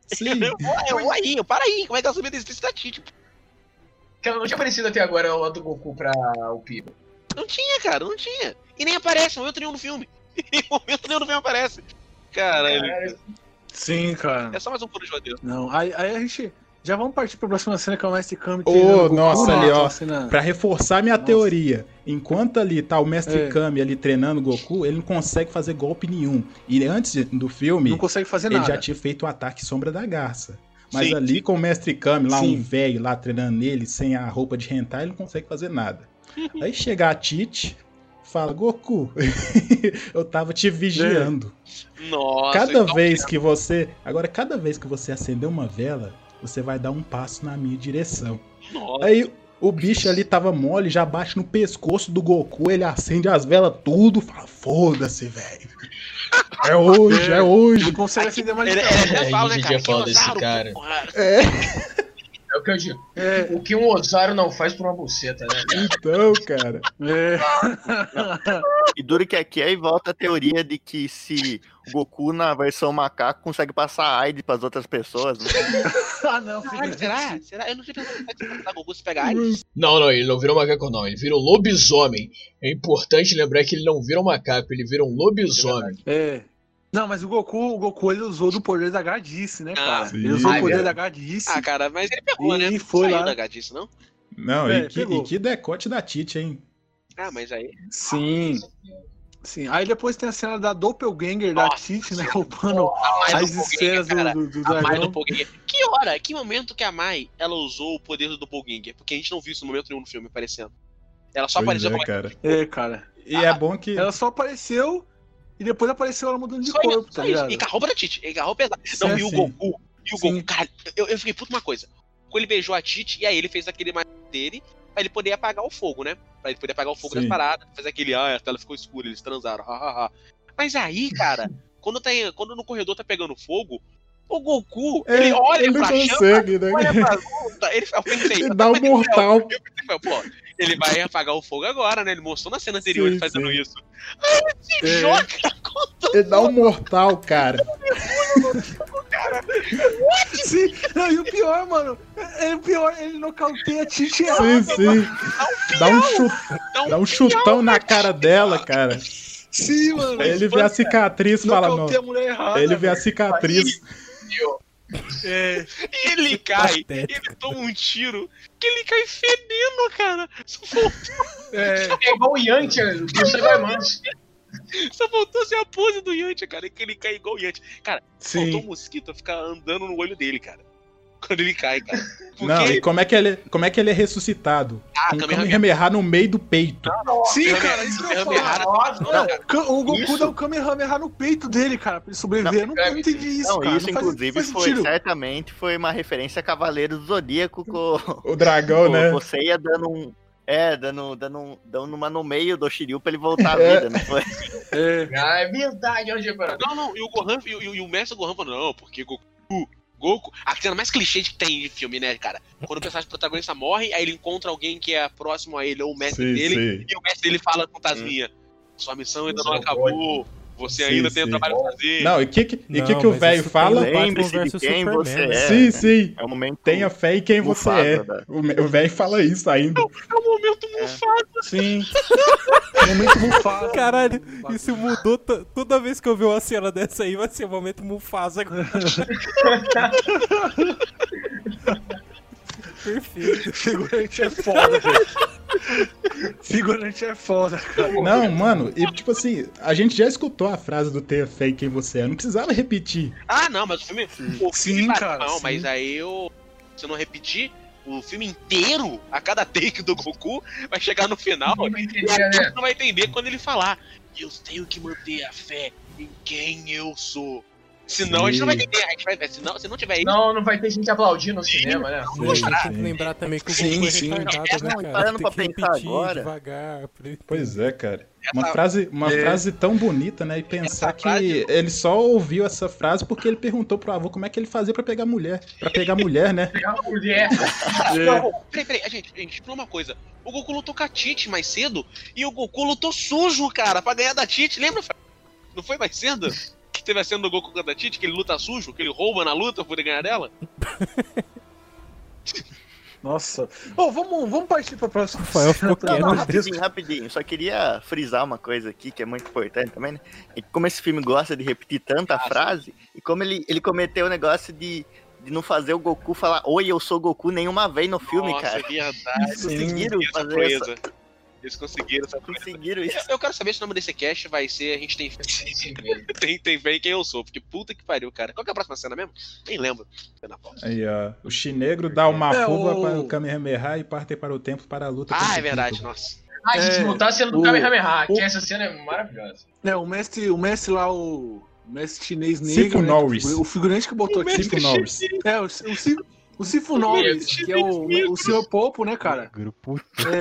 Sim. Eu, eu vou aí, eu para aí, como é que ela sabia da existência da Titi? Que ela não tinha aparecido até agora lá do Goku pra o Pico. Não tinha, cara, não tinha. E nem aparece, em momento nenhum no filme. Em momento nenhum no filme aparece. Caralho, Sim, cara. é só mais um furo de roteiro. Não, aí, aí a gente. Já vamos partir pra próxima cena que é o Mestre Kami. Ô, treinando o Goku, nossa, né? ali, ó. Aquela cena- Pra reforçar minha Nossa. teoria, enquanto ali tá o mestre É. Kami ali treinando o Goku, ele não consegue fazer golpe nenhum. E antes do filme, Não consegue fazer ele nada. já tinha feito o ataque Sombra da Garça. Mas Sim, ali com o mestre Kami, lá Sim. um velho lá treinando nele, sem a roupa de hentai, ele não consegue fazer nada. Aí chega a Tite, fala, Goku, eu tava te vigiando. Nossa, cada então- vez que você. Agora, cada vez que você acender uma vela, você vai dar um passo na minha direção. Nossa. Aí o bicho ali tava mole, já bate no pescoço do Goku, ele acende as velas tudo, fala: foda-se, velho. É hoje, é hoje. Não consegue acender mais Ele, de ele fala, né, gente cara? É, É o que eu digo. É, O que um Ozaru não faz por uma buceta, né? cara? então, cara. é. E duro que aqui aí volta a teoria de que se Goku na versão macaco consegue passar AIDS pras outras pessoas, né? ah, não, filho. será? Será? Eu não tinha pensado que o Goku se pegar AIDS. Não, não, ele não virou macaco, não. Ele virou lobisomem. É importante lembrar que ele não vira um macaco, ele vira um lobisomem. É. Não, mas o Goku, o Goku ele usou do poder da gadice, né, cara? sim. ele usou Ai, o poder cara. da gadice. Ah, cara, mas ele pegou, E né? foi Saiu lá. da gadice, não? Não, É, e, que, e que decote da Tite, hein? Ah, mas aí. Sim. Sim. Aí depois tem a cena da Doppelganger da Tite, né? Roubando as esferas do, do, do A Mai. Doppelganger. Que hora, que momento que a Mai ela usou o poder do Doppelganger? Porque a gente não viu isso no momento nenhum no filme aparecendo. Ela só Pois apareceu é, cara. É, cara. E é bom que. Ela só apareceu e depois apareceu ela mudando de Só corpo, tá ligado? E com a roupa da Tite. E com a roupa pesada. Não, Sim, e o. Goku. E o Sim. Goku, cara, eu, eu fiquei puto uma coisa. Quando ele beijou a Tite, e aí ele fez aquele mais dele pra ele poder apagar o fogo, né? Pra ele poder apagar o fogo Sim. das paradas. Fazer aquele, ah, a tela ficou escura, eles transaram. ha, ha, ha. Mas aí, cara, quando, tá, quando no corredor tá pegando fogo, o Goku, É, ele olha ele pra chama, consegue, né? olha pra luta, ele, eu pensei, Ele dá um mortal. eu pensei, pô, ele vai apagar o fogo agora, né? Ele mostrou na cena anterior Sim, ele fazendo sim. isso. Ah, se É. joga Ele dá um mortal, cara. Sim, não, e o pior, mano, é, o pior, ele nocauteia a Tite Sim, sim. Dá um, chut... Dá um chutão na cara dela, cara. Sim, mano. Ele vê a cicatriz e fala, não. Ele vê a cicatriz. É. E ele cai, ele toma um tiro, que ele cai fedendo, cara. Só faltou, É. É igual o Yantia do Man. só faltou ser a pose do Yantia, cara, que ele cai igual o Yantia. Cara, Sim. faltou o mosquito ficar andando no olho dele, cara. Quando ele cai, cara. Porque Não, e como é que ele, como é, que ele é ressuscitado? Ah, Com um Kamehameha. No meio do peito. Sim, Kamehameha- cara, isso que eu. Não, Não. Ka- o Goku Isso. dá o Kamehameha no peito dele, cara, pra ele sobreviver. Eu não, eu não entendi isso, Não, cara. isso não faz- inclusive faz foi certamente foi uma referência a Cavaleiro do Zodíaco com O dragão, com né? você ia dando um é, dando, dando, um- dando uma no meio do Shiryu pra ele voltar à É. vida, não foi? É. Ah, é verdade, onde é Não, não, e o Gohan e, o- e o- e o mestre Gohan falou, não, porque Goku. Goku. A cena mais clichê que tem de filme, né, cara? Quando o personagem protagonista morre, aí ele encontra alguém que é próximo a ele, ou o mestre Sim, dele, sim. e o mestre dele fala com o Tasminha. Sua missão ainda não não acabou. Você Sim, ainda tem sim. trabalho pra fazer. Não, e o que, que, e Não, que, que o velho fala? Lembre-se de quem Superman, você é. Sim, sim. É o momento. Tenha fé em quem você é. né? O o velho fala isso ainda. É o momento Mufasa. Sim. Momento Mufasa. Caralho, isso mudou t- toda vez que eu ver uma cena dessa aí, vai ser o momento Mufasa. Perfeito. Figurante é foda, velho. Figurante é foda, cara. Não, mano, e tipo assim, a gente já escutou a frase do tenha fé em quem você é. Não precisava repetir. Ah, não, mas o filme. O Sim, filme cara, Não, sim. mas aí eu. Se eu não repetir, o filme inteiro, a cada take do Goku, vai chegar no final. Não vai entender, e a né? gente não vai entender quando ele falar. Eu tenho que manter a fé em quem eu sou. Senão a gente não vai entender. A gente vai, senão, se não tiver isso. Não, não vai ter gente aplaudindo no cinema, né? A gente tem que lembrar também que o Sim, Goku é sim. retardado, né, Não, cara? parando pra pensar agora. devagar. Pois é, cara. Uma Essa- frase, uma É. frase tão bonita, né? E pensar Essa que frase- ele só ouviu essa frase porque ele perguntou pro avô como é que ele fazia pra pegar mulher. Pra pegar mulher, né? Pegar mulher. Não, peraí, peraí, a gente, a gente falou uma coisa. O Goku lutou com a Tite mais cedo e o Goku lutou sujo, cara, pra ganhar da Tite. Lembra? Não foi mais cedo? Que teve a cena do Goku contra a Tite, que ele luta sujo, que ele rouba na luta pra poder ganhar dela? Nossa. Ô, vamos, vamos partir pra próxima. Rafael ficou Não, não, rapidinho, rapidinho. Só queria frisar uma coisa aqui que é muito importante também, né? É como esse filme gosta de repetir tanta Ah, sim. frase, e como ele, ele cometeu o negócio de, de não fazer o Goku falar Oi, eu sou Goku nenhuma vez no filme, Nossa, cara. é verdade. Conseguiram fazer essa. Eles conseguiram essa coisa. Conseguiram isso. Eu quero saber se o nome desse cast vai ser A gente tem tem, tem fé em quem eu sou, porque puta que pariu, cara. Qual que é a próxima cena mesmo? Nem lembro. Aí, ó. O chinegro dá uma É, fuba o- para o Kamehameha e parte para o tempo para a luta. Ah, é o verdade, nossa. Ah, a gente É, não tá sendo do o- Kamehameha, o- que essa cena é maravilhosa. É, o mestre, o mestre lá, o mestre chinês negro. Né, Norris. O figurante que botou aqui. Sifu Norris. É, o, o, o Sifu Norris, que é o, o senhor Popo, né, cara? Grupo. É.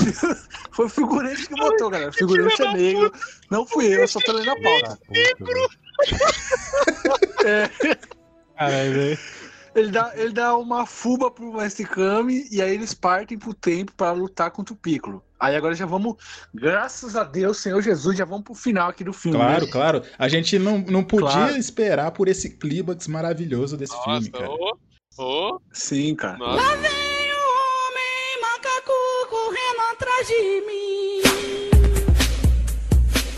Foi o figurante que botou, galera. O figurante é negro. Não fui eu, só tô lendo a pauta. É, Caralho, velho. ele, dá, ele dá uma fuba pro Mestre Kami e aí eles partem pro tempo pra lutar contra o Piccolo. Aí agora já vamos, graças a Deus, Senhor Jesus, já vamos pro final aqui do filme. Claro, né? claro. A gente não, não podia Claro. esperar por esse clímax maravilhoso desse Nossa, filme, cara. ô, ô, Sim, cara. nossa. vem o homem macaco correndo atrás de mim.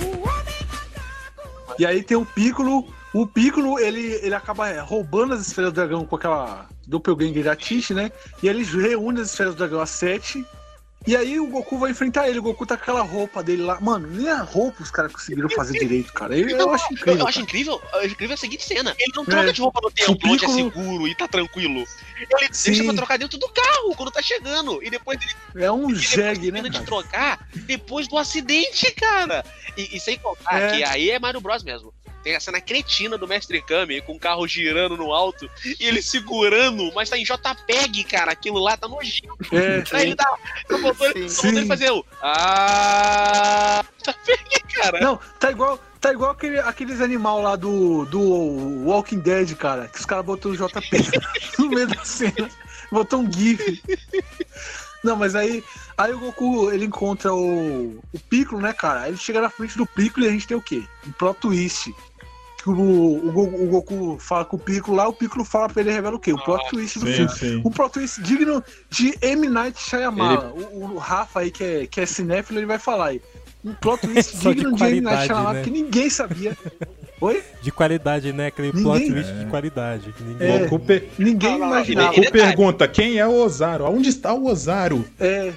O homem macaco. E aí tem o Piccolo. O Piccolo, ele, ele acaba é, roubando as esferas do dragão com aquela doppelganger da Tish, né? E eles reúnem as esferas do dragão a sete. E aí o Goku vai enfrentar ele. O Goku tá com aquela roupa dele lá. Mano, nem a roupa os caras conseguiram fazer direito, cara. Eu, eu acho incrível. Eu acho cara. incrível, eu acho incrível a seguinte cena. Ele não troca É. de roupa no O templo, onde é seguro e tá tranquilo. Ele Sim. deixa pra trocar dentro do carro quando tá chegando. E depois ele É um jegue, né, termina de cara? trocar depois do acidente, cara. E, e sem contar É. que aí é Mario Bros mesmo. Tem a cena cretina do Mestre Kami com o carro girando no alto e ele segurando, mas tá em JPEG, cara. Aquilo lá tá nojento. É, Aí ele tá. Tá faltando ele, ele Sim. fazer o. Ah. JPEG, cara. Não, tá igual, tá igual aquele, aqueles animal lá do, do Walking Dead, cara. Que os caras botou o JP no meio da cena. Botou um GIF. Não, mas aí, aí o Goku ele encontra o, o Piccolo, né, cara? Aí ele chega na frente do Piccolo e a gente tem o quê? Um plot twist. Que o, o, o Goku fala com o Piccolo lá, o Piccolo fala pra ele e revela o quê? O plot twist do Sim, filme. sim. Um plot twist digno de M. Night Shyamalan. O, o Rafa aí, que é, que é cinéfilo, ele vai falar aí. Um plot twist Só de digno de M. Night qualidade, Shyamalan, né? que ninguém sabia. Oi? De qualidade, né? Aquele Ninguém- plot twist de qualidade. Ninguém... É. Goku, per- Ninguém imaginava. Goku pergunta quem é o Ozaru? Aonde está o Ozaru? É.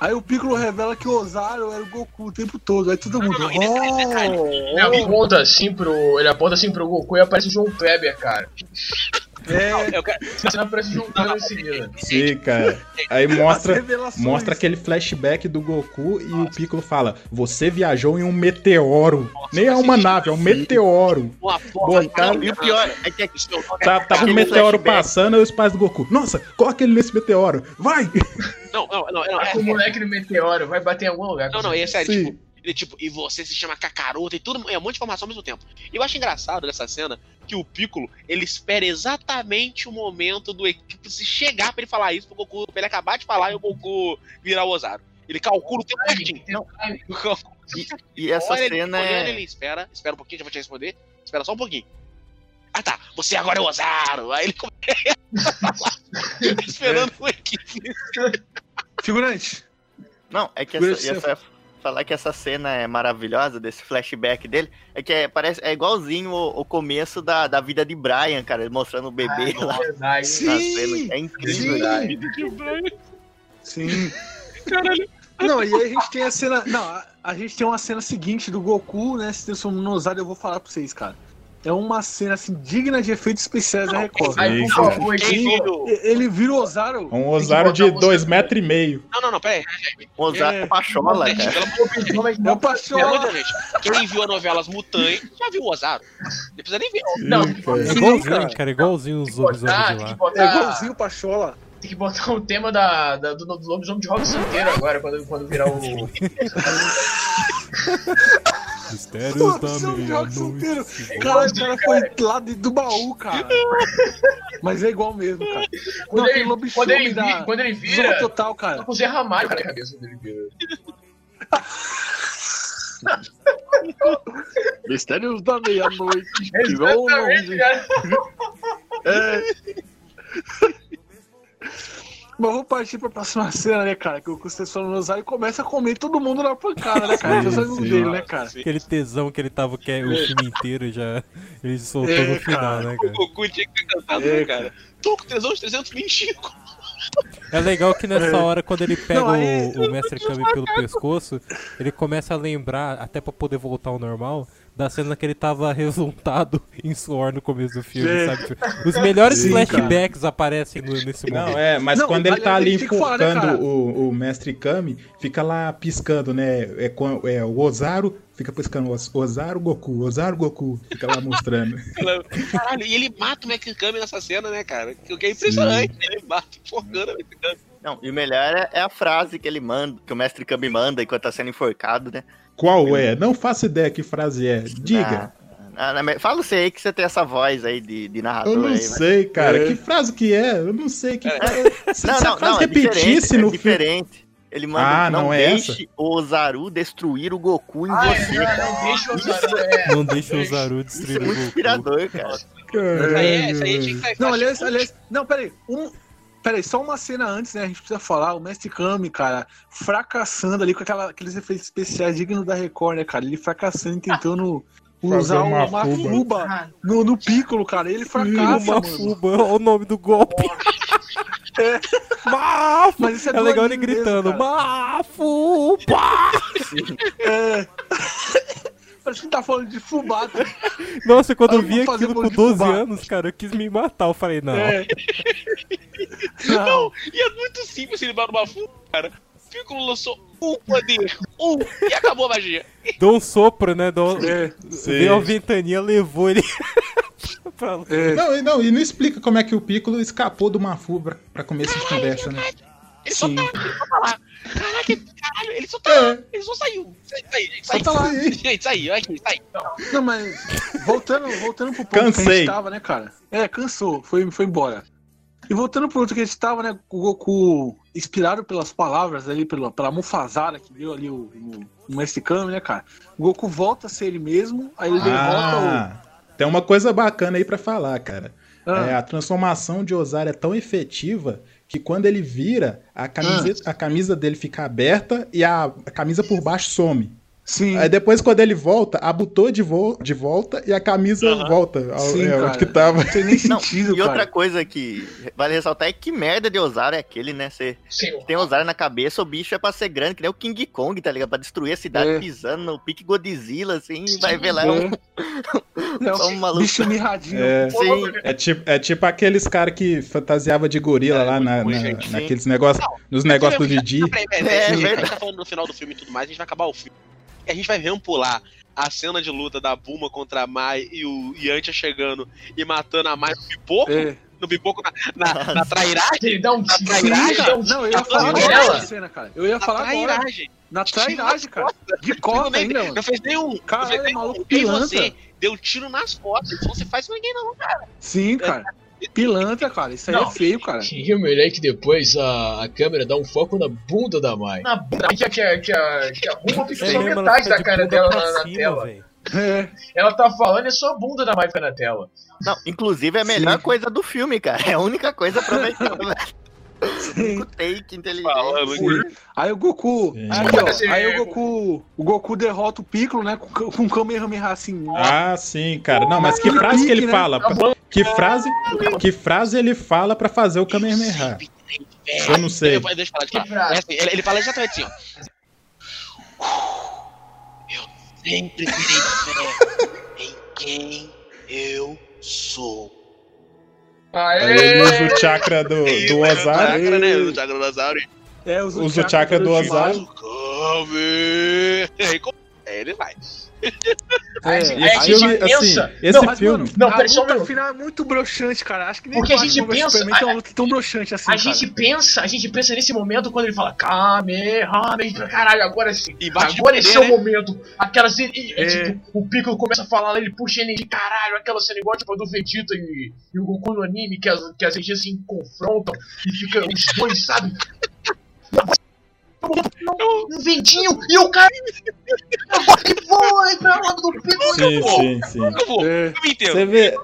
Aí o Piccolo revela que o Ozaru era o Goku o tempo todo. Aí todo mundo. não, e detalhe, detalhe. "Oh!" Ele aponta assim pro. Ele aponta assim pro Goku e aparece o João Kleber, cara. É, Eu quero- Essa cena aparece o João Kleber em seguida. Sim, cara. Aí mostra, mostra aquele flashback do Goku e o Piccolo fala: Você viajou em um meteoro. Nem é uma nave, é um meteoro. Uma porra, Bom, cara, E o pior é que Tá, tava um Aquele meteoro flashback. passando e os pais do Goku. Nossa, coloca ele nesse meteoro. Vai! Não, não, não, não, é- O moleque no meteoro vai bater em algum lugar. Não, não, e é sério, tipo, ele tipo, e você se chama Kakaroto e tudo, é um monte de informação ao mesmo tempo. E eu acho engraçado nessa cena que o Piccolo, ele espera exatamente o momento do equipe se chegar pra ele falar isso pro Goku, pra ele acabar de falar e o Goku virar o Ozaru. Ele calcula o tempo certinho. Não, E, e essa Olha ele cena olhando, é. ele espera, espera um pouquinho, já vou te responder. Espera só um pouquinho. Ah tá, você agora é o Ozaru. Aí ele começa a falar, esperando o equipe. Figurante. Não, é que essa, isso e essa- falar que essa cena é maravilhosa, desse flashback dele, é que é, parece, é igualzinho o, o começo da, da vida de Brian, cara, ele mostrando o bebê Ah, lá é verdade. na Sim, cena. É incrível. sim. Sim. Não, e aí a gente tem a cena. Não, a, a gente tem uma cena seguinte do Goku, né? Se transformando no Ozaru, eu vou falar pra vocês, cara. É uma cena assim, digna de efeitos especiais da Record. Aí, por favor, Ele vira o Ozaru. Um Ozaru de dois metros e meio. Não, não, não, pera aí. O Ozaru É. é pachola, cara. é o Pachola. gente. Quem viu a novela As Mutantes já viu o Ozaru. Não precisa nem ver. Não. É igualzinho, cara. cara. igualzinho os lobisomens de tem que lá. É botar, igualzinho o Pachola. tem que botar o tema da, da- do, do lobisomem de rock santeiro agora, quando, quando virar o. Mistérios da você é meia-noite. Cara, o cara foi lá dentro do baú, cara. Mas é igual mesmo, cara. Não, Quando tem ele, lobisomem quando ele, da vi- quando ele Zona vira. Total, Tá cara. com o Zé Ramalho cara, na cabeça quando ele vira. Mistérios da meia-noite. Exatamente, cara. Mas vamos partir pra próxima cena, né, cara? Que o Custos no Osário começa a comer todo mundo na pancada, né, cara? Sim, sim. dele, né, cara? Aquele tesão que ele tava que é o filme inteiro já. Ele soltou É, no final, cara. né, O cara? Goku tinha que ter cantado, É, né, cara? Tô com tesão de 325. É legal que nessa É. hora, quando ele pega Não, aí- o, o Mestre Kami pelo pescoço, ele começa a lembrar, até pra poder voltar ao normal, da cena que ele tava resultado em suor no começo do filme, É. sabe? Tipo, Os melhores Sim, flashbacks aparecem no- nesse momento. Não, é, mas Não, quando ele tá ali falar, né, cara? o, o mestre Kami, fica lá piscando, né? É, com- é, o Ozaru fica piscando Ozaru Goku, Ozaru Goku, fica lá mostrando. Caralho, e ele mata o Mekakami nessa cena, né, cara? Que que é impressionante. Ele mata enforcando o Mekakami. Não, e o melhor é, é a frase que ele manda, que o mestre Kami manda enquanto tá sendo enforcado, né? Qual é? Não faço ideia que frase é. Diga. Ah, ah, mas fala você aí que você tem essa voz aí de, de narrador Eu não aí, vai. sei, cara. É. Que frase que é? Eu não sei que frase. Se, Não, se a não, frase não, é repetisse diferente, no é filme. diferente. Ele manda, Ah, não, não é deixe o Ozaru destruir o Goku em Ah, você. é, cara. não deixa o Ozaru. É. Não deixa o Zaru Isso destruir é o muito Goku. inspirador, cara. Isso aí, é- isso aí tinha que estar Não, aliás, aliás, não, peraí. Um, peraí, só uma cena antes, né? A gente precisa falar. O Mestre Kami, cara, fracassando ali com aquela, aqueles efeitos especiais dignos da Record, né, cara? Ele fracassando e tentando usar uma uma fuba. fuba no, no Piccolo, cara. Ele fracassa, Uma mano. fuba, olha o nome do golpe. Mafuba. Mas isso é, É legal ele gritando. Mafuba! É. Parece que tá falando de fubata. Nossa, quando eu Ah, vi aquilo com de 12 fubá. anos, cara, eu quis me matar. Eu falei, não. É. Não, e é muito simples ele uma fuga, cara. Piccolo lançou um poder, um, e acabou a magia. Deu um sopro, né? Deu... É. Veio uma ventania, levou ele pra lá. É. Não, e não, e não explica como é que o Piccolo escapou do Mafu pra, pra começo de conversa, né? Ele só Sim. tá, ele só tá lá. Caraca, caralho, ele só tá É. Ele só saiu. Saiu, saiu, saiu. tá lá. Gente, saiu, aqui, saiu. Não, mas voltando, voltando pro ponto que a Cansei. gente tava, né, cara? É, cansou, foi, foi embora. E voltando pro ponto que a gente tava, né, o Goku, inspirado pelas palavras ali, pela, pela Mufazara que deu ali o, o, o Mestre Kami, né, cara? O Goku volta a ser ele mesmo, aí ele derrota Ah, tem uma coisa bacana aí pra falar, cara. Ah. É, a transformação de Osário é tão efetiva que quando ele vira, a camisa, Ah. a camisa dele fica aberta e a, a camisa por baixo some. Sim. Aí depois, quando ele volta, abutou de, vo de volta e a camisa volta ao, Sim, é, cara. onde que tava. Não tem nem Não, sentido, e cara. outra coisa que vale ressaltar é que merda de Osário é aquele, né? Você Sim. tem Osário na cabeça, o bicho é pra ser grande, que nem o King Kong, tá ligado? Pra destruir a cidade É. pisando no pique Godzilla, assim, e vai ver lá é um, É. só um maluco. Bicho mirradinho. É, Sim, é tipo, é tipo aqueles caras que fantasiava de gorila lá na, na- ruim, gente. naqueles negócios, nos negócios do Didi. É, tá falando no final do filme e tudo mais, a gente vai acabar o filme. A gente vai ver um pular a cena de luta da Buma contra a Mai e o Yantia chegando e matando a Mai no pipoco, É. no pipoco na, na, na trairagem. Ele dá um Na trairagem. cara. Não, eu ia falar Ela? agora cena, cara. Eu ia Na falar agora. trairagem. Na trairagem, cara. De Não, costa nem- ainda, mano. não fez nenhum. não Caralho, fez nenhum. maluco Nem pilantra. você deu tiro nas costas. Isso não se faz com ninguém, não, cara. Sim, cara. Pilantra, cara. Isso aí Não. é feio, cara. E o melhor é que depois a, a câmera dá um foco na bunda da Mai. Na bunda que, a- que, a- que, a- que a bunda fica É metade da cara dela na, na cima, tela. É. Ela tá falando e só a bunda da Mai fica na tela. Não, inclusive é a melhor Sim. coisa do filme, cara. É a única coisa aproveitada. Único take inteligente. Falando. Aí o Goku. Sim. Aí, ó, aí o Goku. O Goku derrota o Piccolo, né? Com, com o Kamehameha assim. Ah, sim, cara. Não, mas que frase que ele Né? fala? Que frase, que frase ele fala pra fazer o Kamehameha? Eu não sei. Deixa eu falar, deixa eu Que falar. frase? É assim, ele, ele fala exatamente assim, ó. Eu sempre terei fé em quem eu sou. Aí ele usa o chakra do, do é Osário. chakra, né? O chakra do Osário. É, Usa o chakra do! Aí, como- aí ele vai. É, Aí a filme, gente assim, pensa- esse Não, mas, filme. mano, Não, a um luta final é muito broxante, cara. Acho que nem Porque a gente pensa- a- uma luta tão broxante assim, A cara. gente pensa, a gente pensa nesse momento quando ele fala Kamehameha, caralho, agora sim. E bate de Agora esse é o momento. Aquela cena. e- e, É. tipo, o Piccolo começa a falar, ele puxa ele caralho, aquela cena igual tipo, do Vegeta e, e o Goku no anime, que as, que as energias se confrontam e fica os dois, sabe? Um ventinho e o cara. que foi pra lado do Piccolo. Sim, sim, sim. Eu vou, É. Você vê.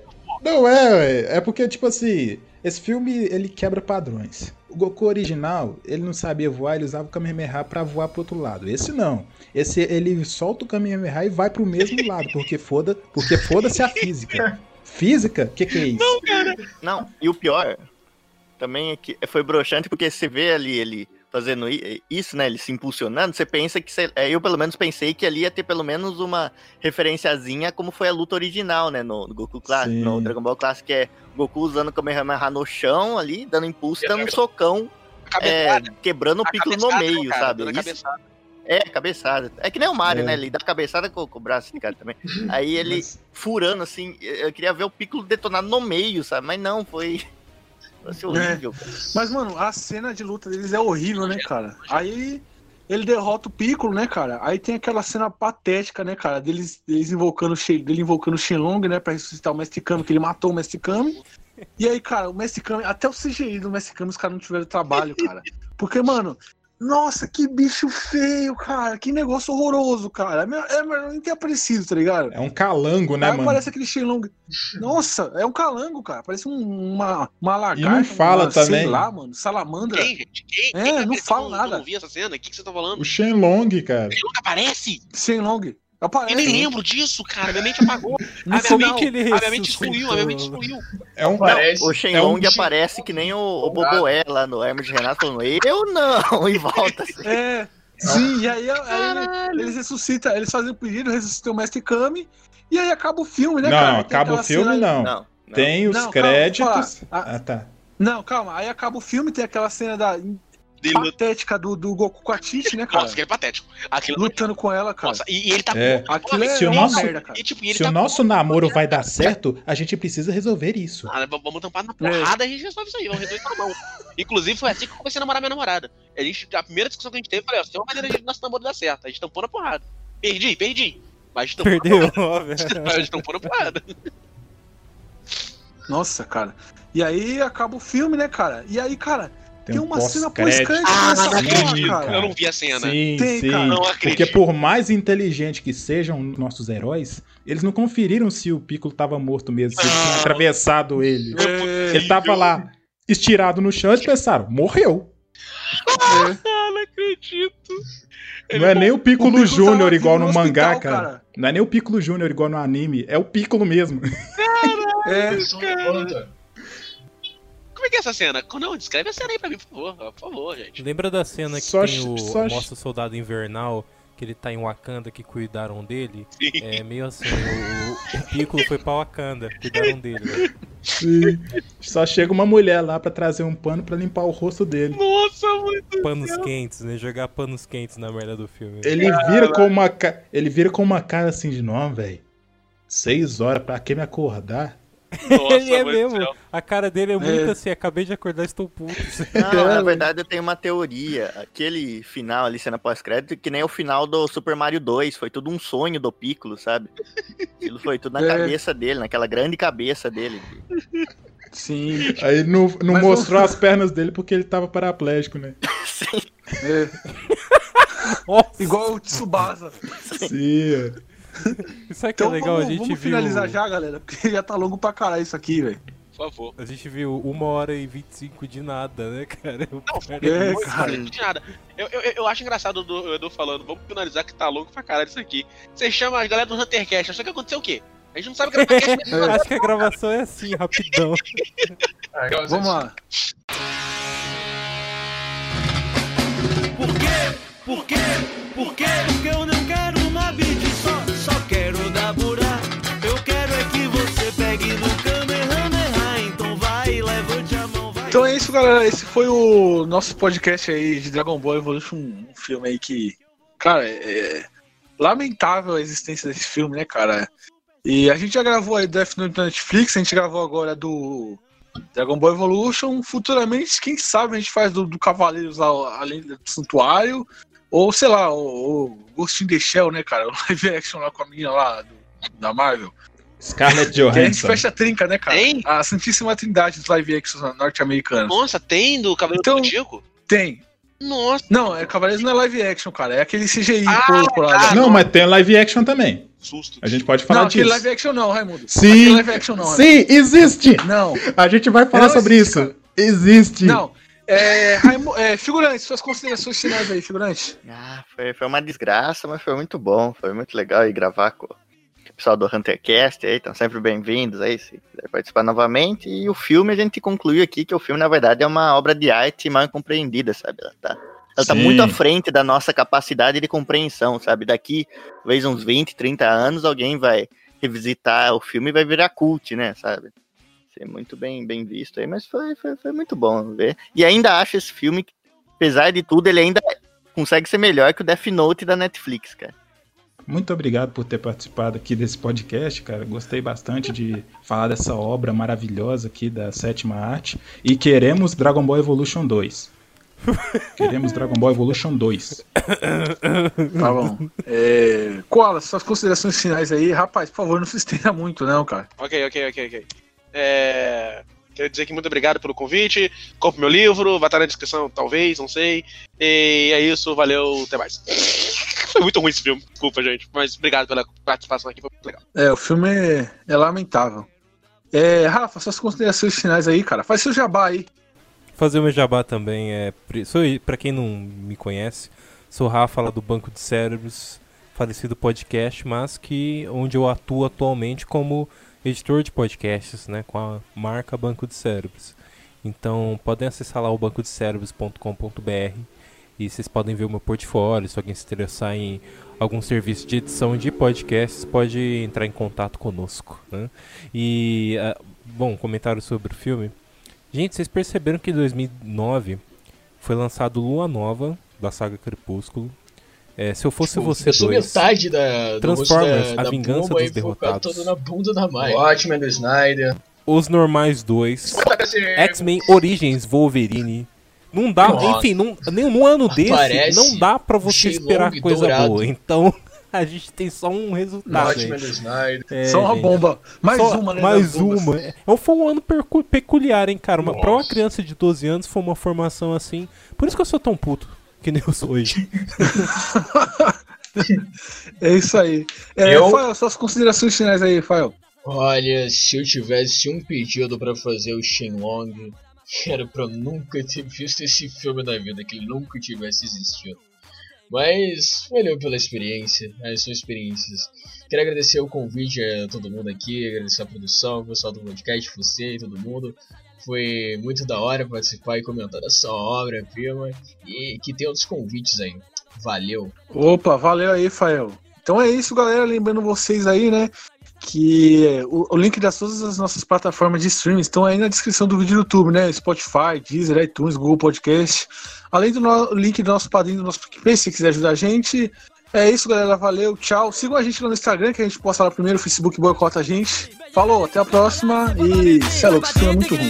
Não é, ué. é porque, tipo assim, esse filme ele quebra padrões. O Goku original, ele não sabia voar, ele usava o Kamehameha pra voar pro outro lado. Esse não. Esse ele solta o Kamehameha e vai pro mesmo lado, porque foda, porque foda-se a física. Física? Que que é isso? Não, e o pior também é que foi broxante porque você vê ali ele fazendo i- isso, né? Ele se impulsionando, você pensa que. Você, é, eu pelo menos pensei que ali ia ter pelo menos uma referenciazinha como foi a luta original, né? No, no Goku Classic, no Dragon Ball Classic, que é o Goku usando o Kamehameha no chão ali, dando impulso e dando um socão, A é, quebrando o a Piccolo no meio, cara, sabe? Isso- cabeçada. é, cabeçada. É que nem o Mario, É. né? Ele dá cabeçada com, com o braço de cara também. Aí ele Mas- furando assim, eu queria ver o Piccolo detonado no meio, sabe? Mas não, foi. Vai ser horrível, cara. Mas, mano, a cena de luta deles é horrível, né, cara? Aí ele derrota o Piccolo, né, cara? Aí tem aquela cena patética, né, cara? Deles, deles invocando dele invocando o Shenlong, né, pra ressuscitar o Mestre Kami, que ele matou o Mestre Kami. E aí, cara, o Mestre Kami, até o CGI do Mestre Kami, os caras não tiveram trabalho, cara. Porque, mano, nossa, que bicho feio, cara. Que negócio horroroso, cara. É é nem ter aparecido, tá ligado? É um calango, né, Aí mano? parece aquele Shenlong. Nossa, é um calango, cara. Parece um- uma, uma lagarta. E não fala uma, Sei também. lá, mano. Salamandra. Quem, gente? Quem? É, Quem que não fala Eu nada. não vi essa cena. O que, que você tá falando? O Shenlong, cara. Ele nunca aparece? Shenlong. Aparece. Eu nem lembro disso, cara. Minha mente apagou. No a, minha que ele a minha mente excluiu, a minha mente excluiu. É um. Parece. O Shenlong É um- aparece que nem o, o Boboé lá no Hermes e Renato falando, eu não, e volta assim. É. Sim, e aí, aí eles ressuscitam, eles fazem o pedido, ressuscitam o Mestre Kami, e aí acaba o filme, né, Não, cara? Tem acaba o filme, cena- não. Não, não. Tem os Não, calma, créditos. falar. Ah, tá. Não, calma, aí acaba o filme, tem aquela cena da patética do, do Goku com a Tite, né, cara? Nossa, aquele é patético. Aquilo, Lutando com ela, cara. nossa, e, e ele tá. É. Aquilo é Se o uma nosso- merda, cara. E, tipo, e ele Se tá o nosso namoro vai dar certo, a gente precisa resolver isso. Ah, vamos tampar É. na porrada e a gente resolve isso aí, vamos resolver isso na mão. Inclusive, foi assim que eu comecei a namorar minha namorada. A, gente, a primeira discussão que a gente teve, eu falei, ó, se tem uma maneira de nosso namoro dar certo. A gente tampou na porrada. Perdi, perdi. Mas a gente tampou Perdeu, na porrada. óbvio. A gente tampou na porrada. Nossa, cara. E aí acaba o filme, né, cara? E aí, cara, tem, um uma cena pós-crédito. Ah, nessa porra, cara. Eu não vi a cena. Sim, Tem, sim. cara. Não acredito. Porque por mais inteligente que sejam nossos heróis, eles não conferiram se o Piccolo tava morto mesmo, se ele tinha atravessado ele. É, Ele tava lá, estirado no chão, eles pensaram, morreu. Ah, não acredito. Não é nem o Piccolo, Piccolo Júnior igual no no mangá, hospital, cara. cara. Não é nem o Piccolo Júnior igual no anime, é o Piccolo mesmo. é, Como é que é essa cena? Não, descreve a cena aí pra mim, por favor. Por favor, gente. Lembra da cena que Só tem o só mostra o soldado invernal, que ele tá em Wakanda, que cuidaram dele? Sim. É meio assim, o, o Piccolo foi pra Wakanda, cuidaram dele, velho. Sim. Só chega uma mulher lá pra trazer um pano pra limpar o rosto dele. Nossa, muito. Panos quentes, né? Jogar panos quentes na merda do filme. Ele vira com uma ele vira com uma cara assim de não, velho. Seis horas, pra que me acordar? Nossa, ele é mesmo. céu. A cara dele é muito É. assim, acabei de acordar, estou puto. Não, na verdade eu tenho uma teoria. Aquele final ali, cena pós-crédito, que nem o final do Super Mario 2. Foi tudo um sonho do Piccolo, sabe? Aquilo foi tudo na É. cabeça dele, naquela grande cabeça dele. sim. Aí não, não Mas mostrou não- as pernas dele porque ele tava paraplégico, né? É. Nossa, Igual o Tsubasa. Sim. é. isso aqui é Então legal, vamos, a gente vamos viu. finalizar já, galera, porque já tá longo pra caralho isso aqui, velho. Por favor. A gente viu uma hora e 25 de nada, né, cara? Não, É, cara. de nada. Eu, eu, eu acho engraçado o Edu- falando, vamos finalizar que tá louco pra caralho isso aqui. Você chama a galera do Huntercast, só que aconteceu o quê? A gente não sabe o que é Huntercast. É. Acho que a gravação é assim, rapidão. Vamos lá. Por quê? Por quê? Por quê? Porque eu não quero uma beat Então é isso, galera. Esse foi o nosso podcast aí de Dragon Ball Evolution, um filme aí que, cara, é lamentável a existência desse filme, né, cara? E a gente já gravou aí Death Note na Netflix, a gente gravou agora do Dragon Ball Evolution. Futuramente, quem sabe a gente faz do, do Cavaleiros além do Santuário, ou sei lá, o, o Ghost in the Shell, né, cara? O live action lá com a menina lá do- da Marvel. Scarlett Que a gente Johansson. fecha a trinca, né, cara? Tem? A Santíssima Trindade dos live actions norte-americanos. Nossa, tem do Cabelo Então- do Tico? Tem. Nossa, Não, é Cavaleiros não é live action, cara. É aquele CGI Ah, tá. Não, mas tem live action também. susto. A gente pode falar Não, disso. live action não, Raimundo. Sim, Aquele live action não. sim, existe. Não, A gente vai falar Não sobre existe, isso. Existe. não. É, Raimu... é, figurante, suas considerações finais aí, figurante. Ah, foi, foi uma desgraça, mas foi muito bom. Foi muito legal ir gravar com pessoal do Huntercast aí, estão sempre bem-vindos aí, se quiser participar novamente. E o filme a gente concluiu aqui que o filme, na verdade, é uma obra de arte mal compreendida, sabe? Ela tá, ela tá muito à frente da nossa capacidade de compreensão, sabe? Daqui, talvez uns 20, 30 anos, alguém vai revisitar o filme e vai virar cult, né, sabe? Ser muito bem, bem visto aí, mas foi, foi, foi muito bom ver. E ainda acho esse filme, que, apesar de tudo, ele ainda consegue ser melhor que o Death Note da Netflix, cara. Muito obrigado por ter participado aqui desse podcast, cara. Gostei bastante de falar dessa obra maravilhosa aqui da sétima arte. E queremos Dragon Ball Evolution 2. Queremos Dragon Ball Evolution 2. Tá bom. É... Koala, suas considerações finais aí. Rapaz, por favor, não se estenda muito, não, cara. Ok, ok, ok, ok. É... Quero dizer que muito obrigado pelo convite. Compre meu livro, vai estar na descrição, talvez, não sei. E é isso, valeu, até mais. Foi muito ruim esse filme, desculpa, gente. Mas obrigado pela participação aqui, foi muito legal. É, o filme é, é lamentável. É, Rafa, suas considerações finais aí, cara. Faz seu jabá aí. Fazer o meu jabá também é. Sou, pra quem não me conhece, sou Rafa lá do Banco de Cérebros. falecido podcast, mas que onde eu atuo atualmente como editor de podcasts, né, com a marca Banco de Cérebros. Então, podem acessar lá o bancodecérebros.com.br e vocês podem ver o meu portfólio, se alguém se interessar em algum serviço de edição de podcasts, pode entrar em contato conosco. Né? E, ah, bom, comentário sobre o filme. Gente, vocês perceberam que em 2009 foi lançado Lua Nova, da saga Crepúsculo. É, se eu fosse Tipo, você dois... metade da, Transformers, da, A da Vingança bomba dos Derrotados. todo na bunda da Mai. Watchmen do Snyder. Os Normais 2, X-Men Origins Wolverine. Não dá, Nossa. enfim, num, nem num ano desse, Aparece não dá pra você esperar coisa dourado. boa. Então, a gente tem só um resultado. É, Só uma bomba. Mais Só uma, né? Mais uma. É, foi um ano peculiar, hein, cara. Uma, pra uma criança de 12 anos foi uma formação assim. Por isso que eu sou tão puto que nem eu sou hoje. É isso aí. É, Eu- Fael, suas considerações finais aí, Fael. Olha, se eu tivesse um pedido pra fazer o Shenlong, era pra eu nunca ter visto esse filme na vida, que ele nunca tivesse existido. Mas valeu pela experiência, as suas experiências. Quero agradecer o convite a todo mundo aqui, agradecer a produção, o pessoal do podcast, você e todo mundo. Foi muito da hora participar e comentar dessa obra-prima e que tem outros convites aí. Valeu! Opa, valeu aí, Fael. Então é isso, galera. Lembrando vocês aí, né? Que o, o link das todas as nossas plataformas de streaming estão aí na descrição do vídeo do YouTube, né? Spotify, Deezer, iTunes, Google Podcast. Além do no- link do nosso padrinho, do nosso PicPay, se quiser ajudar a gente. É isso, galera. Valeu, tchau. Sigam a gente lá no Instagram, que a gente posta lá primeiro. O Facebook boicota a gente. Falou, até a próxima. E, sei lá, filme é muito ruim.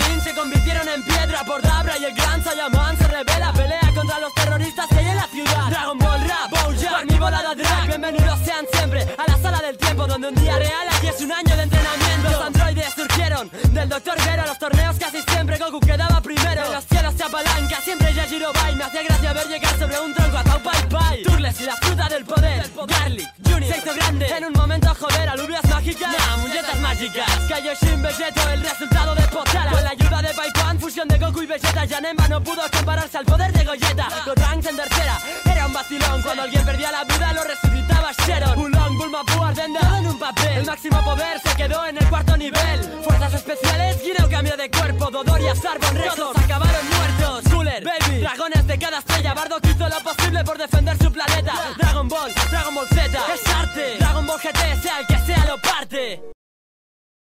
Bienvenidos sean siempre a la sala del tiempo donde un día real aquí es un año de entrenamiento. Los androides surgieron del Doctor Gero a los torneos casi siempre Goku quedaba primero. En los cielos se apalanca, siempre Yajiro Bai, me hacía gracia ver llegar sobre un tronco a Tau Pai Pai. Turles y la fruta del poder, Garlic, Junior, se hizo grande en un momento joder, alubias mágicas, nah, muñecas mágicas. Kaioshin Vegeto, el resultado de Potara. Con la ayuda de Pai Pan, fusión de Goku y Vegeta, Yanemba no pudo compararse al poder de Gogeta. Gotrunks en tercera, era un vacilón, cuando alguien perdía la vida lo resucitaba Sharon. Ulong, Bulma, Pu, Ardenda, todo en un papel. El máximo poder se quedó en el cuarto nivel. Fuerzas especiales, Guineo cambio de cuerpo, Dodor y Astarbon, Rex, todos acabaron muertos. Cooler, Baby, dragones de cada estrella, Bardock hizo lo posible por defender su planeta. Dragon Ball, Dragon Ball Z, es arte. Dragon Ball GT, sea el que